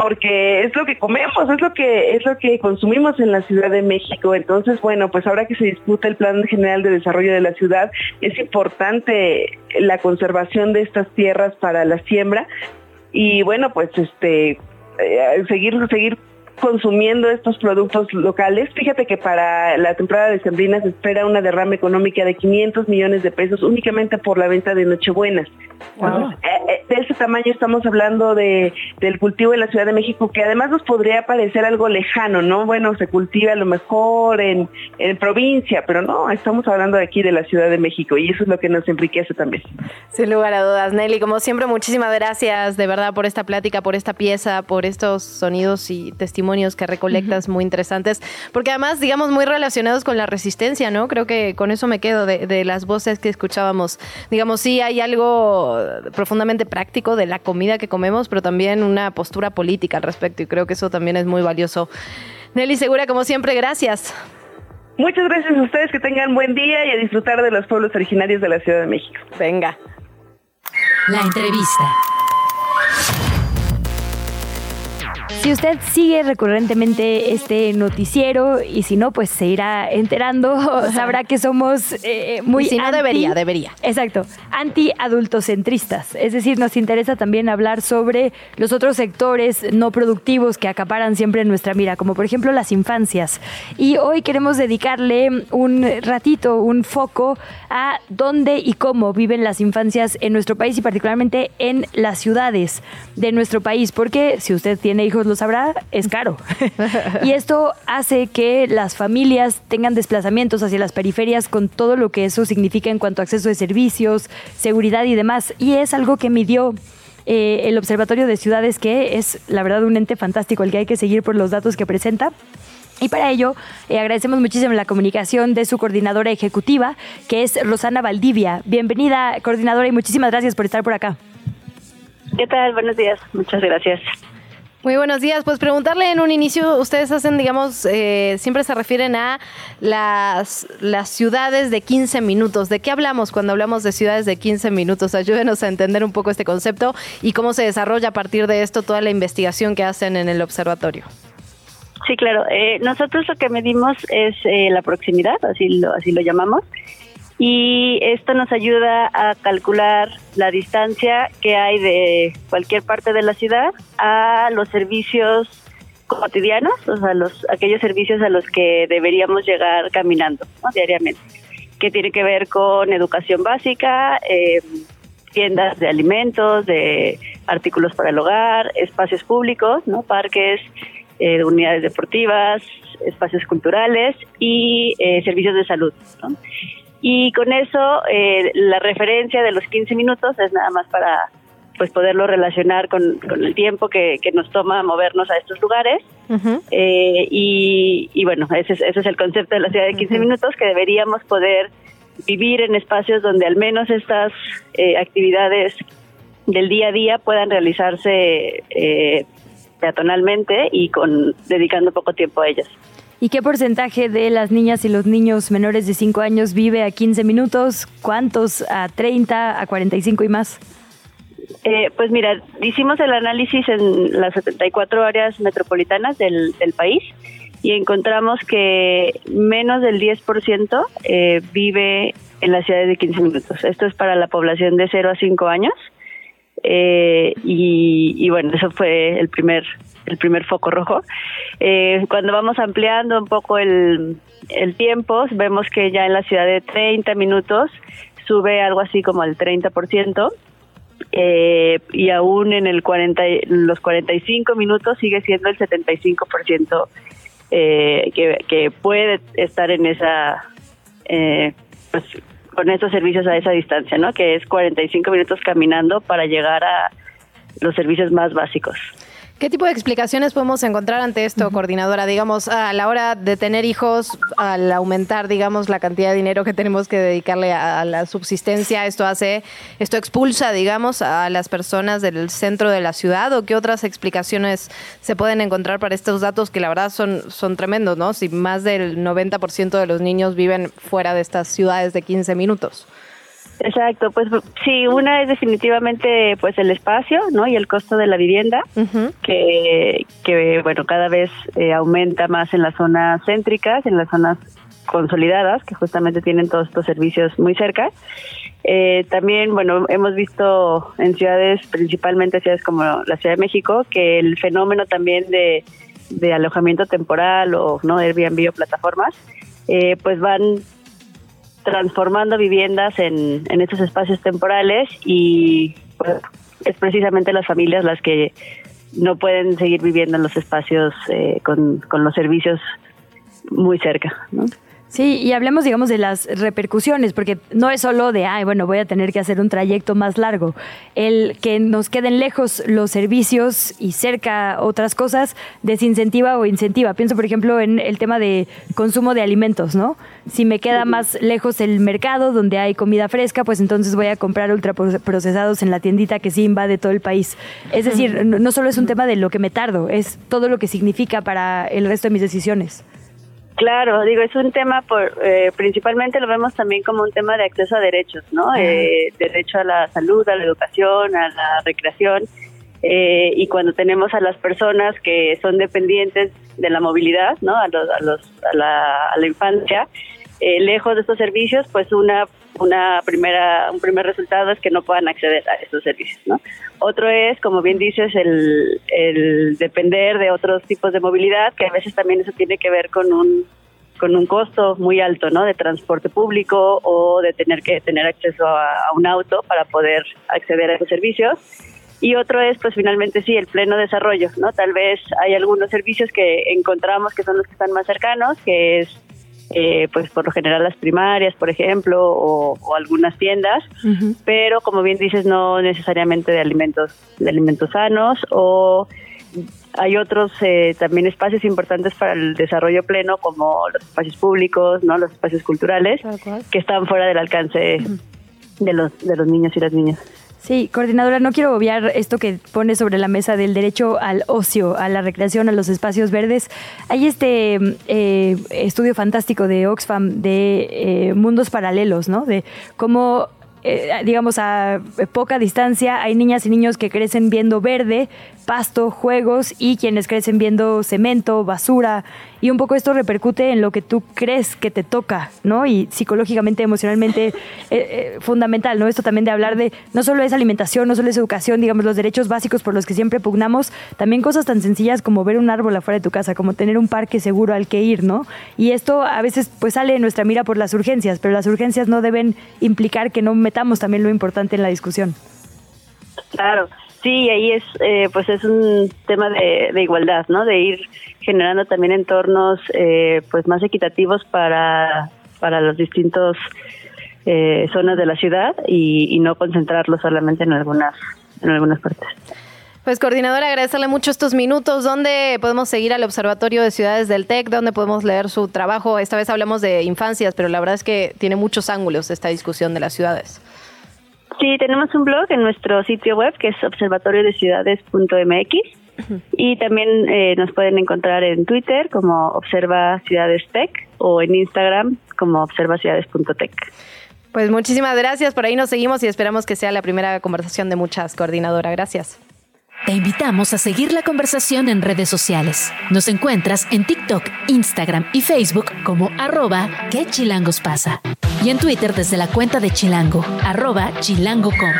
Speaker 18: porque es lo que comemos, es lo que es lo que consumimos en la Ciudad de México. Entonces, bueno, pues ahora que se disputa el Plan General de Desarrollo de la ciudad, es importante la conservación de estas tierras para la siembra y bueno, pues este eh, seguir seguir consumiendo estos productos locales. Fíjate que para la temporada de sembrina se espera una derrama económica de 500 millones de pesos únicamente por la venta de Nochebuenas. Entonces, eh, eh, de ese tamaño estamos hablando de, del cultivo en la Ciudad de México, que además nos podría parecer algo lejano, ¿no? Bueno, se cultiva a lo mejor en, en provincia, pero no, estamos hablando de aquí de la Ciudad de México y eso es lo que nos enriquece también.
Speaker 1: Sin lugar a dudas, Nelly. Como siempre, muchísimas gracias de verdad por esta plática, por esta pieza, por estos sonidos y testimonios que recolectas muy interesantes, porque además, digamos, muy relacionados con la resistencia, ¿no? Creo que con eso me quedo de, de las voces que escuchábamos. Digamos, sí hay algo profundamente práctico de la comida que comemos, pero también una postura política al respecto y creo que eso también es muy valioso. Nelly Segura, como siempre, gracias.
Speaker 18: Muchas gracias a ustedes, que tengan buen día y a disfrutar de los pueblos originarios de la Ciudad de México.
Speaker 1: Venga.
Speaker 10: La entrevista.
Speaker 2: Si usted sigue recurrentemente este noticiero y si no, pues se irá enterando, sabrá que somos eh, muy...
Speaker 1: Y si no,
Speaker 2: anti-
Speaker 1: debería, debería.
Speaker 2: Exacto, anti-adultocentristas. Es decir, nos interesa también hablar sobre los otros sectores no productivos que acaparan siempre nuestra mira, como por ejemplo las infancias. Y hoy queremos dedicarle un ratito, un foco a dónde y cómo viven las infancias en nuestro país y particularmente en las ciudades de nuestro país, porque si usted tiene hijos lo sabrá, es caro. y esto hace que las familias tengan desplazamientos hacia las periferias con todo lo que eso significa en cuanto a acceso de servicios, seguridad y demás. Y es algo que midió eh, el Observatorio de Ciudades, que es la verdad un ente fantástico, el que hay que seguir por los datos que presenta. Y para ello eh, agradecemos muchísimo la comunicación de su coordinadora ejecutiva, que es Rosana Valdivia. Bienvenida, coordinadora, y muchísimas gracias por estar por acá.
Speaker 23: ¿Qué tal? Buenos días. Muchas gracias.
Speaker 1: Muy buenos días. Pues preguntarle en un inicio, ustedes hacen, digamos, eh, siempre se refieren a las, las ciudades de 15 minutos. ¿De qué hablamos cuando hablamos de ciudades de 15 minutos? Ayúdenos a entender un poco este concepto y cómo se desarrolla a partir de esto toda la investigación que hacen en el observatorio.
Speaker 23: Sí, claro. Eh, nosotros lo que medimos es eh, la proximidad, así lo, así lo llamamos, y esto nos ayuda a calcular la distancia que hay de cualquier parte de la ciudad a los servicios cotidianos, o sea, los aquellos servicios a los que deberíamos llegar caminando diariamente, que tiene que ver con educación básica, eh, tiendas de alimentos, de artículos para el hogar, espacios públicos, no parques, eh, unidades deportivas, espacios culturales y eh, servicios de salud. Y con eso, eh, la referencia de los 15 minutos es nada más para pues poderlo relacionar con, el tiempo que, nos toma movernos a estos lugares. y, bueno, ese es, ese es el concepto de la ciudad de 15 minutos, que deberíamos poder vivir en espacios donde al menos estas actividades del día a día puedan realizarse eh, peatonalmente y con dedicando poco tiemo a ellas.
Speaker 2: ¿Y qué porcentaje de las niñas y los niños menores de 5 años vive a 15 minutos? ¿Cuántos a 30, a 45 y más?
Speaker 23: Eh, pues mira, hicimos el análisis en las 74 áreas metropolitanas del, país y encontramos que menos del 10% eh, vive en las ciudades de 15 minutos. Esto es para la población de 0 a 5 años eh, y, bueno, eso fue el primer, el primer foco rojo. Eh, cuando vamos ampliando un poco el, el tiempo, vemos que ya en la ciudad de 30 minutos sube algo así como al 30%. Eh, y aún en el 40, los 45 minutos sigue siendo el 75% eh, que, que puede estar en esa eh, pues con estos servicios a esa distancia, ¿no? Que es 45 minutos caminando para llegar a los servicios más básicos.
Speaker 1: ¿Qué tipo de explicaciones podemos encontrar ante esto, coordinadora? Digamos, a la hora de tener hijos, al aumentar, digamos, la cantidad de dinero que tenemos que dedicarle a, la subsistencia, esto hace, esto expulsa, digamos, a las personas del centro de la ciudad, o qué otras explicaciones se pueden encontrar para estos datos que la verdad son, son tremendos, ¿no? Si más del 90% de los niños viven fuera de estas ciudades de 15 minutos.
Speaker 23: Exacto, pues sí, una es definitivamente pues el espacio, ¿no? Y el costo de la vivienda, que, que bueno, cada vez eh, aumenta más en las zonas céntricas, en las zonas consolidadas, que justamente tienen todos estos servicios muy cerca. Eh, también, bueno, hemos visto en ciudades, principalmente ciudades como la Ciudad de México, que el fenómeno también de, de alojamiento temporal o no Airbnb o plataformas, eh, pues van transformando viviendas en, estos espacios temporales y pues, es precisamente las familias las que no pueden seguir viviendo en los espacios eh, con, con los servicios muy cerca. ¿no?
Speaker 2: Sí, y hablemos, digamos, de las repercusiones, porque no es solo de, ay, bueno, voy a tener que hacer un trayecto más largo. El que nos queden lejos los servicios y cerca otras cosas desincentiva o incentiva. Pienso, por ejemplo, en el tema de consumo de alimentos, ¿no? Si me queda más lejos el mercado donde hay comida fresca, pues entonces voy a comprar ultraprocesados en la tiendita que sí invade todo el país. Es decir, no solo es un tema de lo que me tardo, es todo lo que significa para el resto de mis decisiones.
Speaker 23: Claro, digo, es un tema, por, eh, principalmente lo vemos también como un tema de acceso a derechos, ¿no? Eh, derecho a la salud, a la educación, a la recreación. Eh, y cuando tenemos a las personas que son dependientes de la movilidad, ¿no? A, los, a, los, a, la, a la infancia, eh, lejos de estos servicios, pues una, una primera, un primer resultado es que no puedan acceder a estos servicios. ¿no? Otro es, como bien dices, el, el depender de otros tipos de movilidad, que a veces también eso tiene que ver con un con un costo muy alto, ¿no? De transporte público o de tener que tener acceso a, un auto para poder acceder a esos servicios y otro es pues finalmente sí el pleno desarrollo no tal vez hay algunos servicios que encontramos que son los que están más cercanos que es eh, pues por lo general las primarias, por ejemplo, o, algunas tiendas, pero como bien dices, no necesariamente de alimentos, de alimentos sanos o hay otros eh, también espacios importantes para el desarrollo pleno como los espacios públicos, no los espacios culturales que están fuera del alcance de los de los niños y las niñas.
Speaker 2: Sí, coordinadora, no quiero obviar esto que pone sobre la mesa del derecho al ocio, a la recreación, a los espacios verdes. Hay este eh, estudio fantástico de Oxfam de eh, mundos paralelos, ¿no? De cómo eh, digamos, a poca distancia hay niñas y niños que crecen viendo verde, pasto, juegos y quienes crecen viendo cemento, basura. Y un poco esto repercute en lo que tú crees que te toca, ¿no? Y psicológicamente, emocionalmente, eh, eh, fundamental, ¿no? Esto también de hablar de no solo es alimentación, no solo es educación, digamos, los derechos básicos por los que siempre pugnamos, también cosas tan sencillas como ver un árbol afuera de tu casa, como tener un parque seguro al que ir, ¿no? Y esto a veces pues sale en nuestra mira por las urgencias, pero las urgencias no deben implicar que no metamos también lo importante en la discusión.
Speaker 23: Claro. Sí, ahí es, eh, pues es un tema de, igualdad, ¿no? De ir generando también entornos, eh, pues más equitativos para para los distintos eh, zonas de la ciudad y, no concentrarlo solamente en algunas en algunas partes.
Speaker 1: Pues coordinadora, agradecerle mucho estos minutos. ¿Dónde podemos seguir al Observatorio de Ciudades del TEC? ¿Dónde podemos leer su trabajo? Esta vez hablamos de infancias, pero la verdad es que tiene muchos ángulos esta discusión de las ciudades.
Speaker 23: Sí, tenemos un blog en nuestro sitio web que es observatoriodeciudades.mx y también eh, nos pueden encontrar en Twitter como Observa Ciudades Tech o en Instagram como observaciudades.tech.
Speaker 1: Pues muchísimas gracias, por ahí nos seguimos y esperamos que sea la primera conversación de muchas, coordinadora. Gracias.
Speaker 10: Te invitamos a seguir la conversación en redes sociales. Nos encuentras en TikTok, Instagram y Facebook como arroba que chilangos pasa. Y en Twitter desde la cuenta de Chilango, arroba chilango.com.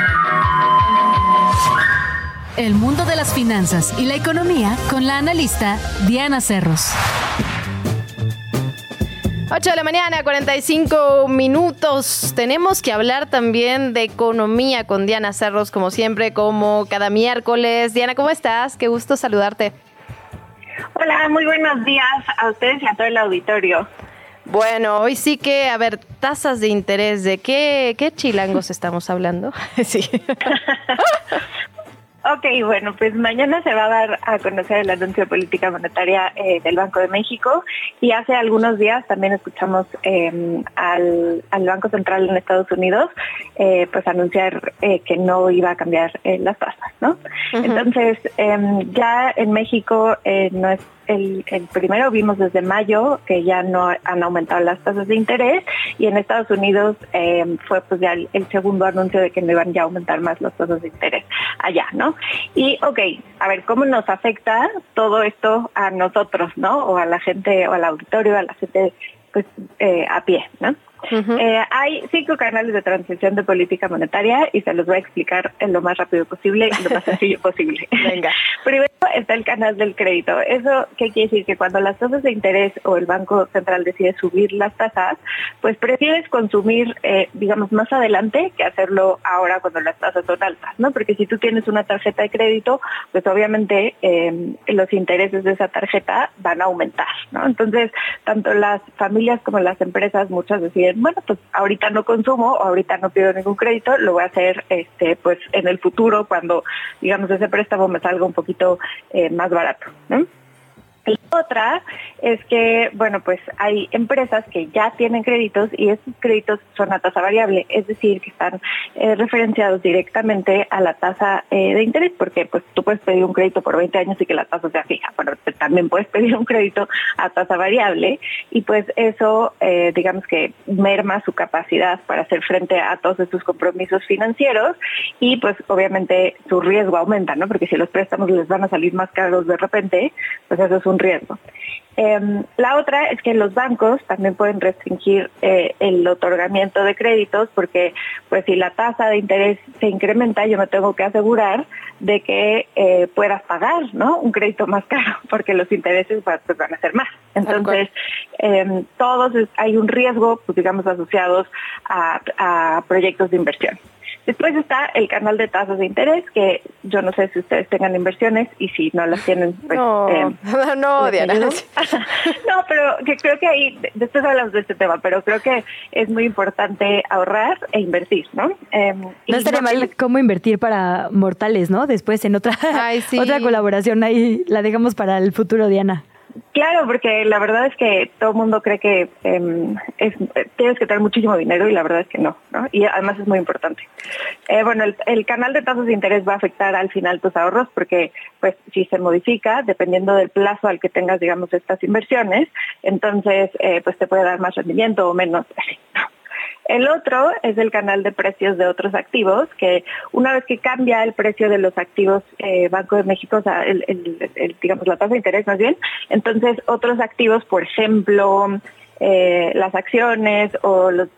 Speaker 10: El mundo de las finanzas y la economía con la analista Diana Cerros.
Speaker 1: 8 de la mañana, 45 minutos. Tenemos que hablar también de economía con Diana Cerros, como siempre, como cada miércoles. Diana, ¿cómo estás? Qué gusto saludarte.
Speaker 24: Hola, muy buenos días a ustedes y a todo el auditorio.
Speaker 1: Bueno, hoy sí que, a ver, tasas de interés, ¿de qué, qué chilangos estamos hablando? sí.
Speaker 24: Ok, bueno, pues mañana se va a dar a conocer el anuncio de política monetaria eh, del Banco de México y hace algunos días también escuchamos em, al, Banco Central en Estados Unidos eh, pues anunciar eh, que no iba a cambiar las tasas, ¿no? Entonces, em, ya en México no es el, primero vimos desde mayo que ya no han aumentado las tasas de interés y en Estados Unidos eh, fue pues ya el, segundo anuncio de que no iban ya a aumentar más las tasas de interés allá, ¿no? Y ok, a ver, ¿cómo nos afecta todo esto a nosotros, ¿no? O a la gente, o al auditorio, a la gente pues eh, a pie, ¿no? Eh, hay cinco canales de transmisión de política monetaria y se los voy a explicar en lo más rápido posible y lo más sencillo posible. Venga. Primero está el canal del crédito. ¿Eso qué quiere decir? Que cuando las tasas de interés o el Banco Central decide subir las tasas, pues prefieres consumir, eh, digamos, más adelante que hacerlo ahora cuando las tasas son altas, ¿no? Porque si tú tienes una tarjeta de crédito, pues obviamente eh, los intereses de esa tarjeta van a aumentar, ¿no? Entonces, tanto las familias como las empresas muchas deciden bueno, pues ahorita no consumo, o ahorita no pido ningún crédito, lo voy a hacer este, pues en el futuro cuando, digamos, ese préstamo me salga un poquito eh, más barato. ¿no? La otra es que, bueno, pues hay empresas que ya tienen créditos y esos créditos son a tasa variable, es decir, que están eh, referenciados directamente a la tasa eh, de interés, porque pues tú puedes pedir un crédito por 20 años y que la tasa sea fija, pero también puedes pedir un crédito a tasa variable y pues eso, eh, digamos que merma su capacidad para hacer frente a todos estos compromisos financieros y pues obviamente su riesgo aumenta, ¿no? Porque si los préstamos les van a salir más caros de repente, pues eso es un riesgo. Em, la otra es que los bancos también pueden restringir eh, el otorgamiento de créditos porque pues si la tasa de interés se incrementa yo me tengo que asegurar de que eh, puedas pagar ¿no? un crédito más caro porque los intereses pues, van a ser más. Entonces em, todos hay un riesgo pues digamos asociados a proyectos de inversión. Después está el canal de tasas de interés, que yo no sé si ustedes tengan inversiones y si no las tienen, pues...
Speaker 1: No,
Speaker 24: eh,
Speaker 1: no, Diana.
Speaker 24: no, pero que creo que ahí, después hablamos de este tema, pero creo que es muy importante ahorrar e invertir, ¿no? Eh,
Speaker 2: No estaría mal cómo invertir para mortales, ¿no? Después en otra, otra colaboración ahí la dejamos para el futuro, Diana.
Speaker 24: Claro, porque la verdad es que todo el mundo cree que em, es, tienes que tener muchísimo dinero y la verdad es que no, ¿no? Y además es muy importante. Eh, bueno, el, canal de tasas de interés va a afectar al final tus ahorros porque, pues, si se modifica, dependiendo del plazo al que tengas, digamos, estas inversiones, entonces, eh, pues te puede dar más rendimiento o menos. El otro es el canal de precios de otros activos, que una vez que cambia el precio de los activos eh, Banco de México, o sea, el, digamos la tasa de interés más bien, entonces otros activos, por ejemplo, eh, las acciones o los,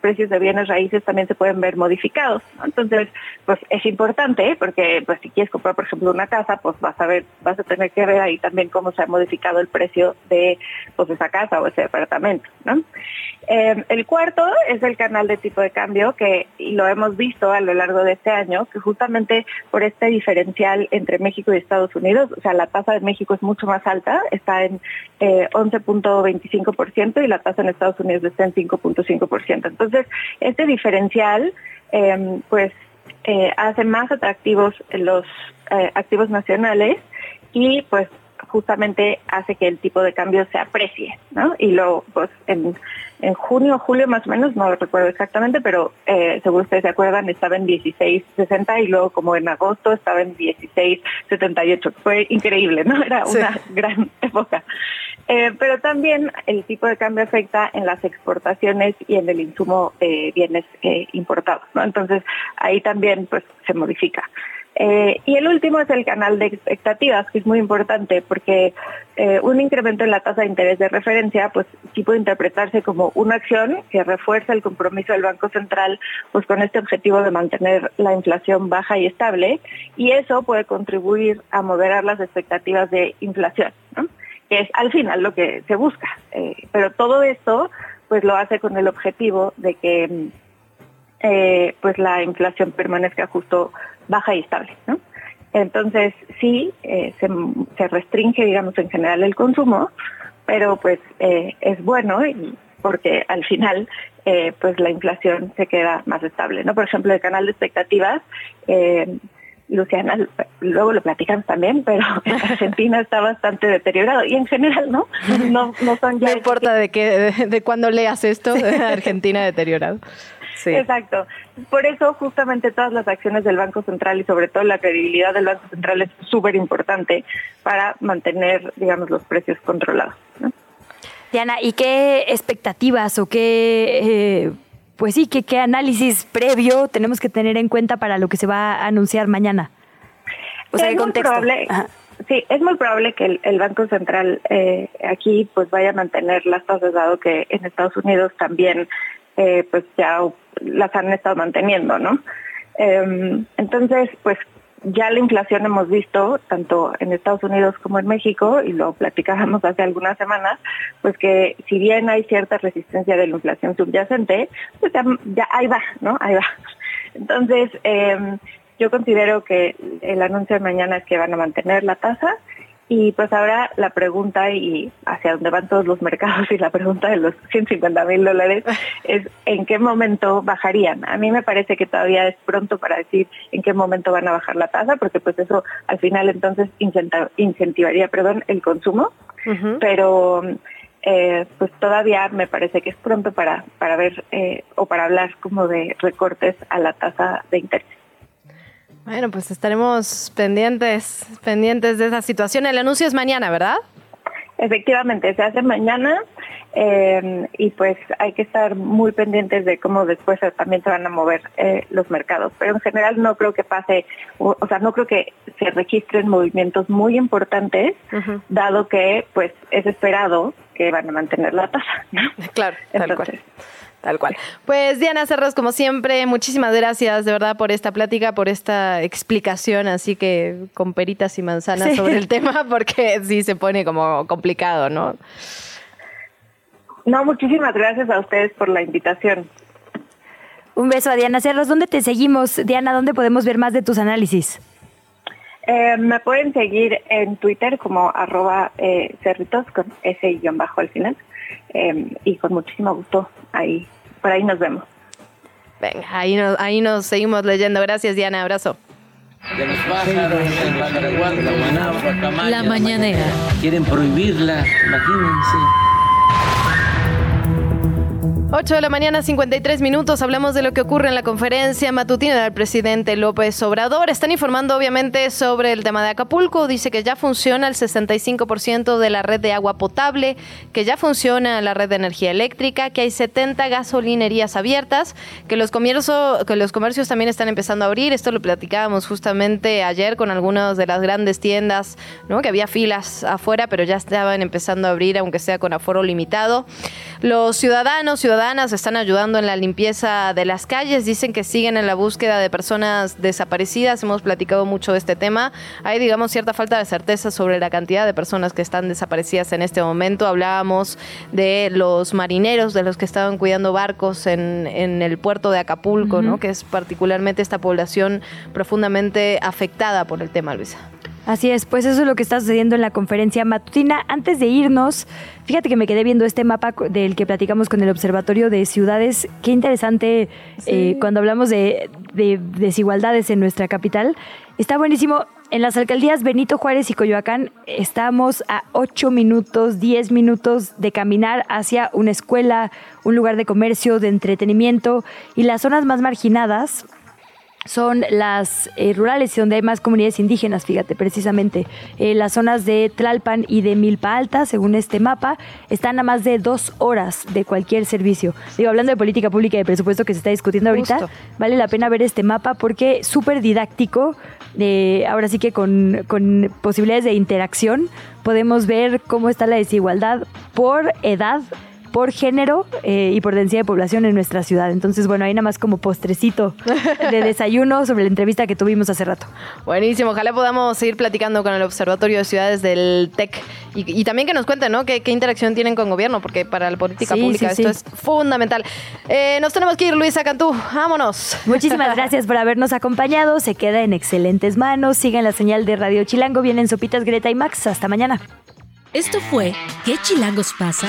Speaker 24: precios de bienes raíces también se pueden ver modificados. Entonces, pues es importante porque pues si quieres comprar, por ejemplo, una casa, pues vas a ver, vas a tener que ver ahí también cómo se ha modificado el precio de pues esa casa o ese departamento, ¿no? Eh, el cuarto es el canal de tipo de cambio que y lo hemos visto a lo largo de este año, que justamente por este diferencial entre México y Estados Unidos, o sea, la tasa de México es mucho más alta, está en eh, 11.25% la tasa en Estados Unidos está en 5.5%. Entonces, este diferencial, eh, pues, eh, hace más atractivos los eh, activos nacionales y, pues, justamente hace que el tipo de cambio se aprecie, ¿no? Y luego, pues, en, en junio o julio más o menos, no lo recuerdo exactamente, pero eh, según ustedes se acuerdan, estaba en 16.60 y luego como en agosto estaba en 16.78. Fue increíble, ¿no? Era
Speaker 1: Sí.
Speaker 24: una gran época. Eh, pero también el tipo de cambio afecta en las exportaciones y en el insumo de bienes eh, importados, ¿no? Entonces ahí también pues se modifica. Eh, y el último es el canal de expectativas, que es muy importante porque eh, un incremento en la tasa de interés de referencia, pues sí puede interpretarse como una acción que refuerza el compromiso del Banco Central, pues con este objetivo de mantener la inflación baja y estable, y eso puede contribuir a moderar las expectativas de inflación, que es al final lo que se busca. Eh, pero todo esto, pues lo hace con el objetivo de que mm, pues la inflación permanezca justo baja y estable, ¿no? Entonces sí eh, se, se restringe, digamos, en general el consumo, pero pues eh, es bueno y porque al final eh, pues la inflación se queda más estable, ¿no? Por ejemplo, el canal de expectativas, eh, Luciana, luego lo platicamos también, pero en Argentina está bastante deteriorado y en general, ¿no? No, no son ya
Speaker 1: No importa de qué, de, de cuándo leas esto, Argentina deteriorado. Sí.
Speaker 24: Exacto. Por eso justamente todas las acciones del Banco Central y sobre todo la credibilidad del Banco Central es súper importante para mantener, digamos, los precios controlados. ¿no?
Speaker 2: Diana, ¿y qué expectativas o qué, eh, pues sí, qué, qué análisis previo tenemos que tener en cuenta para lo que se va a anunciar mañana? O sea,
Speaker 24: es
Speaker 2: ¿qué
Speaker 24: muy
Speaker 2: contexto?
Speaker 24: probable,
Speaker 2: Ajá.
Speaker 24: sí, es muy probable que el, el Banco Central eh, aquí pues vaya a mantener las tasas dado que en Estados Unidos también eh, pues ya las han estado manteniendo, ¿no? Em, entonces, pues ya la inflación hemos visto tanto en Estados Unidos como en México y lo platicábamos hace algunas semanas, pues que si bien hay cierta resistencia de la inflación subyacente, pues ya, ahí va, ¿no? Ahí va. Entonces, em, yo considero que el anuncio de mañana es que van a mantener la tasa y pues ahora la pregunta y hacia dónde van todos los mercados y la pregunta de los 150 mil dólares es en qué momento bajarían. A mí me parece que todavía es pronto para decir en qué momento van a bajar la tasa porque pues eso al final entonces incentivaría perdón, el consumo, pero eh, pues todavía me parece que es pronto para, para ver eh, o para hablar como de recortes a la tasa de interés.
Speaker 1: Bueno, pues estaremos pendientes, pendientes de esa situación. El anuncio es mañana, ¿verdad?
Speaker 24: Efectivamente, se hace mañana eh, y pues hay que estar muy pendientes de cómo después también se van a mover eh, los mercados. Pero en general no creo que pase, o, o sea, no creo que se registren movimientos muy importantes, dado que pues es esperado que van a mantener la tasa. ¿no?
Speaker 1: Claro, tal
Speaker 24: Entonces,
Speaker 1: Tal cual. Pues Diana Cerros, como siempre, muchísimas gracias de verdad por esta plática, por esta explicación, así que con peritas y manzanas
Speaker 2: Sí.
Speaker 1: sobre el tema, porque sí se pone como complicado, ¿no?
Speaker 24: No, muchísimas gracias a ustedes por la invitación.
Speaker 2: Un beso a Diana Cerros. ¿Dónde te seguimos, Diana? ¿Dónde podemos ver más de tus análisis?
Speaker 24: Eh, me pueden seguir en Twitter como arroba eh, cerritos con ese guion bajo al final. Eh, y con muchísimo gusto ahí, por ahí nos vemos.
Speaker 1: Venga, ahí nos, ahí nos seguimos leyendo. Gracias, Diana. Abrazo.
Speaker 25: De los pájaros, el la Camaña,
Speaker 10: La mañanera.
Speaker 25: Quieren prohibirla, imagínense.
Speaker 1: 8 de la mañana, 53 minutos. Hablamos de lo que ocurre en la conferencia matutina del presidente López Obrador. Están informando, obviamente, sobre el tema de Acapulco. Dice que ya funciona el 65% de la red de agua potable, que ya funciona la red de energía eléctrica, que hay 70 gasolinerías abiertas, que los, comercio, que los comercios también están empezando a abrir. Esto lo platicábamos justamente ayer con algunas de las grandes tiendas, ¿no? que había filas afuera, pero ya estaban empezando a abrir, aunque sea con aforo limitado. Los ciudadanos, ciudadanos, están ayudando en la limpieza de las calles. Dicen que siguen en la búsqueda de personas desaparecidas. Hemos platicado mucho de este tema. Hay, digamos, cierta falta de certeza sobre la cantidad de personas que están desaparecidas en este momento. Hablábamos de los marineros, de los que estaban cuidando barcos en, en el puerto de Acapulco, ¿no? que es particularmente esta población profundamente afectada por el tema, Luisa.
Speaker 2: Así es, pues eso es lo que está sucediendo en la conferencia matutina. Antes de irnos, fíjate que me quedé viendo este mapa del que platicamos con el Observatorio de Ciudades. Qué interesante eh, cuando hablamos de, de desigualdades en nuestra capital. Está buenísimo. En las alcaldías Benito Juárez y Coyoacán estamos a 8 minutos, 10 minutos de caminar hacia una escuela, un lugar de comercio, de entretenimiento y las zonas más marginadas son las eh, rurales donde hay más comunidades indígenas, fíjate, precisamente. Eh, las zonas de Tlalpan y de Milpa Alta, según este mapa, están a más de dos horas de cualquier servicio. Digo, hablando de política pública y de presupuesto que se está discutiendo ahorita, vale la pena ver este mapa porque es súper didáctico, eh, ahora sí que con, con posibilidades de interacción podemos ver cómo está la desigualdad por edad, por género eh, y por densidad de población en nuestra ciudad. Entonces, bueno, ahí nada más como postrecito de desayuno sobre la entrevista que tuvimos hace rato.
Speaker 1: Buenísimo, ojalá podamos seguir platicando con el Observatorio de Ciudades del TEC y, y también que nos cuenten, ¿no? ¿Qué, qué interacción tienen con gobierno, porque para la política
Speaker 2: Sí,
Speaker 1: pública
Speaker 2: sí,
Speaker 1: esto
Speaker 2: sí.
Speaker 1: es fundamental. Eh, nos tenemos que ir, Luisa Cantú, vámonos.
Speaker 2: Muchísimas gracias por habernos acompañado. Se queda en excelentes manos. Sigan la señal de Radio Chilango. Vienen Sopitas Greta y Max. Hasta mañana.
Speaker 10: Esto fue ¿Qué chilangos pasa?